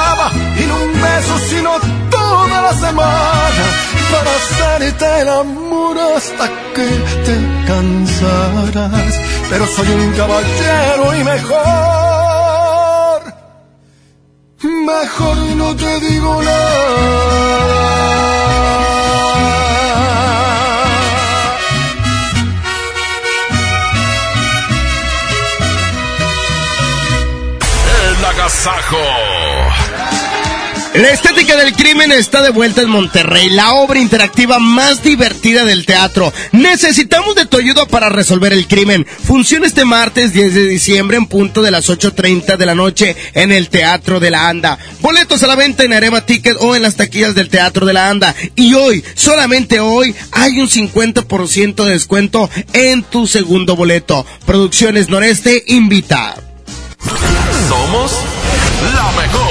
y no un beso, sino toda la semana para hacerte el amor hasta que te cansarás. Pero soy un caballero y mejor, mejor no te digo nada. El agasajo. La estética del crimen está de vuelta en Monterrey, la obra interactiva más divertida del teatro. Necesitamos de tu ayuda para resolver el crimen. Funciona este martes 10 de diciembre en punto de las 8.30 de la noche en el Teatro de la Anda. Boletos a la venta en Arema Ticket o en las taquillas del Teatro de la Anda. Y hoy, solamente hoy, hay un 50% de descuento en tu segundo boleto. Producciones Noreste invita. Somos la mejor.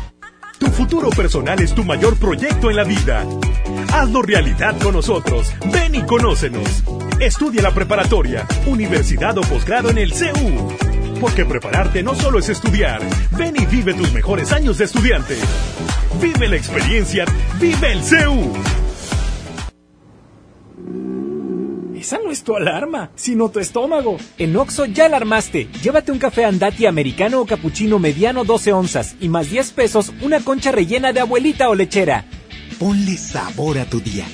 Tu futuro personal es tu mayor proyecto en la vida. Hazlo realidad con nosotros. Ven y conócenos. Estudia la preparatoria, universidad o posgrado en el CEU. Porque prepararte no solo es estudiar. Ven y vive tus mejores años de estudiante. Vive la experiencia. Vive el CEU. Esa no es tu alarma, sino tu estómago. En Oxo ya la armaste. Llévate un café andati americano o capuchino mediano 12 onzas y más 10 pesos una concha rellena de abuelita o lechera. Ponle sabor a tu día.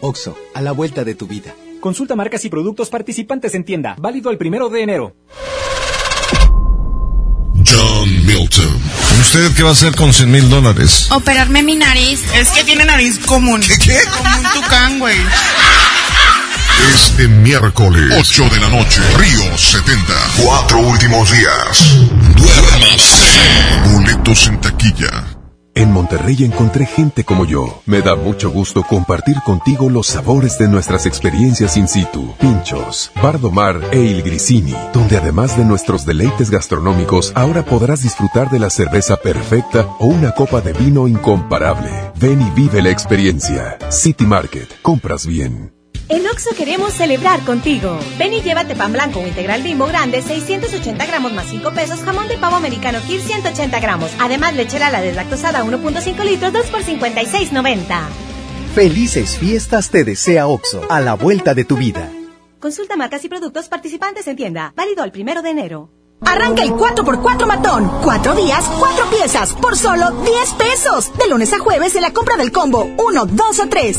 Oxo, a la vuelta de tu vida. Consulta marcas y productos participantes en tienda. Válido el primero de enero. John Milton. ¿Usted qué va a hacer con 100 mil dólares? Operarme mi nariz. Es que tiene nariz común. ¿Qué? qué? Como un tucán, güey. Este miércoles, 8 de la noche, Río 70. Cuatro últimos días. Duérmase. Boletos en taquilla. En Monterrey encontré gente como yo. Me da mucho gusto compartir contigo los sabores de nuestras experiencias in situ. Pinchos, Bardomar e Il Grisini, donde además de nuestros deleites gastronómicos, ahora podrás disfrutar de la cerveza perfecta o una copa de vino incomparable. Ven y vive la experiencia. City Market, compras bien. En Oxo queremos celebrar contigo. Ven y llévate pan blanco o integral bimbo grande, 680 gramos más 5 pesos, jamón de pavo americano Kir 180 gramos. Además, lechera la deslactosada 1.5 litros, 2 por 56.90. Felices fiestas te desea Oxo, a la vuelta de tu vida. Consulta marcas y productos participantes en tienda. Válido el primero de enero. Arranca el 4x4 matón. Cuatro días, cuatro piezas, por solo 10 pesos. De lunes a jueves en la compra del combo 1, 2 o 3.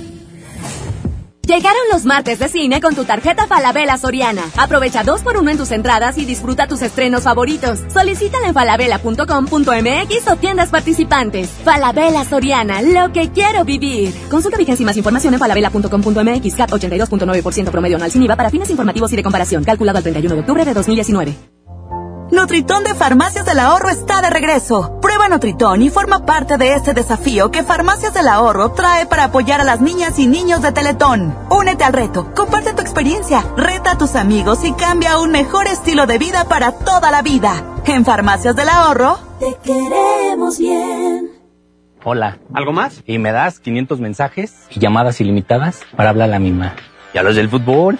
Llegaron los martes de cine con tu tarjeta Falabella Soriana. Aprovecha dos por uno en tus entradas y disfruta tus estrenos favoritos. Solicítala en falabella.com.mx o tiendas participantes. Falabella Soriana, lo que quiero vivir. Consulta vigencia y más información en falabella.com.mx. CAT 82.9% promedio anual sin IVA para fines informativos y de comparación. Calculado al 31 de octubre de 2019. Nutritón de Farmacias del Ahorro está de regreso. Prueba Nutritón y forma parte de este desafío que Farmacias del Ahorro trae para apoyar a las niñas y niños de Teletón. Únete al reto, comparte tu experiencia, reta a tus amigos y cambia a un mejor estilo de vida para toda la vida. En Farmacias del Ahorro, te queremos bien. Hola. ¿Algo más? Y me das 500 mensajes y llamadas ilimitadas para hablar a la misma. ¿Y a los del fútbol?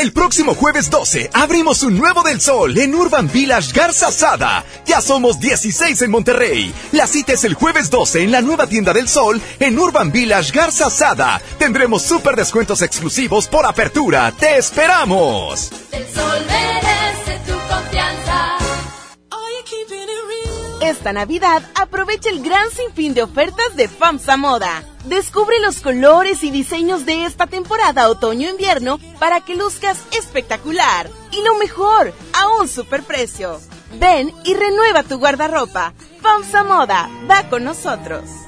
El próximo jueves 12 abrimos un nuevo del sol en Urban Village Garza Sada. Ya somos 16 en Monterrey. La cita es el jueves 12 en la nueva tienda del sol en Urban Village Garza Sada. Tendremos super descuentos exclusivos por apertura. ¡Te esperamos! El sol merece Esta Navidad aprovecha el gran sinfín de ofertas de FAMSA Moda. Descubre los colores y diseños de esta temporada otoño-invierno para que luzcas espectacular. Y lo mejor, a un superprecio. Ven y renueva tu guardarropa. FAMSA Moda, va con nosotros.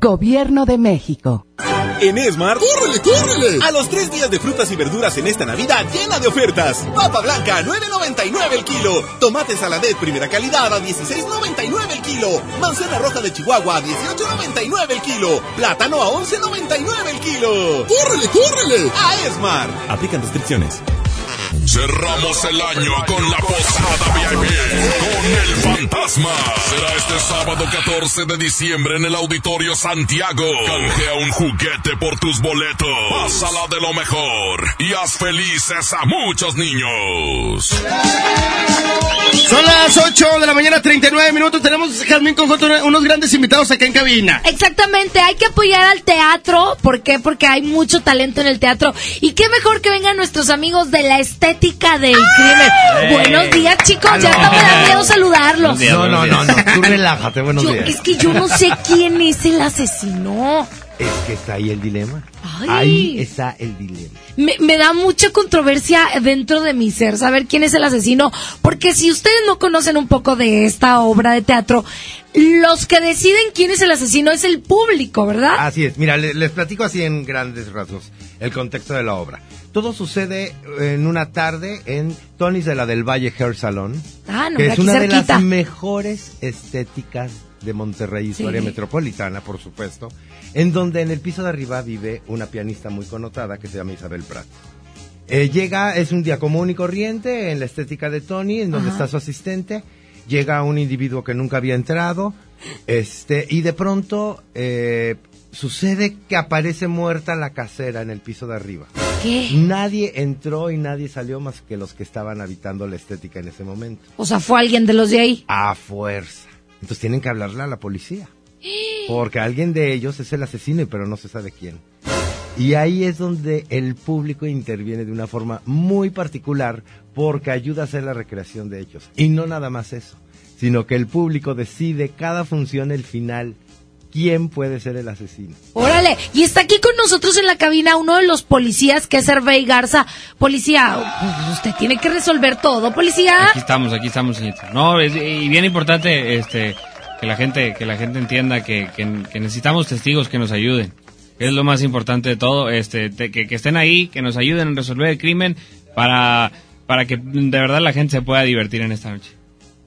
Gobierno de México. En Esmar, ¡córrele, córrele! A los tres días de frutas y verduras en esta Navidad llena de ofertas. Papa blanca, 9.99 el kilo. Tomate saladet primera calidad a 16.99 el kilo. Manzana roja de Chihuahua a 18.99 el kilo. Plátano a 11.99 el kilo. ¡Córrele, córrele! A Esmar. Aplican restricciones. Cerramos el año con la posada VIP con el fantasma. Será este sábado 14 de diciembre en el Auditorio Santiago. Canjea un juguete por tus boletos. Pásala de lo mejor y haz felices a muchos niños. Son las 8 de la mañana, 39 minutos. Tenemos, Jazmín Conjunto, unos grandes invitados acá en cabina. Exactamente, hay que apoyar al teatro. ¿Por qué? Porque hay mucho talento en el teatro. Y qué mejor que vengan nuestros amigos de la estética del crimen. ¡Eh! Buenos días, chicos. Ya hasta me da No, no, no, no, tú relájate, buenos Yo- días. es que yo no sé quién es el asesino. Es que está ahí el dilema. Ay. Ahí está el dilema. Me, me da mucha controversia dentro de mi ser saber quién es el asesino, porque si ustedes no conocen un poco de esta obra de teatro, los que deciden quién es el asesino es el público, ¿verdad? Así es, mira, le- les, platico así en grandes rasgos el contexto de la obra. Todo sucede en una tarde en Tony's de la del Valle Hair Salon, Ah, no, que es una de las mejores estéticas de Monterrey, Sí. historia metropolitana, por supuesto, en donde en el piso de arriba vive una pianista muy connotada que se llama Isabel Prat. Eh, llega, es un día común y corriente en la estética de Tony, en donde Ajá. está su asistente. Llega un individuo que nunca había entrado, este, y de pronto eh, sucede que aparece muerta la casera en el piso de arriba. ¿Qué? Nadie entró y nadie salió más que los que estaban habitando la estética en ese momento. O sea, fue alguien de los de ahí. A fuerza. Entonces tienen que hablarle a la policía. Porque alguien de ellos es el asesino, pero no se sabe quién. Y ahí es donde el público interviene de una forma muy particular porque ayuda a hacer la recreación de hechos. Y no nada más eso, sino que el público decide cada función, el final, quién puede ser el asesino. Órale, y está aquí con nosotros en la cabina uno de los policías, que es Hervey Garza. Policía, pues, usted tiene que resolver todo, policía. Aquí estamos, aquí estamos, señorita. No, es- y bien importante este que la gente que la gente entienda que, que- que necesitamos testigos que nos ayuden. Es lo más importante de todo, este te- que, que estén ahí, que nos ayuden a resolver el crimen para para que de verdad la gente se pueda divertir en esta noche.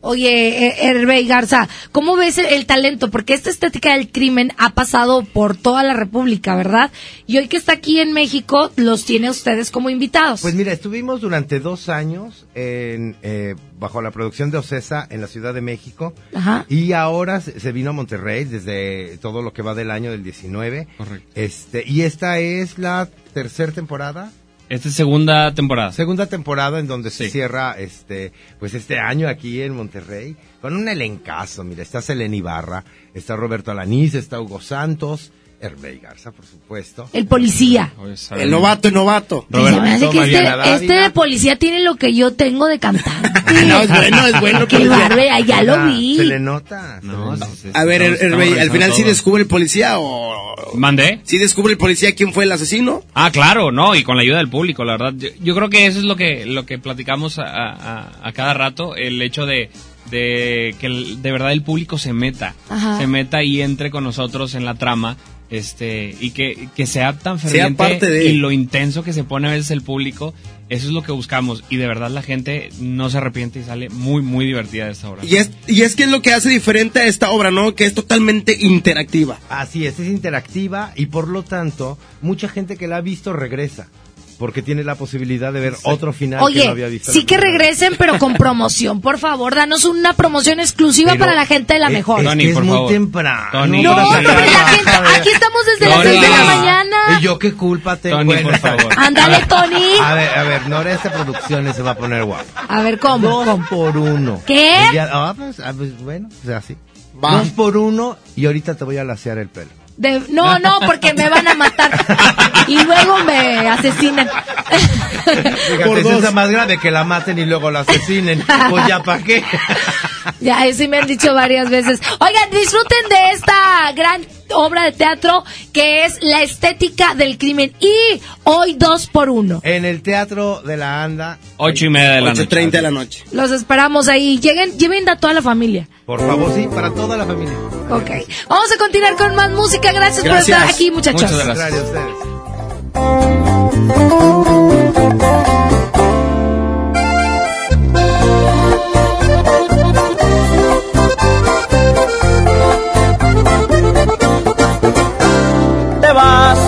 Oye, eh, Hervey Garza, ¿cómo ves el, talento? Porque esta estética del crimen ha pasado por toda la República, ¿verdad? Y hoy que está aquí en México, los tiene ustedes como invitados. Pues mira, estuvimos durante dos años en, eh, bajo la producción de Ocesa en la Ciudad de México. Ajá. Y ahora se, se vino a Monterrey desde todo lo que va del año del 19. Correcto. Este, y esta es la tercera temporada. Esta es segunda temporada. Segunda temporada en donde se cierra este, pues este año aquí en Monterrey con un elencazo. Mira, está Selena Ibarra, está Roberto Alaniz, está Hugo Santos, Hervey Garza, por supuesto. El policía. El novato, el novato. Se me hace que este, este de policía tiene lo que yo tengo de cantar. [laughs] No, es bueno, es bueno. Qué policía. bárbara, ya lo vi. Se le nota. No, A ver, estamos al final revisando sí todo. descubre el policía o... ¿Mandé? ¿Sí descubre el policía quién fue el asesino? Ah, claro, no, y con la ayuda del público, la verdad. Yo, yo creo que eso es lo que lo que platicamos a, a- a cada rato, el hecho de, de que el- de verdad el público se meta, Ajá. se meta y entre con nosotros en la trama, este, y que, que sea tan Sea ferviente parte de- y lo intenso que se pone a veces el público, eso es lo que buscamos, y de verdad la gente no se arrepiente y sale muy, muy divertida de esta obra. Y es, y es que es lo que hace diferente a esta obra, ¿no? Que es totalmente interactiva. Así es, es interactiva y por lo tanto, mucha gente que la ha visto regresa. Porque tiene la posibilidad de ver otro final que no había visto. sí que regresen, pero con promoción. Por favor, danos una promoción exclusiva Pero para la gente de la es- mejor. es Tony, es por muy favor. temprano. Tony. no, pero la gente, aquí estamos desde las Tony. 6 de la mañana. ¿Y yo qué culpa tengo? Tony, Bueno, por [laughs] favor. Ándale, Tony. A ver, a ver, Noreste Producciones se va a poner guapo. A ver, ¿cómo? Dos ¿Cómo? por uno. ¿Qué? Ah, pues, ah, pues, bueno, o sea, así. Va. Dos por uno y ahorita te voy a lasear el pelo. De- no, no, porque me van a matar. Y luego me asesinan. Fíjate, Por dos. es más grave que la maten y luego la asesinen. Pues ya, ¿para qué? Ya, eso sí me han dicho varias veces. Oigan, disfruten de esta gran obra de teatro que es La estética del crimen. Y hoy dos por uno. En el Teatro de la Anda, Ocho y media de la noche. 8.30 de la noche. Los esperamos ahí. Lleguen, lleven a toda la familia. por favor, sí, para toda la familia. Ok. Vamos a continuar con más música. Gracias, por Gracias. estar aquí, muchachos. Muchas gracias. Gracias a ustedes.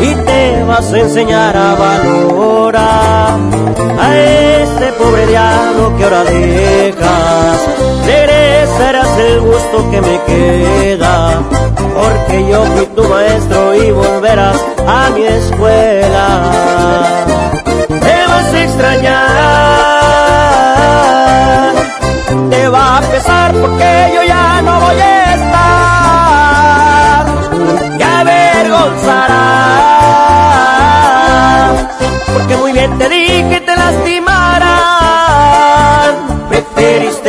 y te vas a enseñar a valorar a este pobre diablo que ahora dejas. Regresarás el gusto que me queda, porque yo fui tu maestro y volverás a mi escuela.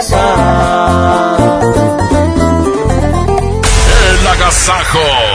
El agasajo.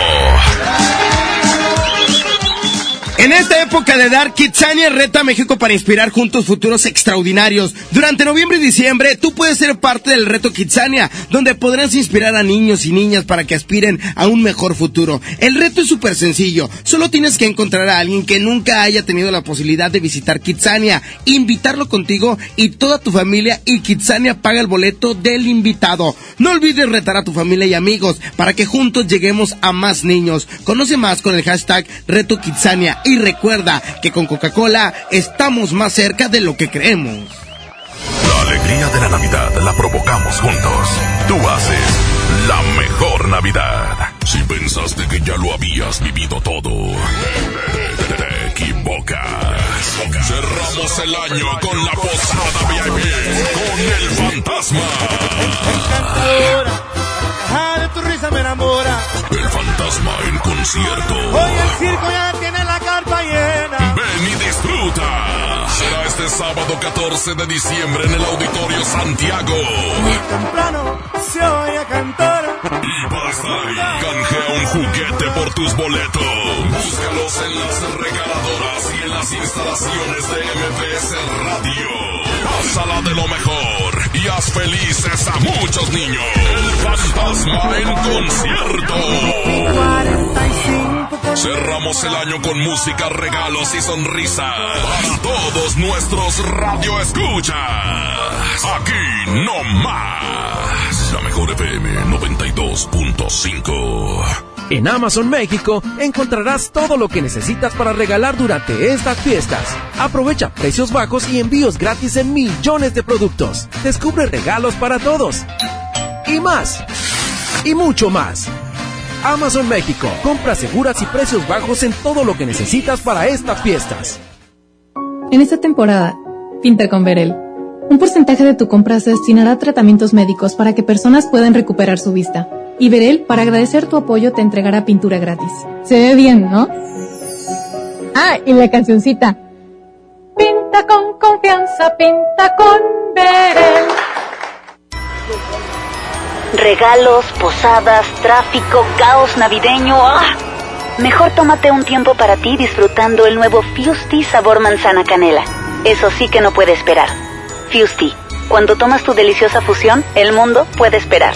Esta época de Dark Kitsania reta a México para inspirar juntos futuros extraordinarios. Durante noviembre y diciembre, tú puedes ser parte del reto Kitsania, donde podrás inspirar a niños y niñas para que aspiren a un mejor futuro. El reto es súper sencillo. Solo tienes que encontrar a alguien que nunca haya tenido la posibilidad de visitar Kitsania, invitarlo contigo y toda tu familia y Kitsania paga el boleto del invitado. No olvides retar a tu familia y amigos para que juntos lleguemos a más niños. Conoce más con el hashtag Reto Kitsania y recuerda que con Coca-Cola estamos más cerca de lo que creemos. La alegría de la Navidad la provocamos juntos. Tú haces la mejor Navidad. Si pensaste que ya lo habías vivido todo, te, te equivocas. Cerramos el año con la posada VIP con el fantasma. Tu risa me enamora. El fantasma en concierto. Hoy el circo ya tiene la carpa llena. Ven y disfruta. Será este sábado 14 de diciembre en el Auditorio Santiago. Muy temprano se oye cantar. Y estar ahí, canjea un juguete por tus boletos. Búscalos en las regaladoras y en las instalaciones de MBS Radio. Pásala de lo mejor felices a muchos niños. El fantasma en concierto. Cerramos el año con música, regalos y sonrisas para todos nuestros radio escuchas. Aquí no más. La mejor FM 92.5. En Amazon México encontrarás todo lo que necesitas para regalar durante estas fiestas. Aprovecha precios bajos y envíos gratis en millones de productos. Descubre regalos para todos. Y más. Y mucho más. Amazon México. Compras seguras y precios bajos en todo lo que necesitas para estas fiestas. En esta temporada, pinta con Verel. Un porcentaje de tu compra se destinará a tratamientos médicos para que personas puedan recuperar su vista. Y Verel, para agradecer tu apoyo, te entregará pintura gratis. Se ve bien, ¿no? Ah, y la cancioncita. Pinta con confianza, pinta con Verel. Regalos, posadas, tráfico, caos navideño. ¡Ah! Mejor tómate un tiempo para ti disfrutando el nuevo Fusti sabor manzana canela. Eso sí que no puede esperar. Fusti, cuando tomas tu deliciosa fusión, el mundo puede esperar.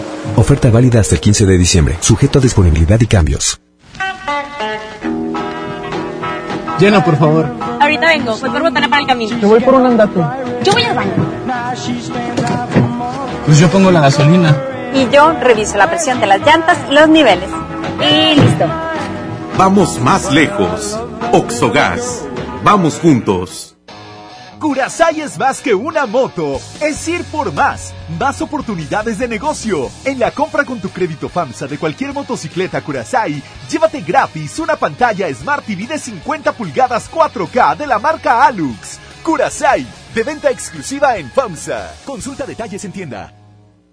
Oferta válida hasta el 15 de diciembre, sujeto a disponibilidad y cambios. Llena, por favor. Ahorita vengo. Voy por botana para el camino. Yo voy por un andate. Yo voy al baño. Pues yo pongo la gasolina. Y yo reviso la presión de las llantas y los niveles. Y listo. Vamos más lejos. Oxogas. Vamos juntos. Curasai es más que una moto, es ir por más, más oportunidades de negocio. En la compra con tu crédito FAMSA de cualquier motocicleta Curasai, llévate gratis una pantalla Smart TV de 50 pulgadas 4K de la marca Alux. Curasai, de venta exclusiva en FAMSA. Consulta detalles en tienda.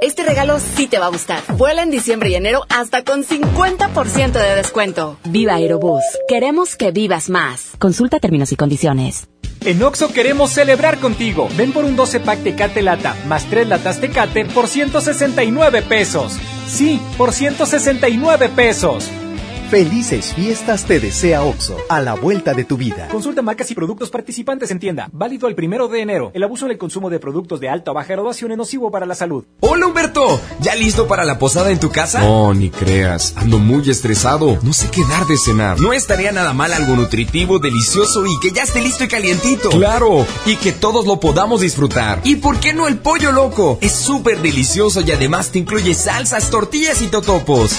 Este regalo sí te va a gustar. Vuela en diciembre y enero hasta con 50% de descuento. Viva Aerobús. Queremos que vivas más. Consulta términos y condiciones. En Oxo queremos celebrar contigo. Ven por un 12 pack Tecate Lata más 3 latas Tecate por 169 pesos. Sí, por 169 pesos. Felices fiestas te desea OXO, a la vuelta de tu vida. Consulta marcas y productos participantes en tienda. Válido el primero de enero. El abuso en el consumo de productos de alta o baja graduación es nocivo para la salud. Hola Humberto, ¿ya listo para la posada en tu casa? No, ni creas, ando muy estresado. No sé qué dar de cenar. No estaría nada mal algo nutritivo, delicioso y que ya esté listo y calientito. Claro, y que todos lo podamos disfrutar. ¿Y por qué no el pollo loco? Es súper delicioso y además te incluye salsas, tortillas y totopos.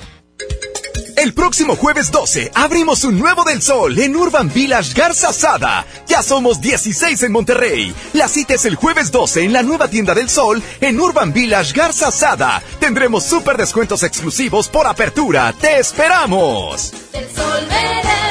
El próximo jueves 12 abrimos un nuevo del sol en Urban Village Garza Sada. Ya somos 16 en Monterrey. La cita es el jueves 12 en la nueva tienda del sol en Urban Village Garza Sada. Tendremos super descuentos exclusivos por apertura. ¡Te esperamos! El sol merece.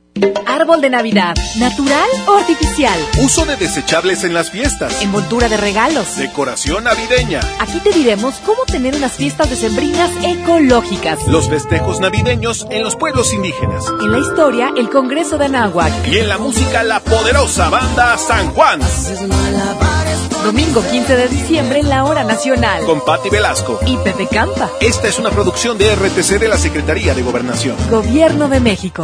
Árbol de Navidad, ¿natural o artificial? Uso de desechables en las fiestas. Envoltura de regalos. Decoración navideña. Aquí te diremos cómo tener unas fiestas decembrinas ecológicas. Los festejos navideños en los pueblos indígenas. En la historia, el Congreso de Anáhuac. Y en la música, la poderosa banda San Juan. Domingo 15 de diciembre en la Hora Nacional. Con Patti Velasco. Y Pepe Campa. Esta es una producción de RTC de la Secretaría de Gobernación. Gobierno de México.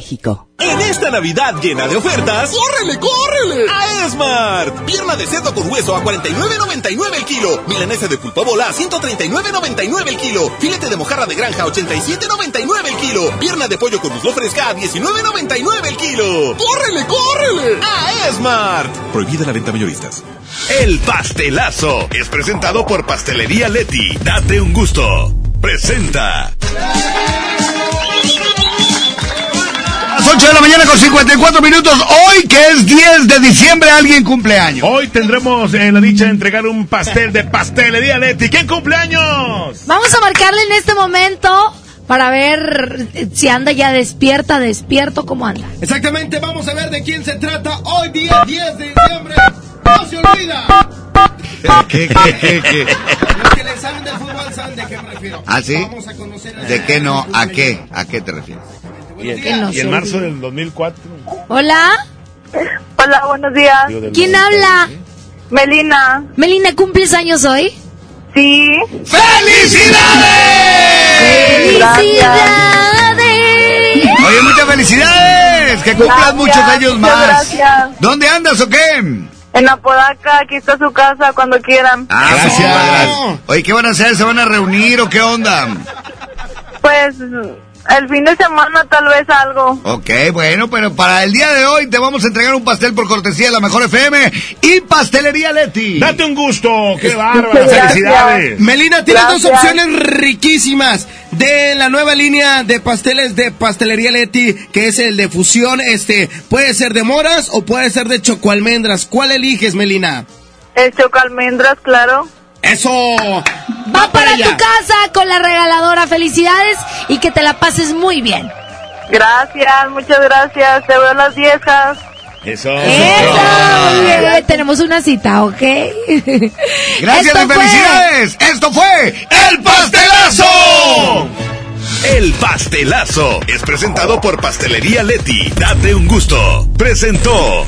En esta Navidad llena de ofertas, ¡córrele, córrele! A Esmart. Pierna de cerdo con hueso a 49.99 el kilo. Milanesa de pulpa bola a 139.99 el kilo. Filete de mojarra de granja a 87.99 el kilo. Pierna de pollo con muslo fresca a 19.99 el kilo. ¡Córrele, córrele! A Esmart. Prohibida la venta mayoristas. El pastelazo es presentado por Pastelería Leti. Date un gusto. Presenta. Las 8 de la mañana con 54 minutos. Hoy, que es 10 de diciembre, alguien cumpleaños. Hoy tendremos eh, la dicha de entregar un pastel de Pastelería Leti. ¿Quién cumpleaños? Vamos a marcarle en este momento para ver si anda ya despierta, despierto, cómo anda. Exactamente, vamos a ver de quién se trata hoy día 10 de diciembre. ¡No se olvida! ¿Qué, qué, qué, qué? Los que le saben del fútbol saben de qué me refiero. ¿Ah, sí? Vamos a conocer a- ¿De qué no? ¿A qué? ¿A qué te refieres? Y, el- Que no y en marzo del 2004. Hola, Hola, buenos días. ¿quién 90, habla? Melina. Melina, ¿cumples años hoy? Sí. ¡Felicidades! Oye, muchas felicidades. Que cumplas Gracias, muchos años muchas más. gracias. ¿Dónde andas o qué? En Apodaca, aquí está su casa cuando quieran. Ah, Gracias. gracias. Oye, ¿qué van a hacer? ¿Se van a reunir o qué onda? Pues el fin de semana tal vez algo. Ok, bueno, pero para el día de hoy te vamos a entregar un pastel por cortesía de la Mejor FM y Pastelería Leti. Date un gusto, qué bárbaro, Gracias. felicidades. Melina, tienes dos opciones riquísimas de la nueva línea de pasteles de Pastelería Leti, que es el de fusión. Este puede ser de moras o puede ser de chocoalmendras. ¿Cuál eliges, Melina? El chocalmendras, claro. Eso. Va para tu casa con la regaladora. Felicidades y que te la pases muy bien. Gracias, muchas gracias. Te veo las viejas. Eso. Eso, muy bien. Tenemos una cita, ¿ok? [laughs] Gracias Esto y fue- felicidades. Esto fue El Pastelazo. El pastelazo es presentado por Pastelería Leti. Date un gusto. Presentó.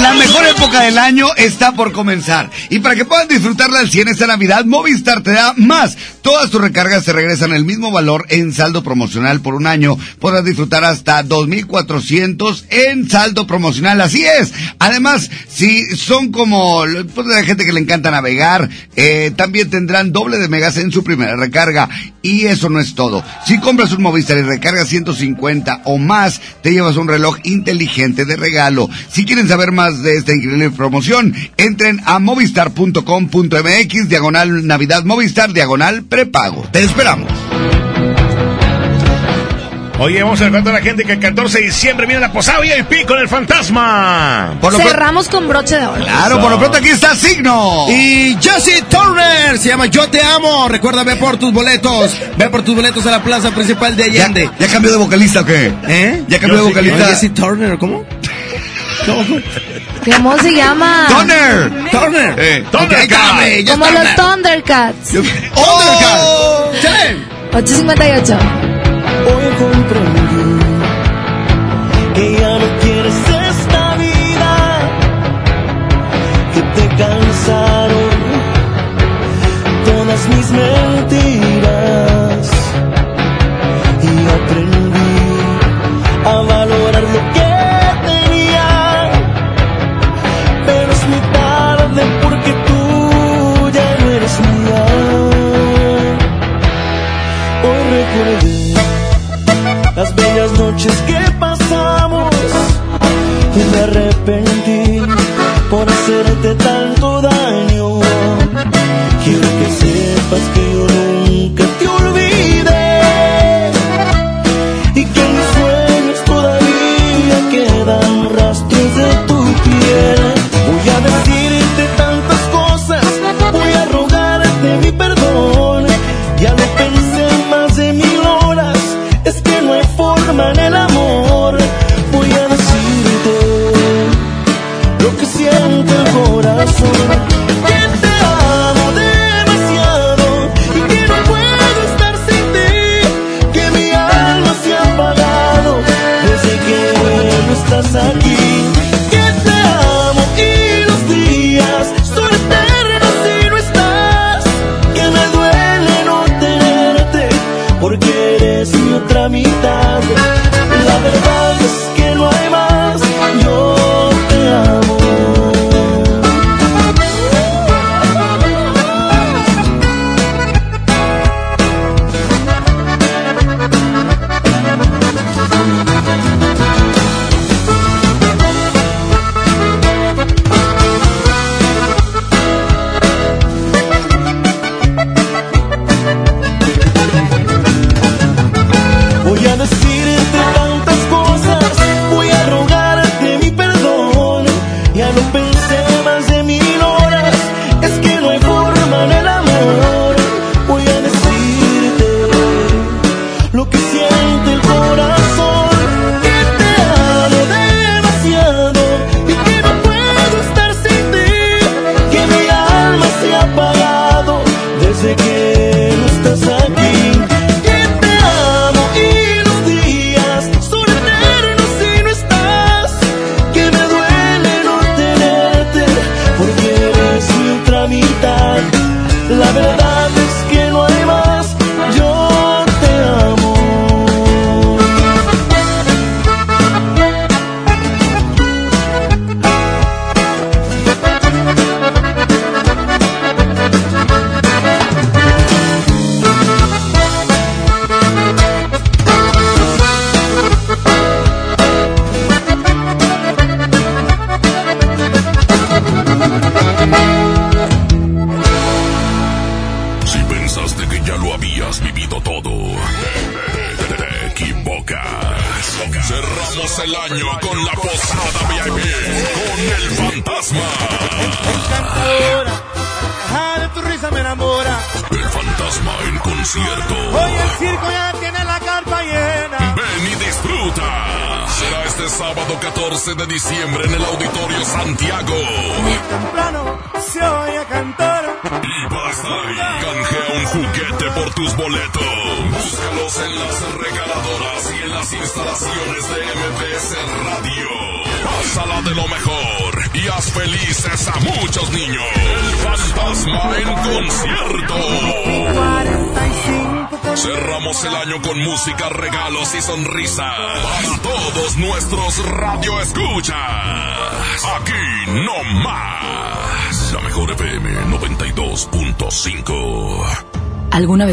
La mejor época del año está por comenzar. Y para que puedan disfrutarla al 100 esta Navidad, Movistar te da más. Todas tus recargas se regresan el mismo valor en saldo promocional por un año. Podrás disfrutar hasta 2.400 en saldo promocional. Así es. Además, si son como pues, la gente que le encanta navegar, eh, también tendrán doble de megas en su primera recarga. Y eso no es todo. Si compras un Movistar y recargas 150 o más, te llevas un reloj inteligente de regalo. Si quieren saber más de esta increíble promoción, entren a movistar.com.mx, diagonal Navidad Movistar, diagonal prepago. Te esperamos. Oye, vamos a recordar a la gente que el 14 de diciembre viene la posada VIP con el fantasma. Por lo pronto- Cerramos con broche de oro. Claro, por lo pronto aquí está Signo. Y Jesse Turner se llama Yo Te Amo. Recuerda, ve por tus boletos. Ve por tus boletos a la plaza principal de ¿Ya, Allende. ¿Ya cambió de vocalista o qué? ¿Eh? ¿Ya cambió de Yo sí vocalista? Jesse Turner, ¿cómo? ¿Cómo? ¿Cómo se llama? Turner. Turner. Eh, dame, ya Como los Thundercats. ¡Oh! Sí. 858. Hoy comprendí que ya no quieres esta vida, que te cansaron todas mis mentiras por hacerte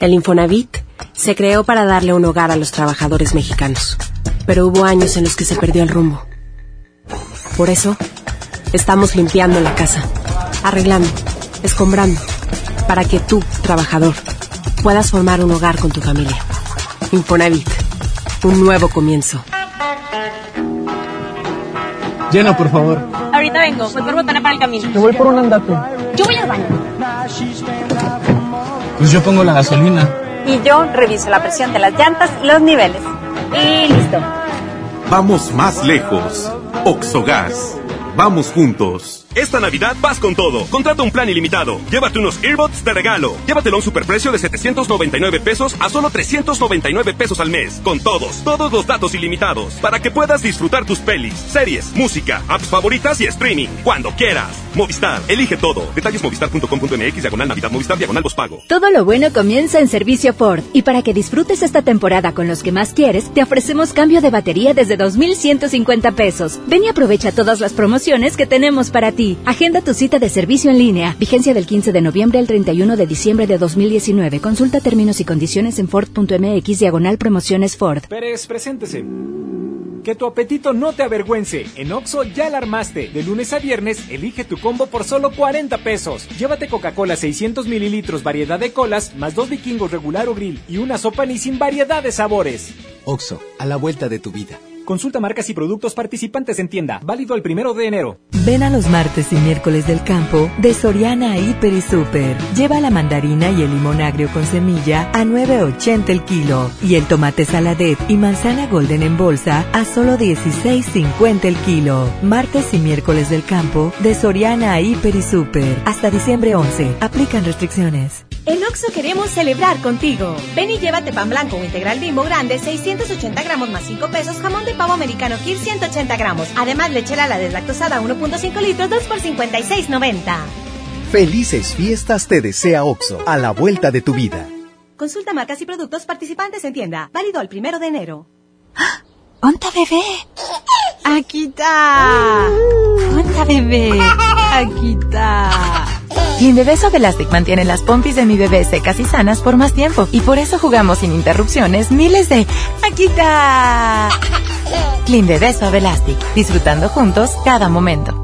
El Infonavit se creó para darle un hogar a los trabajadores mexicanos. Pero hubo años en los que se perdió el rumbo. Por eso, estamos limpiando la casa, arreglando, escombrando, para que tú, trabajador, puedas formar un hogar con tu familia. Infonavit, un nuevo comienzo. Llena, por favor. Ahorita vengo, voy por botana para el camino. Yo voy por un andate. Yo voy al baño. Pues yo pongo la gasolina. Y yo reviso la presión de las llantas y los niveles. Y listo. Vamos más lejos. Oxogas. Vamos juntos. Esta Navidad vas con todo. Contrata un plan ilimitado. Llévate unos earbuds de regalo. Llévatelo a un superprecio de 799 pesos a solo 399 pesos al mes. Con todos, todos los datos ilimitados. Para que puedas disfrutar tus pelis, series, música, apps favoritas y streaming. Cuando quieras. Movistar, elige todo. Detalles movistar.com.mx, diagonal Navidad, Movistar, diagonal pago. Todo lo bueno comienza en servicio Ford. Y para que disfrutes esta temporada con los que más quieres, te ofrecemos cambio de batería desde 2,150 pesos. Ven y aprovecha todas las promociones que tenemos para ti. Agenda tu cita de servicio en línea. Vigencia del 15 de noviembre al 31 de diciembre de 2019. Consulta términos y condiciones en Ford.mx diagonal promociones Ford. Pérez, preséntese. Que tu apetito no te avergüence. En Oxo ya la armaste. De lunes a viernes, elige tu combo por solo 40 pesos. Llévate Coca-Cola 600 mililitros, variedad de colas, más dos vikingos regular o grill y una sopa ni sin variedad de sabores. Oxo, a la vuelta de tu vida. Consulta marcas y productos participantes en tienda. Válido el primero de enero. Ven a los martes y miércoles del campo de Soriana Hiper y Super. Lleva la mandarina y el limón agrio con semilla a 9.80 el kilo. Y el tomate saladet y manzana golden en bolsa a solo 16.50 el kilo. Martes y miércoles del campo de Soriana Hiper y Super. Hasta diciembre 11. Aplican restricciones. En Oxo queremos celebrar contigo. Ven y llévate pan blanco o integral bimbo grande, 680 gramos más 5 pesos, jamón de pavo americano Kir 180 gramos. Además, lechera la deslactosada 1.5 litros, 2 por 56.90. Felices fiestas te desea Oxo, a la vuelta de tu vida. Consulta marcas y productos participantes en tienda. Válido el primero de enero. [gasps] ¡Onta bebé! Aquí está. ¡Onta bebé! [laughs] Aquí está. Clean Bebé Suave Elastic mantiene las pompis de mi bebé secas y sanas por más tiempo. Y por eso jugamos sin interrupciones miles de... ¡Aquí está! [laughs] Clean Bebé Suave Elastic. Disfrutando juntos cada momento.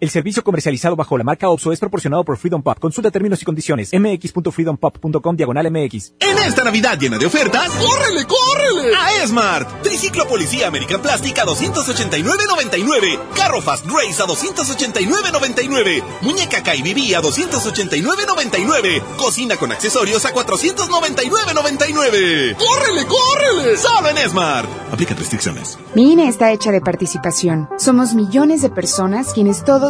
El servicio comercializado bajo la marca OPSO es proporcionado por Freedom Pop. Consulta términos y condiciones. mx.freedompop.com diagonal mx. En esta Navidad llena de ofertas, ¡córrele, córrele! A Esmart. Triciclo Policía American Plastic a 289.99. Carro Fast Race a 289.99. Muñeca KBB a 289.99. Cocina con accesorios a 499.99. ¡Córrele, córrele! Solo en Esmart. Aplica restricciones. Mi INE está hecha de participación. Somos millones de personas quienes todos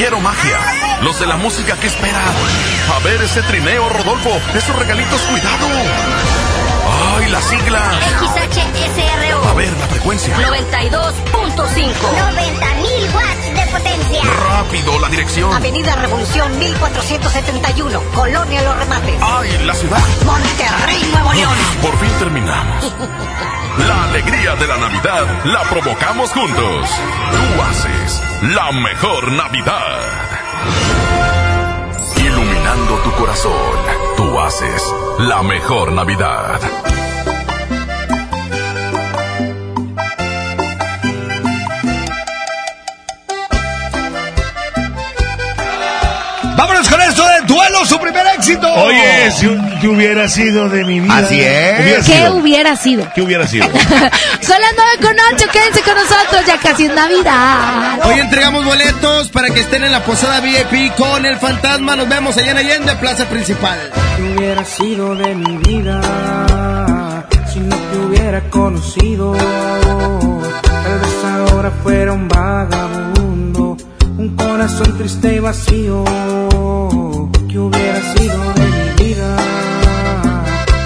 Quiero magia. Los de la música, ¿qué esperan? A ver ese trineo, Rodolfo. Esos regalitos, cuidado. ¡Ay, las siglas! XHSRO. A ver, la frecuencia. 92.5. 90.000 watts de potencia. Rápido, la dirección. Avenida Revolución 1471. Colonia Los Remates. ¡Ay, la ciudad! Monterrey, Nuevo León. [laughs] Por fin terminamos. La alegría de la Navidad la provocamos juntos. Tú haces la mejor Navidad. Iluminando tu corazón, tú haces la mejor Navidad. Éxito. Oye, si que hubiera sido de mi vida. Así es. Hubiera ¿Qué sido. hubiera sido? ¿Qué hubiera sido? [laughs] Son las nueve con ocho, quédense con nosotros, ya casi es Navidad. Hoy entregamos boletos para que estén en la posada VIP con el fantasma. Nos vemos allá en Allende, Plaza Principal. ¿Qué hubiera sido de mi vida si no te hubiera conocido? Tal vez ahora fuera un vagabundo, un corazón triste y vacío. ¿Qué hubiera sido de mi vida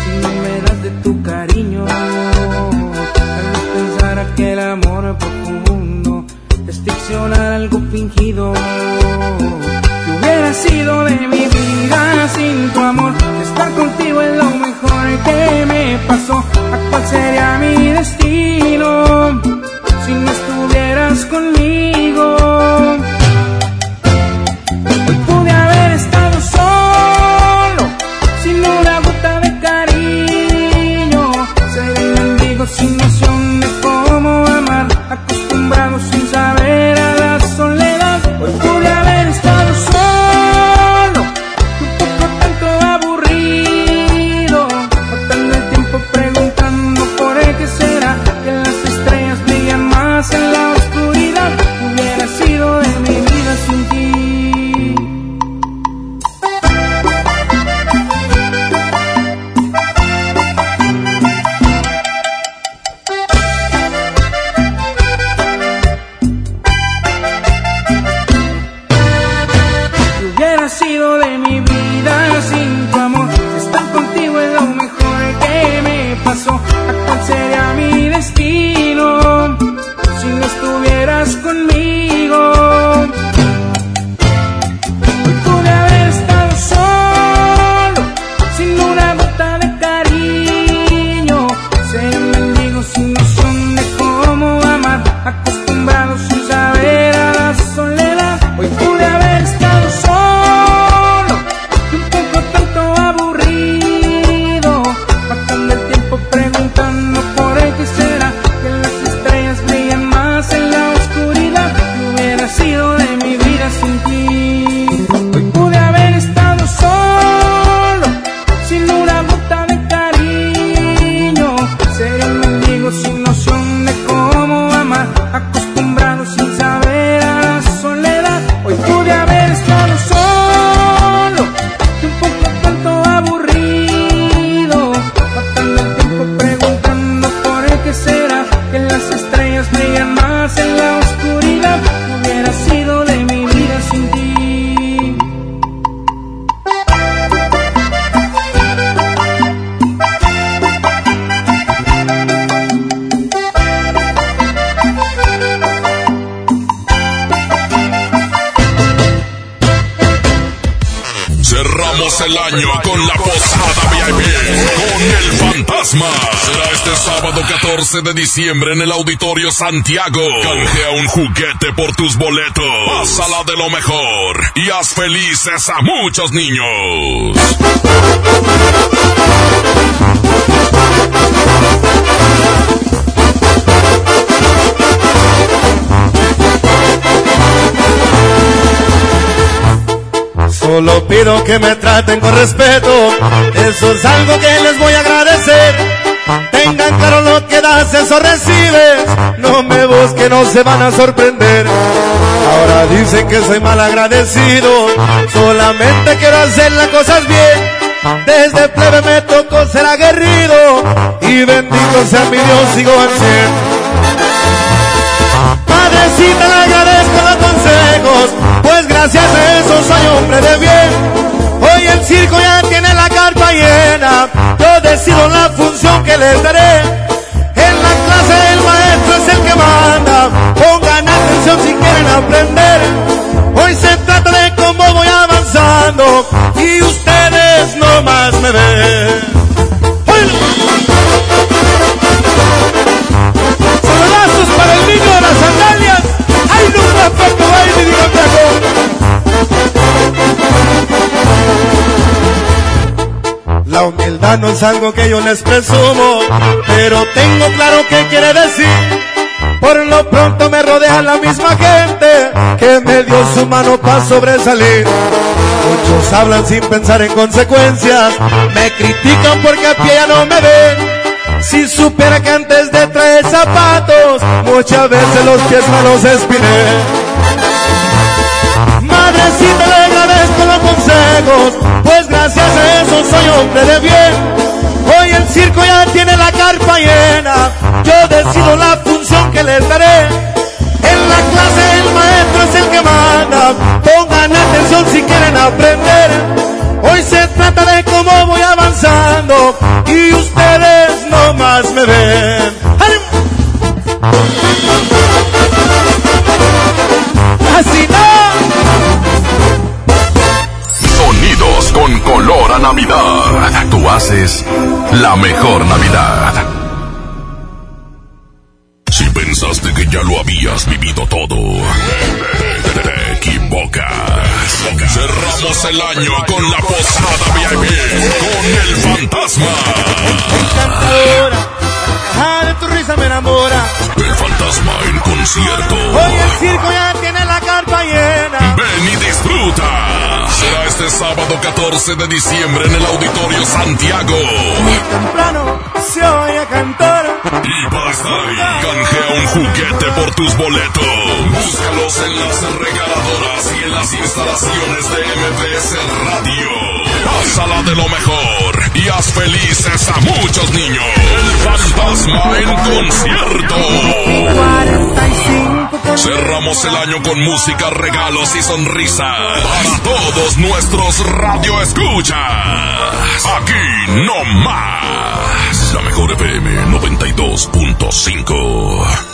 si no me das de tu cariño? Tal vez pensara que el amor profundo es ficcionar algo fingido. ¿Qué hubiera sido de mi vida sin tu amor? Estar contigo es lo mejor que me pasó. ¿A cuál sería mi destino si no estuvieras conmigo? Diciembre en el Auditorio Santiago. Canjea un juguete por tus boletos. Pásala de lo mejor y haz felices a muchos niños. Solo pido que me traten con respeto, eso es algo que les voy a agradecer. Tengan claro lo que das, eso recibes. No me busquen, no se van a sorprender. Ahora dicen que soy mal agradecido, solamente quiero hacer las cosas bien. Desde plebe me tocó ser aguerrido y bendito sea mi Dios, sigo al. Padrecita, le agradezco los consejos, pues gracias a eso soy hombre de bien. Hoy el circo ya yo decido la función que les daré. En la clase el maestro es el que manda, pongan atención si quieren aprender. Hoy se trata de cómo voy avanzando y ustedes no más me ven. La humildad no es algo que yo les presumo, pero tengo claro qué quiere decir. Por lo pronto me rodea la misma gente que me dio su mano para sobresalir. Muchos hablan sin pensar en consecuencias, me critican porque a pie ya no me ven. Si supiera que antes de traer zapatos, muchas veces los pies me los espiné. Madrecita, pues gracias a eso soy hombre de bien. Hoy el circo ya tiene la carpa llena, yo decido la función que les daré. En la clase el maestro es el que manda, pongan atención si quieren aprender. Hoy se trata de cómo voy avanzando y ustedes no más me ven. Con color a Navidad. Tú haces la mejor Navidad. Si pensaste que ya lo habías vivido todo, te, te equivocas. Cerramos el año con la posada VIP con el fantasma. Encantadora, ah, de tu risa me enamora. El fantasma en concierto. Hoy el circo ya tiene la carpa llena. Ven y disfruta. Será este sábado 14 de diciembre en el Auditorio Santiago. Muy temprano se oye cantar. Y para estar ahí, canjea un juguete por tus boletos. Búscalos en las regaladoras y en las instalaciones de MBS Radio. Pásala de lo mejor y haz felices a muchos niños. El fantasma en concierto. Cerramos el año con música, regalos y sonrisas para todos nuestros radio escuchas. Aquí no más. La mejor FM 92.5.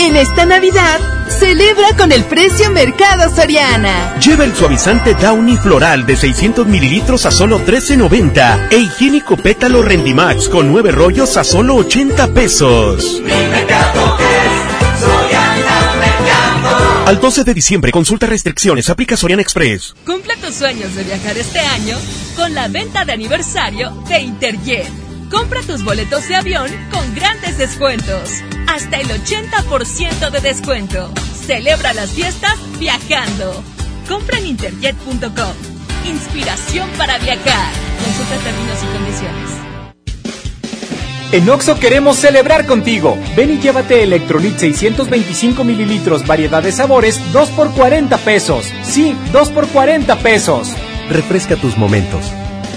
En esta Navidad, celebra con el precio Mercado Soriana. Lleva el suavizante Downy Floral de 600 mililitros a solo 13.90 e higiénico pétalo Rendimax con 9 rollos a solo 80 pesos. Al 12 de diciembre, consulta restricciones, aplica Soriana Express. Cumple tus sueños de viajar este año con la venta de aniversario de Interjet. Compra tus boletos de avión con grandes descuentos. Hasta el 80% de descuento. Celebra las fiestas viajando. Compra en interjet.com. Inspiración para viajar. Consulta términos y condiciones. En Oxo queremos celebrar contigo. Ven y llévate Electrolit 625 mililitros, variedad de sabores, 2 por 40 pesos. Sí, 2 por 40 pesos. Refresca tus momentos.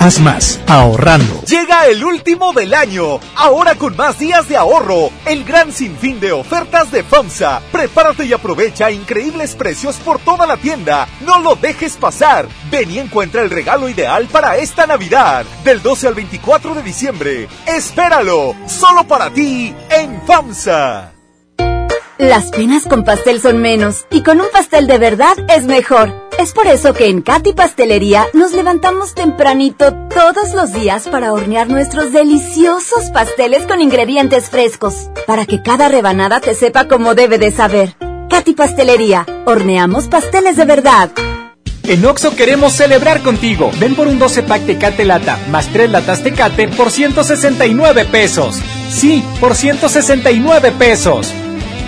Haz más, ahorrando. Llega el último del año, ahora con más días de ahorro, el gran sinfín de ofertas de FAMSA. Prepárate y aprovecha increíbles precios por toda la tienda. No lo dejes pasar. Ven y encuentra el regalo ideal para esta Navidad, del 12 al 24 de diciembre. Espéralo, solo para ti, en FAMSA. Las penas con pastel son menos y con un pastel de verdad es mejor. Es por eso que en Katy Pastelería nos levantamos tempranito todos los días para hornear nuestros deliciosos pasteles con ingredientes frescos, para que cada rebanada te sepa como debe de saber. Katy Pastelería, horneamos pasteles de verdad. En Oxo queremos celebrar contigo. Ven por un 12 pack Tecate Lata más 3 latas Tecate por 169 pesos. Sí, por 169 pesos.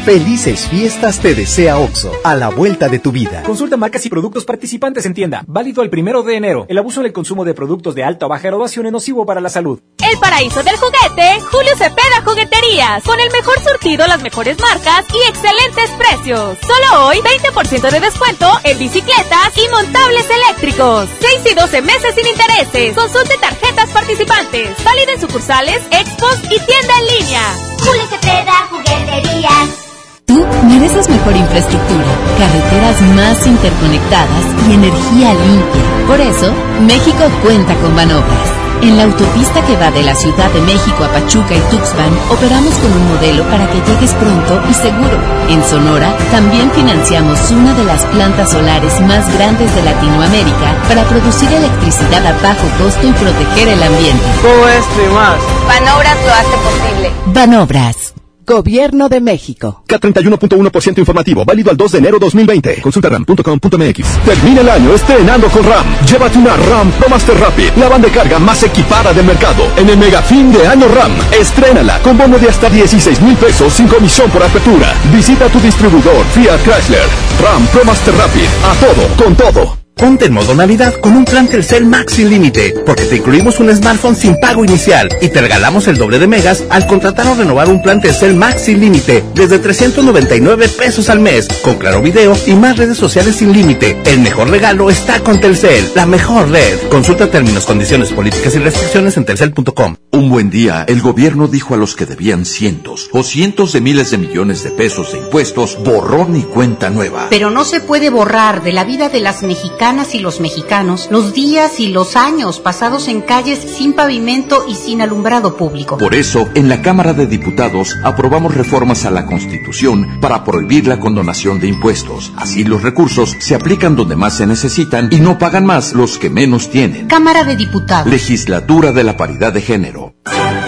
Felices fiestas te desea OXO, a la vuelta de tu vida. Consulta marcas y productos participantes en tienda. Válido el primero de enero. El abuso en el consumo de productos de alta o baja graduación es nocivo para la salud. El paraíso del juguete, Julio Cepeda Jugueterías. Con el mejor surtido, las mejores marcas y excelentes precios. Solo hoy, 20% de descuento en bicicletas y montables eléctricos. 6 y 12 meses sin intereses. Consulte tarjetas participantes. Válido en sucursales, expos y tienda en línea. Julio Cepeda Jugueterías. Tú mereces mejor infraestructura, carreteras más interconectadas y energía limpia. Por eso, México cuenta con Banobras. En la autopista que va de la Ciudad de México a Pachuca y Tuxpan, operamos con un modelo para que llegues pronto y seguro. En Sonora, también financiamos una de las plantas solares más grandes de Latinoamérica para producir electricidad a bajo costo y proteger el ambiente. Todo esto y más. Banobras lo hace posible. Banobras. Gobierno de México. K31.1% informativo, válido al 2 de enero 2020. Consulta ram.com.mx. Termina el año estrenando con RAM. Llévate una RAM Pro Master Rapid, la banda de carga más equipada del mercado. En el mega fin de año RAM, estrénala con bono de hasta 16 mil pesos sin comisión por apertura. Visita tu distribuidor Fiat Chrysler. RAM Pro Master Rapid. A todo, con todo. Ponte en modo Navidad con un plan Telcel Max sin límite, porque te incluimos un smartphone sin pago inicial y te regalamos el doble de megas al contratar o renovar un plan Telcel Max sin límite desde 399 pesos al mes, con claro video y más redes sociales sin límite. El mejor regalo está con Telcel, la mejor red. Consulta términos, condiciones, políticas y restricciones en telcel.com. Un buen día, el gobierno dijo a los que debían cientos o cientos de miles de millones de pesos de impuestos, borrón y cuenta nueva. Pero no se puede borrar de la vida de las mexicanas y los mexicanos los días y los años pasados en calles sin pavimento y sin alumbrado público. Por eso, en la Cámara de Diputados aprobamos reformas a la Constitución para prohibir la condonación de impuestos. Así los recursos se aplican donde más se necesitan y no pagan más los que menos tienen. Cámara de Diputados. Legislatura de la Paridad de Género.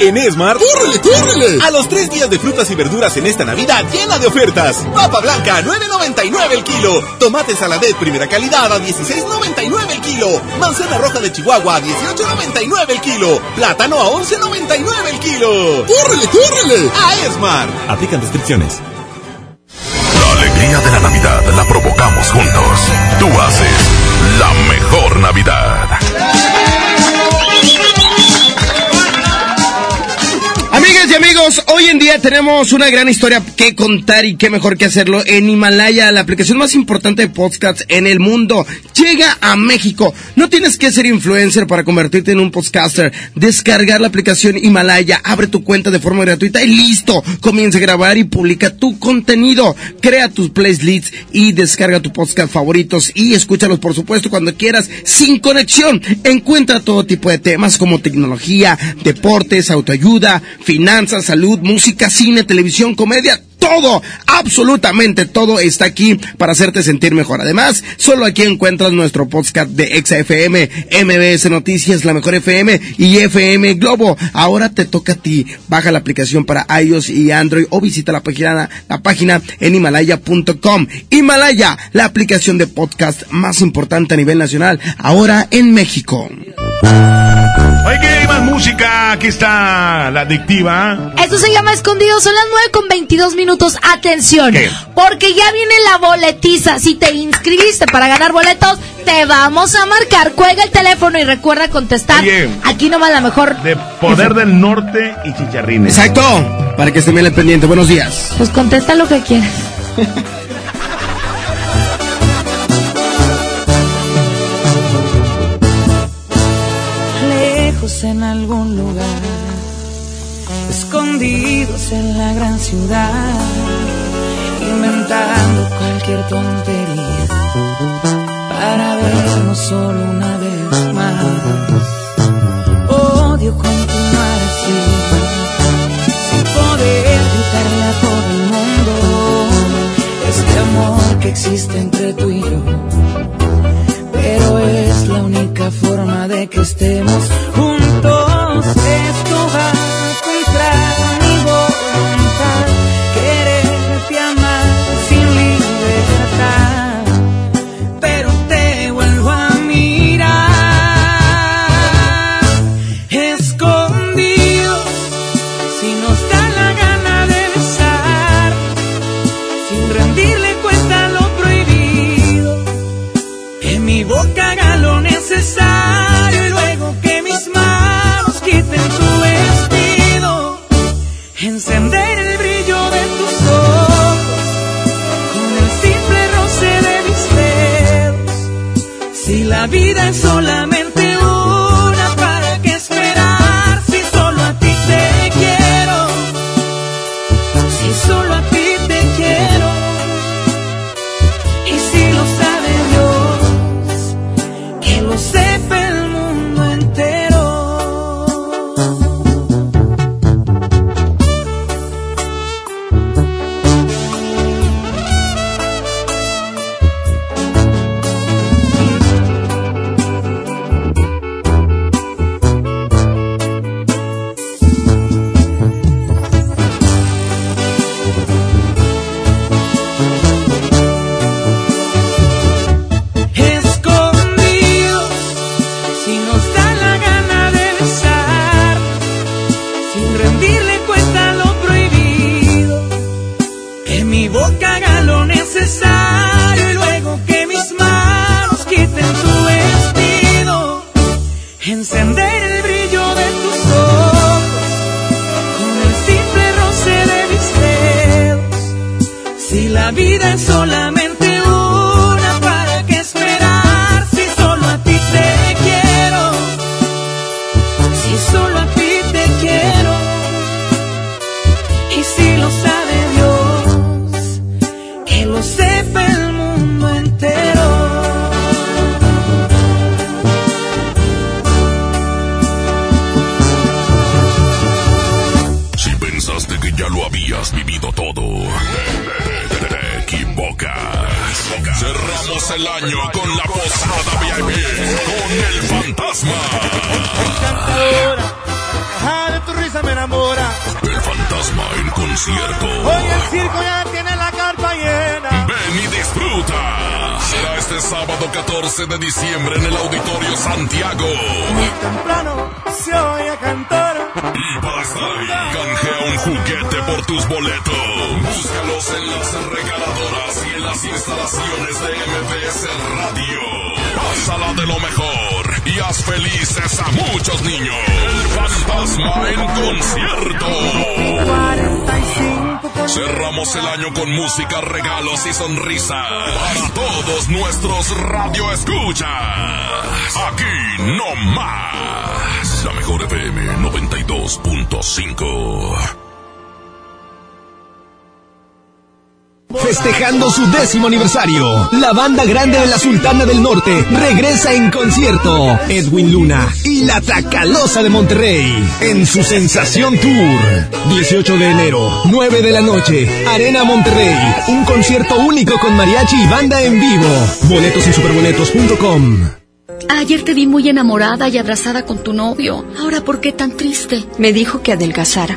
En Esmar, ¡córrele, córrele! A los tres días de frutas y verduras en esta Navidad llena de ofertas. Papa blanca, 9.99 el kilo. Tomate saladet primera calidad a 16.99 el kilo. Manzana roja de Chihuahua a 18.99 el kilo. Plátano a 11.99 el kilo. ¡Córrele, córrele! A Esmar. Aplican descripciones. La alegría de la Navidad la provocamos juntos. Tú haces la mejor Navidad. Y amigos, hoy en día tenemos una gran historia que contar y qué mejor que hacerlo en Himalaya, la aplicación más importante de podcasts en el mundo. Llega a México. No tienes que ser influencer para convertirte en un podcaster. Descargar la aplicación Himalaya, abre tu cuenta de forma gratuita y listo. Comienza a grabar y publica tu contenido. Crea tus playlists y descarga tu podcast favoritos y escúchalos por supuesto cuando quieras sin conexión. Encuentra todo tipo de temas como tecnología, deportes, autoayuda, finanzas, salud, música, cine, televisión, comedia, todo, absolutamente todo está aquí para hacerte sentir mejor. Además, solo aquí encuentras nuestro podcast de XFM, MBS Noticias, La Mejor FM y FM Globo. Ahora te toca a ti. Baja la aplicación para iOS y Android o visita la página, la página en himalaya.com. Himalaya, la aplicación de podcast más importante a nivel nacional, ahora en México. Oye, que hay más música. Aquí está la adictiva. Esto se llama Escondido. Son las 9 con 22 minutos. Atención. Porque ya viene la boletiza. Si te inscribiste para ganar boletos, te vamos a marcar. Cuelga el teléfono y recuerda contestar. Oye. Aquí nomás la mejor. De Poder del Norte y Chicharrines. Exacto. Para que estén bien al pendiente. Buenos días. Pues contesta lo que quieras. [laughs] lejos en algún lugar, escondidos en la gran ciudad, inventando cualquier tontería para vernos solo una su décimo aniversario, la banda grande de la Sultana del Norte regresa en concierto. Edwin Luna y la Tracalosa de Monterrey en su Sensación Tour. 18 de enero, 9 de la noche, Arena Monterrey. Un concierto único con mariachi y banda en vivo. Boletos en superboletos.com. Ayer te vi muy enamorada y abrazada con tu novio. Ahora, ¿por qué tan triste? Me dijo que adelgazara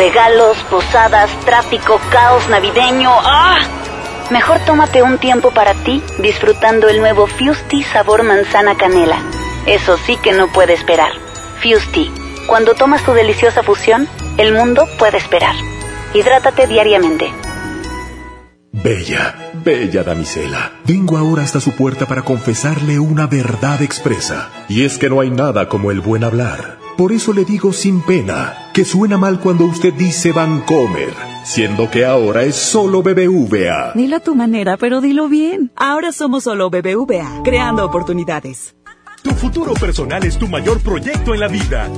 Regalos, posadas, tráfico, caos navideño. ¡Ah! Mejor tómate un tiempo para ti disfrutando el nuevo Fusti sabor manzana canela. Eso sí que no puede esperar. Fusti, cuando tomas tu deliciosa fusión, el mundo puede esperar. Hidrátate diariamente. Bella, bella damisela, vengo ahora hasta su puerta para confesarle una verdad expresa. Y es que no hay nada como el buen hablar. Por eso le digo sin pena que suena mal cuando usted dice Vancomer, siendo que ahora es solo BBVA. Dilo a tu manera, pero dilo bien. Ahora somos solo BBVA, creando oportunidades. Tu futuro personal es tu mayor proyecto en la vida.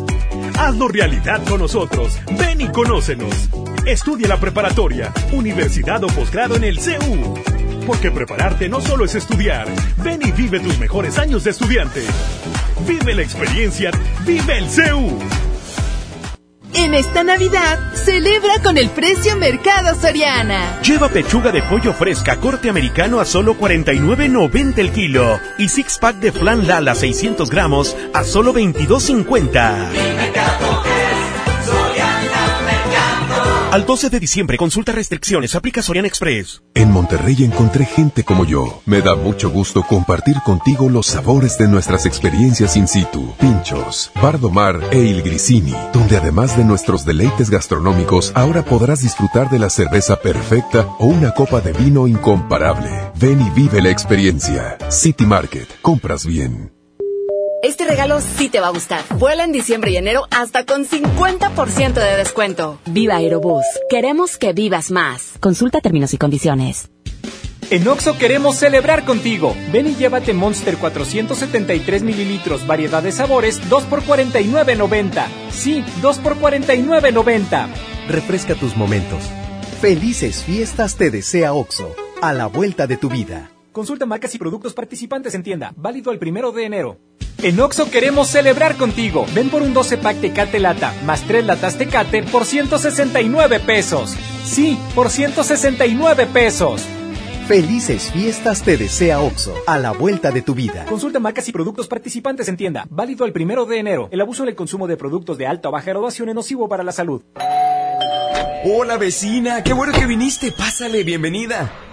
Hazlo realidad con nosotros. Ven y conócenos. Estudia la preparatoria, universidad o posgrado en el CEU. Porque prepararte no solo es estudiar. Ven y vive tus mejores años de estudiante. Vive la experiencia. Vive el CEU. En esta Navidad, celebra con el precio Mercado Soriana. Lleva pechuga de pollo fresca corte americano a solo 49.90 el kilo y six pack de flan Lala 600 gramos a solo 22.50. Al 12 de diciembre, consulta restricciones, aplica Sorian Express. En Monterrey encontré gente como yo. Me da mucho gusto compartir contigo los sabores de nuestras experiencias in situ. Pinchos, Bardomar e Il Grisini, donde además de nuestros deleites gastronómicos, ahora podrás disfrutar de la cerveza perfecta o una copa de vino incomparable. Ven y vive la experiencia. City Market, compras bien. Este regalo sí te va a gustar. Vuela en diciembre y enero hasta con 50% de descuento. Viva Aerobús. Queremos que vivas más. Consulta términos y condiciones. En Oxo queremos celebrar contigo. Ven y llévate Monster 473 mililitros, variedad de sabores, 2 por 49.90. Sí, 2 por 49.90. Refresca tus momentos. Felices fiestas te desea Oxo. A la vuelta de tu vida. Consulta marcas y productos participantes en tienda. Válido el primero de enero. En Oxo queremos celebrar contigo. Ven por un 12 pack Tecate Lata más 3 latas Tecate por 169 pesos. Sí, por 169 pesos. Felices fiestas te desea Oxo. A la vuelta de tu vida. Consulta marcas y productos participantes en tienda. Válido el primero de enero. El abuso en el consumo de productos de alta o baja graduación es nocivo para la salud. Hola vecina, qué bueno que viniste. Pásale, bienvenida.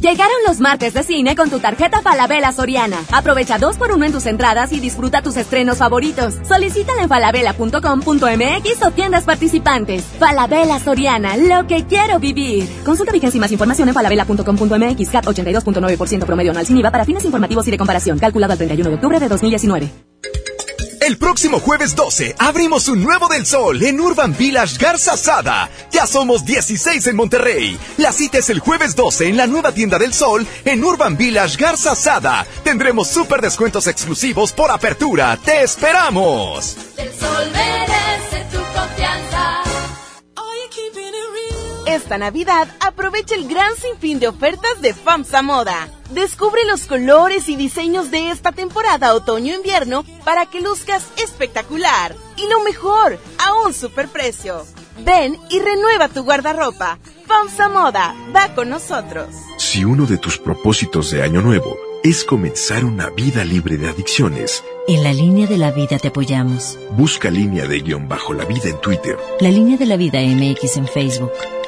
Llegaron los martes de cine con tu tarjeta Falabella Soriana. Aprovecha dos por uno en tus entradas y disfruta tus estrenos favoritos. Solicítala en falabella.com.mx o tiendas participantes. Falabella Soriana, lo que quiero vivir. Consulta vigencia y más información en falabella.com.mx. CAT 82.9% promedio anual sin IVA para fines informativos y de comparación. Calculado el 31 de octubre de 2019. El próximo jueves 12 abrimos un nuevo del sol en Urban Village Garza Sada. Ya somos 16 en Monterrey. La cita es el jueves 12 en la nueva tienda del sol en Urban Village Garza Sada. Tendremos súper descuentos exclusivos por apertura. ¡Te esperamos! El sol merece tu confianza. Esta Navidad aprovecha el gran sinfín de ofertas de FAMSA Moda. Descubre los colores y diseños de esta temporada otoño-invierno para que luzcas espectacular. Y lo mejor, a un superprecio. Ven y renueva tu guardarropa. FAMSA Moda, va con nosotros. Si uno de tus propósitos de año nuevo es comenzar una vida libre de adicciones, En la línea de la vida te apoyamos. busca línea de guion bajo la vida en Twitter, La línea de la vida MX en Facebook.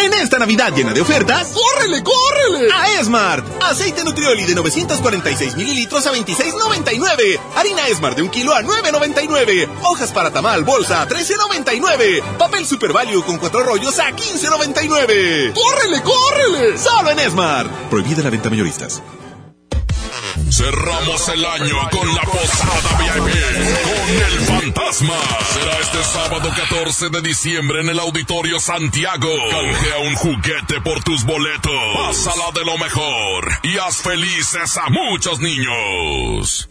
En esta Navidad llena de ofertas, ¡córrele, córrele! A Esmart. Aceite Nutrioli de 946 mililitros a 26.99. Harina Esmart de un kilo a 9.99. Hojas para tamal bolsa a 13.99. Papel Super Value con cuatro rollos a 15.99. ¡Córrele, córrele! Solo en Esmart. Prohibida la venta mayoristas. Cerramos el año con la posada VIP con el fantasma. Será este sábado 14 de diciembre en el Auditorio Santiago. Canjea un juguete por tus boletos. Pásala de lo mejor y haz felices a muchos niños.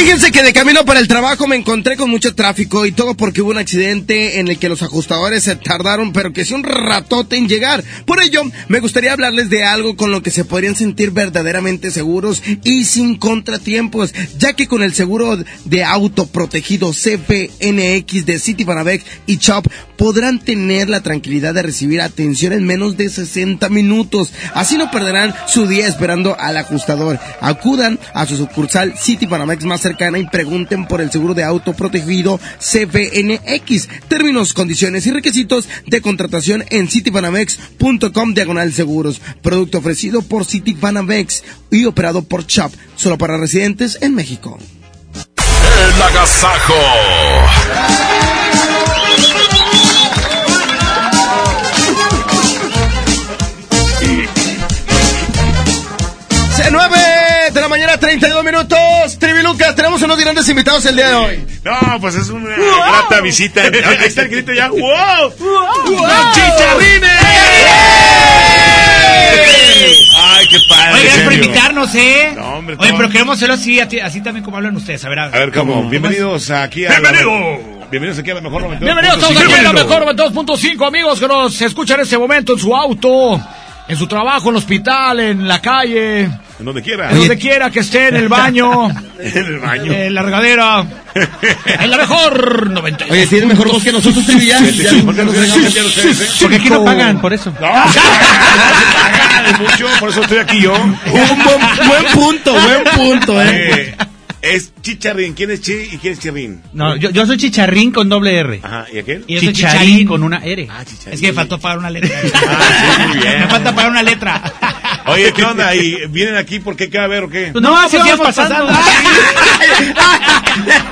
Fíjense que de camino para el trabajo me encontré con mucho tráfico y todo porque hubo un accidente en el que los ajustadores se tardaron, pero que sí un ratote en llegar. Por ello, me gustaría hablarles de algo con lo que se podrían sentir verdaderamente seguros y sin contratiempos, ya que con el seguro de auto protegido CPNX de Citibanamex y Chop podrán tener la tranquilidad de recibir atención en menos de 60 minutos. Así no perderán su día esperando al ajustador. Acudan a su sucursal Citibanamex más y pregunten por el seguro de auto protegido CPNX. Términos, condiciones y requisitos de contratación en citibanamex.com diagonal seguros. Producto ofrecido por Citibanamex y operado por Chop, solo para residentes en México. El agasajo. C 9 de la mañana, 32 minutos. Tenemos unos grandes invitados el día de hoy. No, pues es una grata visita. Ahí está el grito ya. ¡Wow! ¡Wow! ¡Los chicharrines! ¡Ay, qué padre! Oye, gracias por invitarnos, ¿eh? No, hombre, Oye, pero queremos hacerlo así, a- así también como hablan ustedes. A ver, A ver, ¿cómo? Bienvenidos aquí a... ¡Bienvenido! Bienvenidos aquí a la mejor 92.5. Bienvenidos todos aquí a la mejor 92.5, amigos que nos escuchan en este momento en su auto, en su trabajo, en el hospital, en la calle, En donde quiera. en donde quiera que esté, en el baño, En el baño. en la regadera, en la mejor 90. Oye, tiene mejor voz que nosotros. Sí, Ya. Porque aquí no pagan, por eso. No, pagan mucho, por eso estoy aquí yo. Un buen, buen punto, buen punto, eh. Es Chicharrín. ¿Quién es Chi y quién es Chirrín? No, yo, yo soy chicharrín con doble R. Ajá, ¿y aquel? Y yo soy Chicharín chicharín con una R. Es que me faltó pagar una letra. Ah, sí, muy bien. Me falta pagar una letra. Oye, ¿qué onda? ¿Y vienen aquí porque qué ver o qué? No, así vamos pasando. [laughs]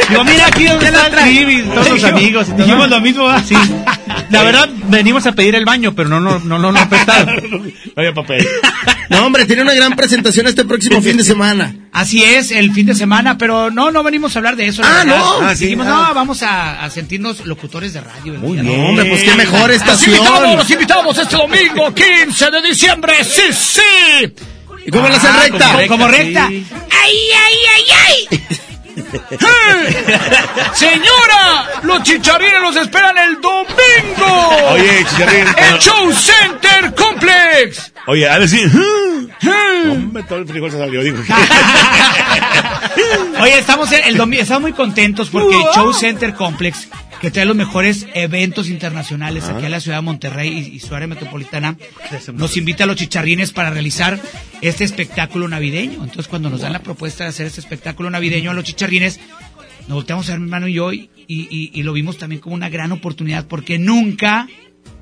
Digo, mira aquí donde está el todos los amigos. Dijimos lo mismo, ¿verdad? Sí. La verdad, venimos a pedir el baño, pero no no no no nos prestaron. [laughs] Vaya papel. [laughs] No, hombre, tiene una gran presentación este próximo fin de semana. Así es, el fin de semana, pero no, no venimos a hablar de eso. Ah, verdad. no. Ah, sí, Dijimos, ah. no, vamos a, a sentirnos locutores de radio. día de No, hombre, pues qué mejor Los estación. invitamos, los invitamos este domingo, 15 de diciembre, sí, sí. ¿Y cómo le hacen Ah, recta? Como, como recta. Sí. ¡Ay, ay, ay, ay! [laughs] ¡Eh! Señora, los chicharrines los esperan el domingo. Oye, Chicharrín. El Show Center Complex. Oye, a decir... Hombre, todo el frijol se salió, digo. [laughs] [laughs] Oye, estamos el domingo, estamos muy contentos porque el Show Center Complex, que trae los mejores eventos internacionales aquí a la ciudad de Monterrey y, y su área metropolitana, nos invita a los chicharrines para realizar este espectáculo navideño. Entonces, cuando nos dan la propuesta de hacer este espectáculo navideño a los chicharrines, nos volteamos a ver mi hermano y yo y, y- y lo vimos también como una gran oportunidad porque nunca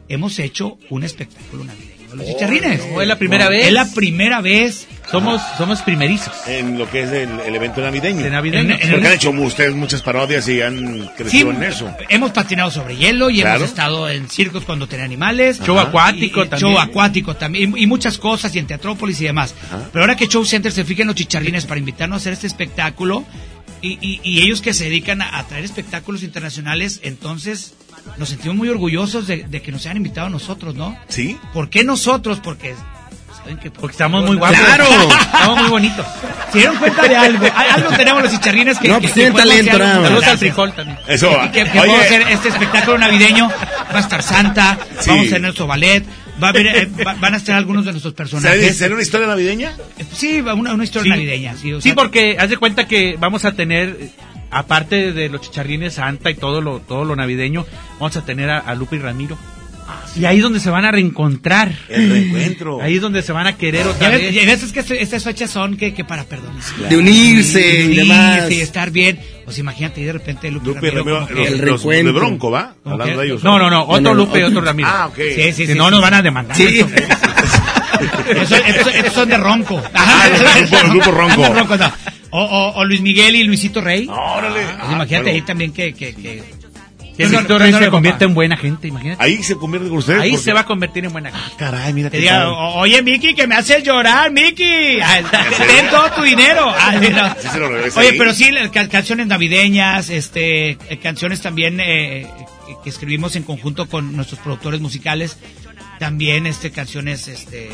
hemos hecho un espectáculo navideño. Los chicharrines. Oh, es la primera vez. Es la primera vez. Somos, somos primerizos. En lo que es el, el evento navideño. De navideño. En- en Porque el- han hecho ustedes muchas parodias y han crecido Sí, en eso. Hemos patinado sobre hielo y Claro. hemos estado en circos cuando tenía animales. Show acuático Y- también. Show acuático también. Y, y muchas cosas, y en Teatrópolis y demás. Pero ahora que Show Center se fija en los chicharrines para invitarnos a hacer este espectáculo, y, y- y ellos que se dedican a, a traer espectáculos internacionales, entonces nos sentimos muy orgullosos de, de que nos hayan invitado a nosotros, ¿no? ¿Sí? ¿Por qué nosotros? Porque... ¿saben qué? Porque estamos muy guapos. ¡Claro! Estamos muy bonitos. [laughs] ¿Se dieron cuenta de algo? Algo tenemos los chicharrines que... No, que- pues que tienen talento, hacer Saludos al frijol también. Eso que, va. que, que Oye, vamos a hacer este espectáculo navideño. Va a estar Santa, Sí. vamos a tener nuestro ballet, va a haber, eh, va- van a estar algunos de nuestros ¿será, personajes. será una historia navideña? Sí, va una, una historia Sí. navideña. Sí, o Sí, sea, porque haz de cuenta que vamos a tener, aparte de los chicharrines Santa y todo lo, todo lo navideño, vamos a tener a, a Lupe y Ramiro. Y ahí es donde se van a reencontrar. El reencuentro. Ahí es donde se van a querer otra vez. ya ves, es que estas fechas son que, que para perdonar. De unirse De y unirse demás. y estar bien. Pues imagínate, y de repente Lupe, Lupe y Ramiro, Ramiro, los, el los de reencuentro. Bronco, ¿va? ¿Cómo Hablando de ellos. No, no, no, otro no, no, Lupe y otro- Ramiro. Ah, ok. Sí, sí, Si sí, no, sí. nos van a demandar. Sí. [laughs] Eso- estos, estos son de ronco. Ah, el grupo- el grupo ronco. No. O, o- o Luis Miguel y Luisito Rey. Órale. Pues Ah, imagínate bueno. ahí también que... que, que Que Víctor Rey se convierte en buena gente, imagínate. Ahí se convierte con ustedes. Ahí porque- se va a convertir en buena gente. Caray, mira Te diga, padre. "O- oye Miki, que me haces llorar, Miki. Ay, Ten todo tu dinero. Ay, no. Sí se lo Oye, ahí. pero sí, canciones navideñas, este, eh, canciones también eh, que escribimos en conjunto con nuestros productores musicales. También, este, canciones, este,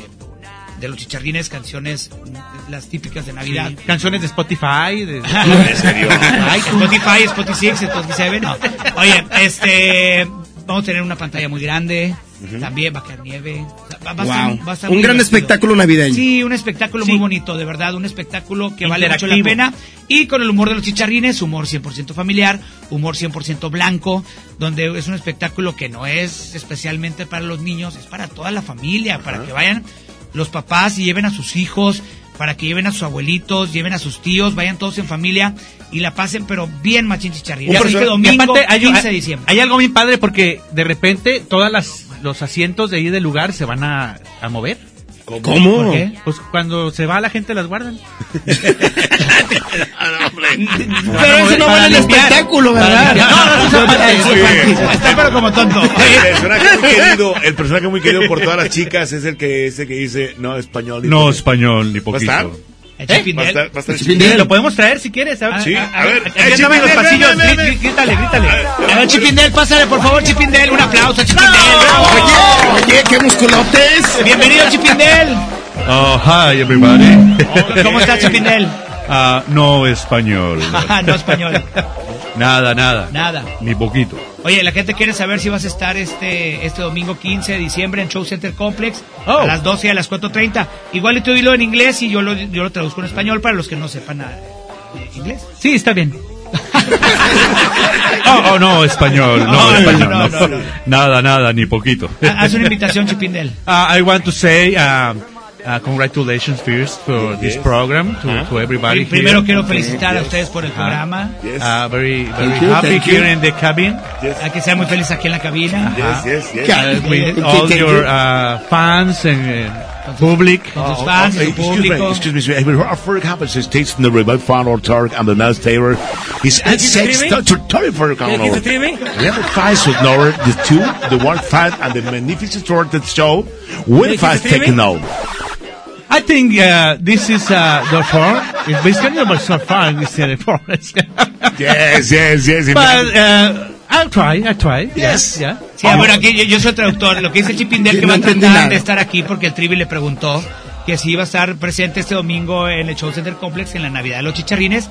de los chicharrines, canciones, mm, las típicas de Navidad. Sí, Canciones de Spotify. De... [laughs] ¿En serio? Ay, Spotify, Spotify 6, Spotify no. Oye, este, vamos a tener una pantalla muy grande, también va a caer nieve. o sea, va- va a Wow. va a Un gran divertido. espectáculo navideño. Sí, un espectáculo Sí. muy bonito, de verdad, un espectáculo que vale mucho la pena. Y con el humor de los chicharrines, humor 100% familiar, humor 100% blanco, donde es un espectáculo que no es especialmente para los niños, es para toda la familia, para que vayan los papás y lleven a sus hijos, para que lleven a sus abuelitos, lleven a sus tíos, vayan todos en familia y la pasen, pero bien machín aparte- domingo, hay, 15 de diciembre. hay algo bien padre porque de repente todas las los asientos de ahí del lugar se van a, a mover. ¿Cómo? ¿Por qué? Pues cuando se va la gente las guardan. [laughs] Pero eso no vale el espectáculo, ¿verdad? No, no, aparte. Está pero como tonto. El personaje muy querido, el personaje muy querido por todas las chicas es el que ese que dice no español. ni No poquito". español ni ¿Va a estar? poquito. El ¿Va a Chipindel. estar, va a estar Chipindel. Chipindel? Lo podemos traer si quieres. ¿sabes? Sí, a ver, Aquí eh, los pasillos. Grítale, grítale. A ver, Chipindel, pásale, por favor, Chipindel. Un aplauso, Chipindel. Oye, oye, qué musculotes. Bienvenido, Chipindel. Oh, hi everybody. ¿Cómo estás, Chipindel? Ah, no español. [laughs] no español. Nada, nada. Nada. Ni poquito. Oye, la gente quiere saber si vas a estar este este domingo 15 de diciembre en Show Center Complex Oh. a las 12 y a las 4.30. Igual tú dilo en inglés y yo lo, yo lo traduzco en español para los que no sepan nada de inglés. Sí, está bien. [laughs] Oh, oh, no español. No, No, no, español. no, no. no, no. Nada, nada, ni poquito. Ha- Haz una invitación, Chipindel. Uh, I want to say uh, uh, congratulations first for this program to, to everybody. Pri- Primero here. quiero felicitar a ustedes por el programa. Uh, very, very Thank you, happy thank you. here in the cabin. Hay que ser muy feliz aquí en la cabina. Yes, yes, yes. Uh, with Thank all you. your uh, fans and uh, public. Con sus Oh, fans, oh, su excuse me, público. excuse me, excuse me. Every for happens is tasting the remote fan or Turk and the mouse tailor. His sex territory for ¿Qué the te trime? We have a five with Nora, the two, the one fat and the magnificent sword that show. When fast taken out. I think uh, this is uh, the form. It's basically so far this is the forest. Yes, yes, yes. but uh, I'll try. I'll try. Yes. Yeah. Sí, bueno, aquí yo, yo soy traductor. Lo que dice Chipindel que No va a tratar nada. de estar aquí porque el Trivi le preguntó que si iba a estar presente este domingo en el Show Center Complex en la Navidad de los Chicharrines.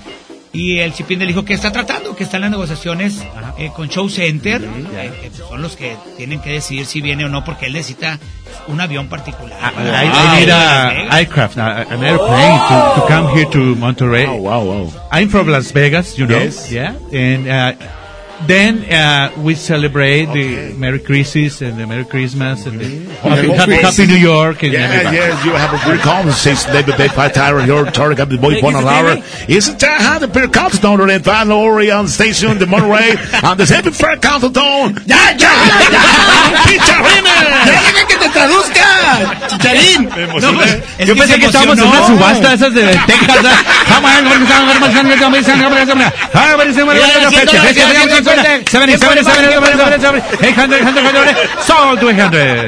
Y el Chipindel dijo que está tratando, que están las negociaciones eh, con Show Center, eh, que son los que tienen que decidir si viene o no, porque él necesita un avión particular. I, para I a need a aircraft, an airplane to, to come here to Monterrey. wow, wow. I'm from Las Vegas, you know. Yes. Yeah. And uh, Then uh, we celebrate okay. the Merry Christmas and the Merry Christmas and mm-hmm. the Happy, happy, happy, New York. And yeah, everybody. yes, you have a beer comes since they be partir your target up the boy one an hour. Isn't that how the beer down to the Van Orion station, the Monterey, and the same fair council down? Ya, ya, ya, chicharrines. que traduzca, chicharín. Yo pensé que estábamos en una subasta esas de Texas. A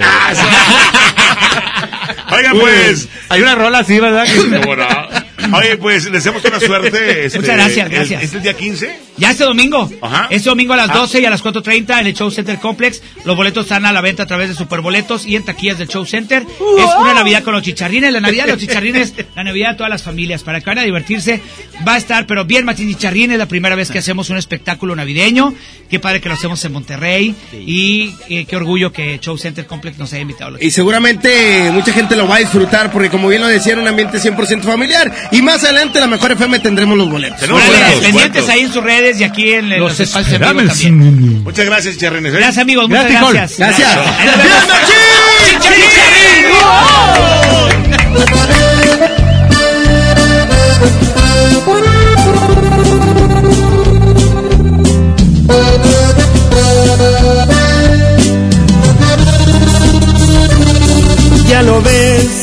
[laughs] Oigan, pues. Hay una rola así, ¿verdad? [laughs] Oye, pues, les deseamos buena suerte. [laughs] este, Muchas gracias, el- gracias. ¿Es el día 15? Ya este domingo. Ajá. Este domingo a las Ah. 12 y a las 4.30 en el Show Center Complex. Los boletos están a la venta a través de Superboletos y en taquillas del Show Center. Es una Navidad con los chicharrines. La Navidad de los [laughs] chicharrines, la Navidad de todas las familias. Para que vayan a divertirse, va a estar, pero bien, Martín Chicharrines, la primera vez que hacemos un espectáculo navideño. Qué padre que lo hacemos en Monterrey. Y eh, qué orgullo que Show Center Complex nos haya invitado. a los Y seguramente mucha gente lo va a disfrutar porque como bien lo decía, era un ambiente 100% familiar. Y más adelante la Mejor FM tendremos los boletos. Órale, pendientes ahí en sus redes y aquí en, en los, espacios también. Muchas gracias, Chicharrines. ¿eh? Gracias, amigos. Muchas Gracias, gracias. Ya lo ves,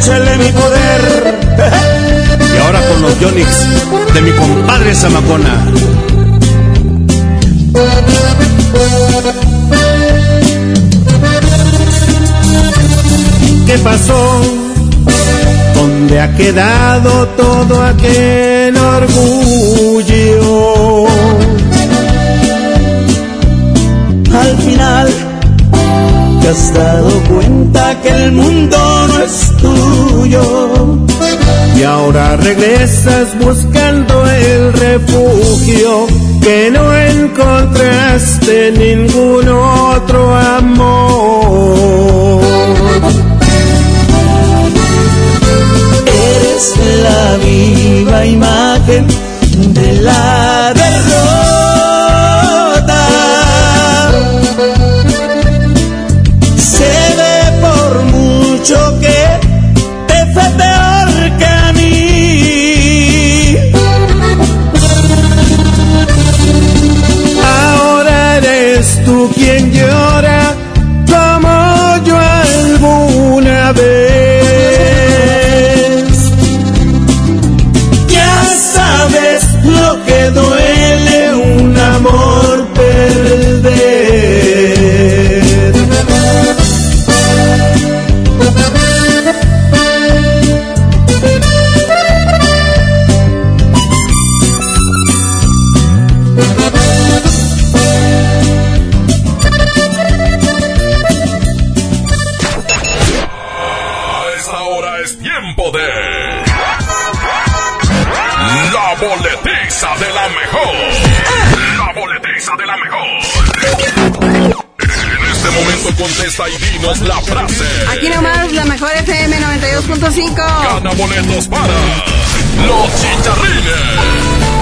Échale mi poder. Y ahora con los Yonix de mi compadre Zamacona. ¿Qué pasó? ¿Dónde ha quedado todo aquel orgullo? Al final te has dado cuenta que el mundo no es tuyo y ahora regresas buscando el refugio que no encontraste en ningún otro amor. Eres la viva imagen de la quien mejor. La boletiza de la mejor. En este momento contesta y dinos la frase. Aquí nomás la mejor FM 92.5. Gana boletos para los chicharrines.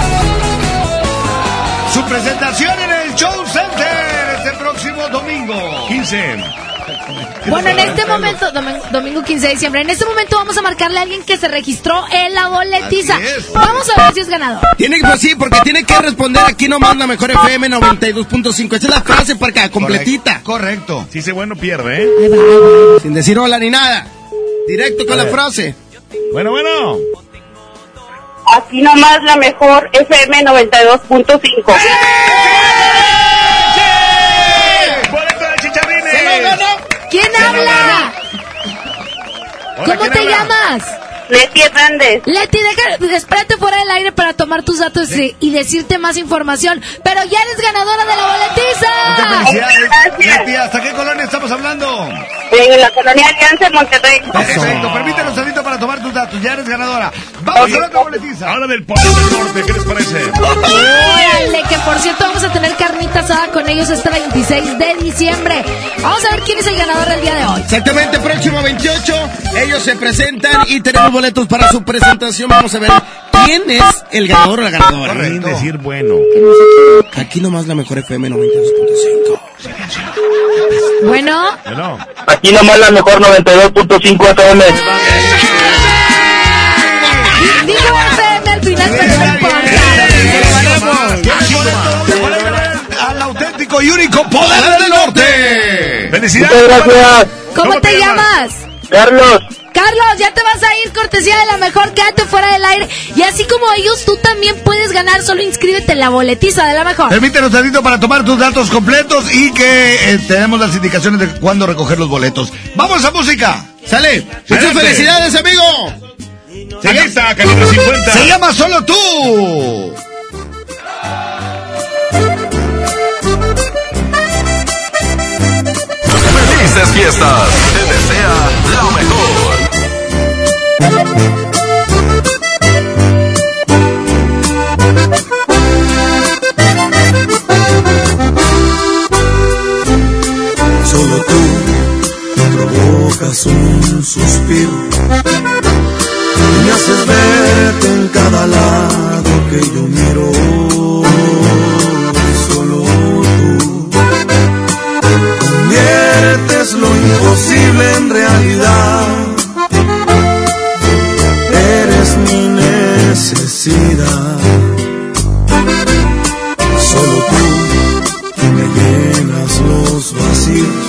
Su presentación en el Show Center este próximo domingo. 15. [laughs] Bueno, en este momento, domingo, domingo 15 de diciembre, en este momento vamos a marcarle a alguien que se registró en la boletiza. Vamos a ver si es ganador. Tiene que, pues sí, porque tiene que responder aquí nomás la mejor FM 92.5. Esa es la frase para acá, completita. Correcto. Si se bueno, pierde, ¿eh? Sin decir hola ni nada. Directo con la frase. Bueno, bueno. Aquí nomás la mejor FM 92.5. ¡Boleto de chicharrines! ¿Quién habla? Hola, ¿Cómo ¿quién te habla? llamas? Leti Hernández. Leti, deja, espérate fuera del aire para tomar tus datos y, y decirte más información. Pero ya eres ganadora de la boletiza. Felicidades. Leti, ¿hasta qué colonia estamos hablando? En la colonia Alianza Monterrey. Perfecto, permítanos tantito para tomar tus datos. Ya eres ganadora. Vamos a la otra boletiza. Ahora del Polo del Norte, ¿qué les parece? Órale, que por cierto vamos a tener carnita asada con ellos este 26 de diciembre. Vamos a ver quién es el ganador del día de hoy. Exactamente, próximo 28, ellos se presentan y tenemos boletos para su presentación. Vamos a ver quién es el ganador o la ganadora. Correcto. decir bueno. Aquí nomás la mejor FM 92.5. Bueno, Bueno. Aquí nomás la mejor 92.5 FM. Digo FM al final, pero no importa. Al auténtico y único poder del norte. Felicidades. Gracias. ¿Cómo te llamas? Carlos. Carlos, ya te vas a ir cortesía de la mejor, quédate fuera del aire. Y así como ellos, tú también puedes ganar, solo inscríbete en la boletiza de la mejor. Permítenos tantito para tomar tus datos completos y que eh, tenemos las indicaciones de cuándo recoger los boletos. ¡Vamos a música! ¡Sale! ¡Muchas felicidades, amigo! Aquí está, calibre 50. Se llama Solo Tú. Felices fiestas. Te desea lo mejor. Solo tú provocas un suspiro haces verte en cada lado que yo miro. Solo tú conviertes lo imposible en realidad. Eres mi necesidad. Solo tú me llenas los vacíos.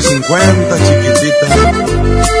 350, chiquitita.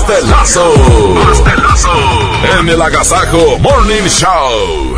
Pastelazo. Pastelazo. En el Agasajo Morning Show.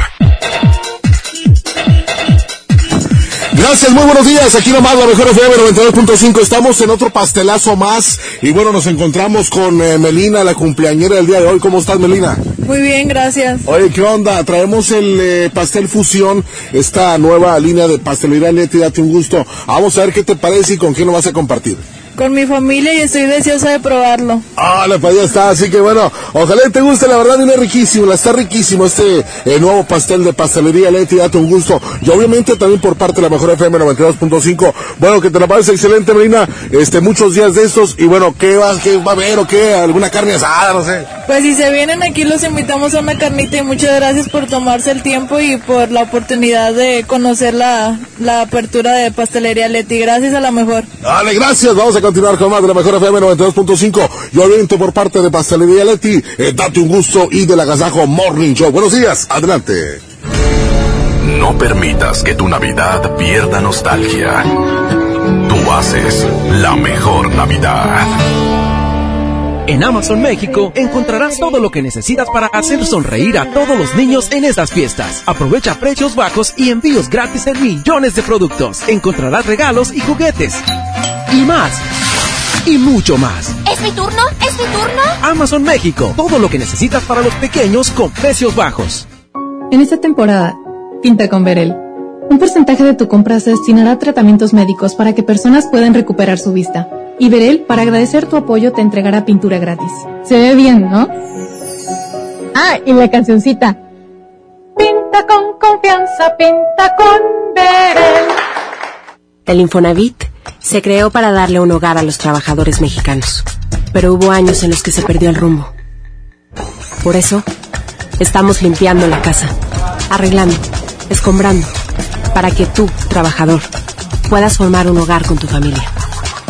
Gracias, muy buenos días. Aquí nomás la mejor FM 92.5. Estamos en otro pastelazo más. Y bueno, nos encontramos con eh, Melina, la cumpleañera del día de hoy. ¿Cómo estás, Melina? Muy bien, gracias. Oye, ¿qué onda? Traemos el eh, pastel fusión, esta nueva línea de pastelería Leti, date un gusto. Vamos a ver qué te parece y con quién lo vas a compartir. Con mi familia y estoy deseosa de probarlo. Ah, la ya está, así que bueno, ojalá te guste, la verdad viene riquísimo, está riquísimo este eh, nuevo pastel de pastelería Leti, date un gusto. Y obviamente también por parte de la mejor FM 92.5. Bueno, que te la pases excelente, Melina, este, muchos días de estos, y bueno, ¿qué va, qué va a haber o qué? ¿Alguna carne asada? No sé. Pues si se vienen aquí los invitamos a una carnita y muchas gracias por tomarse el tiempo y por la oportunidad de conocer la, la apertura de pastelería Leti. Gracias a la mejor. Dale, gracias, vamos a continuar con más de la mejor FM 92.5. Yo aviento por parte de Pastelería Leti, eh, date un gusto y del agasajo Morning Show. Buenos días, adelante. No permitas que tu Navidad pierda nostalgia. Tú haces la mejor Navidad. En Amazon México encontrarás todo lo que necesitas para hacer sonreír a todos los niños en estas fiestas. Aprovecha precios bajos y envíos gratis en millones de productos. Encontrarás regalos y juguetes. Y más. Y mucho más. ¿Es mi turno? ¿Es mi turno? Amazon México. Todo lo que necesitas para los pequeños con precios bajos. En esta temporada, pinta con Verel. Un porcentaje de tu compra se destinará a tratamientos médicos para que personas puedan recuperar su vista. Y Verel, para agradecer tu apoyo, te entregará pintura gratis. Se ve bien, ¿no? Ah, y la cancioncita. Pinta con confianza, pinta con Verel. El Infonavit se creó para darle un hogar a los trabajadores mexicanos, pero hubo años en los que se perdió el rumbo. Por eso, estamos limpiando la casa, arreglando, escombrando, para que tú, trabajador, puedas formar un hogar con tu familia.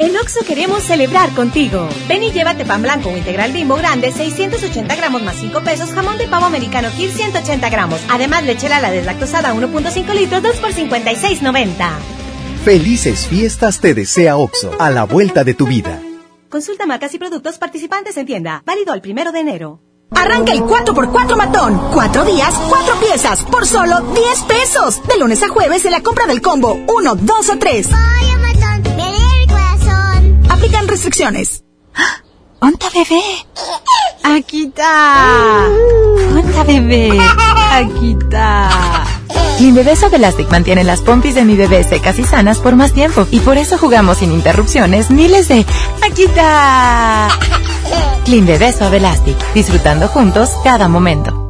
En Oxo queremos celebrar contigo. Ven y llévate pan blanco o integral bimbo grande, 680 gramos más 5 pesos, jamón de pavo americano Kir 180 gramos. Además, leche la deslactosada 1.5 litros, 2 por 56.90. Felices fiestas te desea Oxo, a la vuelta de tu vida. Consulta marcas y productos participantes en tienda. Válido el primero de enero. Arranca el 4x4 matón. Cuatro días, cuatro piezas, por solo 10 pesos. De lunes a jueves en la compra del combo 1, 2 o 3. Aplican restricciones. [gasps] ¡Onta bebé! Aquí está. ¡Onta bebé! Aquí está. Clean Bebé Soft Elastic mantiene las pompis de mi bebé secas y sanas por más tiempo y por eso jugamos sin interrupciones miles de aquí está. Clean Bebé Soft Elastic, disfrutando juntos cada momento.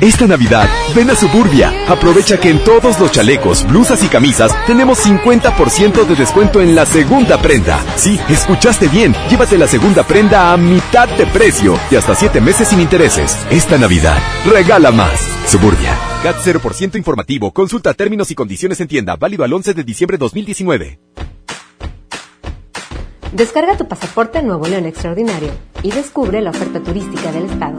Esta Navidad, ven a Suburbia. Aprovecha que en todos los chalecos, blusas y camisas tenemos 50% de descuento en la segunda prenda. Sí, escuchaste bien. Llévate la segunda prenda a mitad de precio y hasta 7 meses sin intereses. Esta Navidad, regala más. Suburbia. CAT 0% informativo. Consulta términos y condiciones en tienda. Válido al 11 de diciembre 2019. Descarga tu pasaporte Nuevo León Extraordinario y descubre la oferta turística del estado.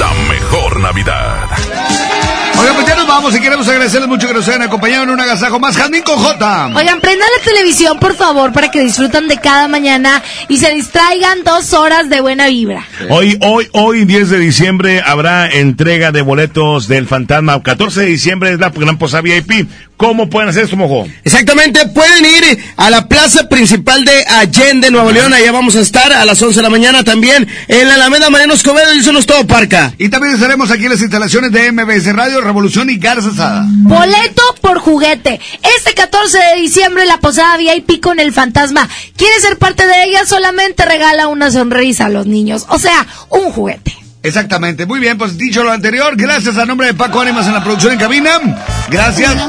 la mejor Navidad. Oigan, pues ya nos vamos y queremos agradecerles mucho que nos hayan acompañado en un agasajo más. Jazmín con J. Oigan, prendan la televisión, por favor, para que disfrutan de cada mañana y se distraigan dos horas de buena vibra. Hoy, hoy, hoy, 10 de diciembre, habrá entrega de boletos del Fantasma. 14 de diciembre es la gran posada VIP. ¿Cómo pueden hacer esto, mojo? Exactamente, pueden ir a la plaza principal de Allende, Nuevo León. Allá vamos a estar a las 11 de la mañana también. En la Alameda Mariano Escobedo y Sonos Todo Parca. Y también estaremos aquí en las instalaciones de MBS Radio, Revolución y Garza Sada. Boleto por juguete. Este 14 de diciembre la posada VIP con el fantasma. ¿Quieres ser parte de ella? Solamente regala una sonrisa a los niños. O sea, un juguete. Exactamente. Muy bien, pues dicho lo anterior, gracias a nombre de Paco Ánimas en la producción en cabina. Gracias. [laughs]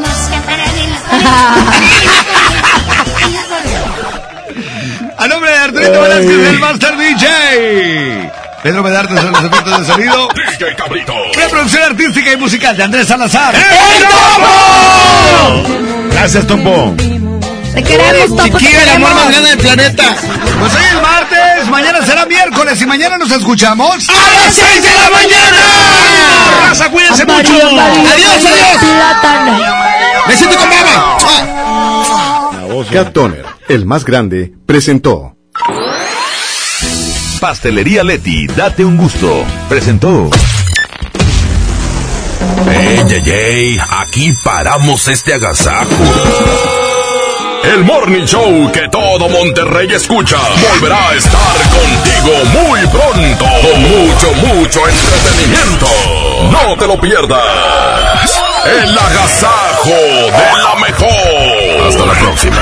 a nombre de Arturito Velázquez, el Master DJ. Pedro Medarte en los efectos de sonido. DJ Cabrito. La producción artística y musical de Andrés Salazar. ¡El Topo! Gracias, Topo. Te queremos, Topo. Chiquilla, te el amor más grande del planeta. Pues hoy es martes, mañana será miércoles y mañana nos escuchamos. ¡A las 6 de la mañana! Raza, cuídense mucho. Adiós, adiós. Me siento con baba. Cat Toner, el más grande, presentó. Pastelería Leti, date un gusto. Presentó. ¡Ey, ey, ey! Aquí paramos este agasajo. El Morning Show que todo Monterrey escucha volverá a estar contigo muy pronto. Con mucho, mucho entretenimiento. No te lo pierdas. El agasajo de la mejor. Hasta la próxima.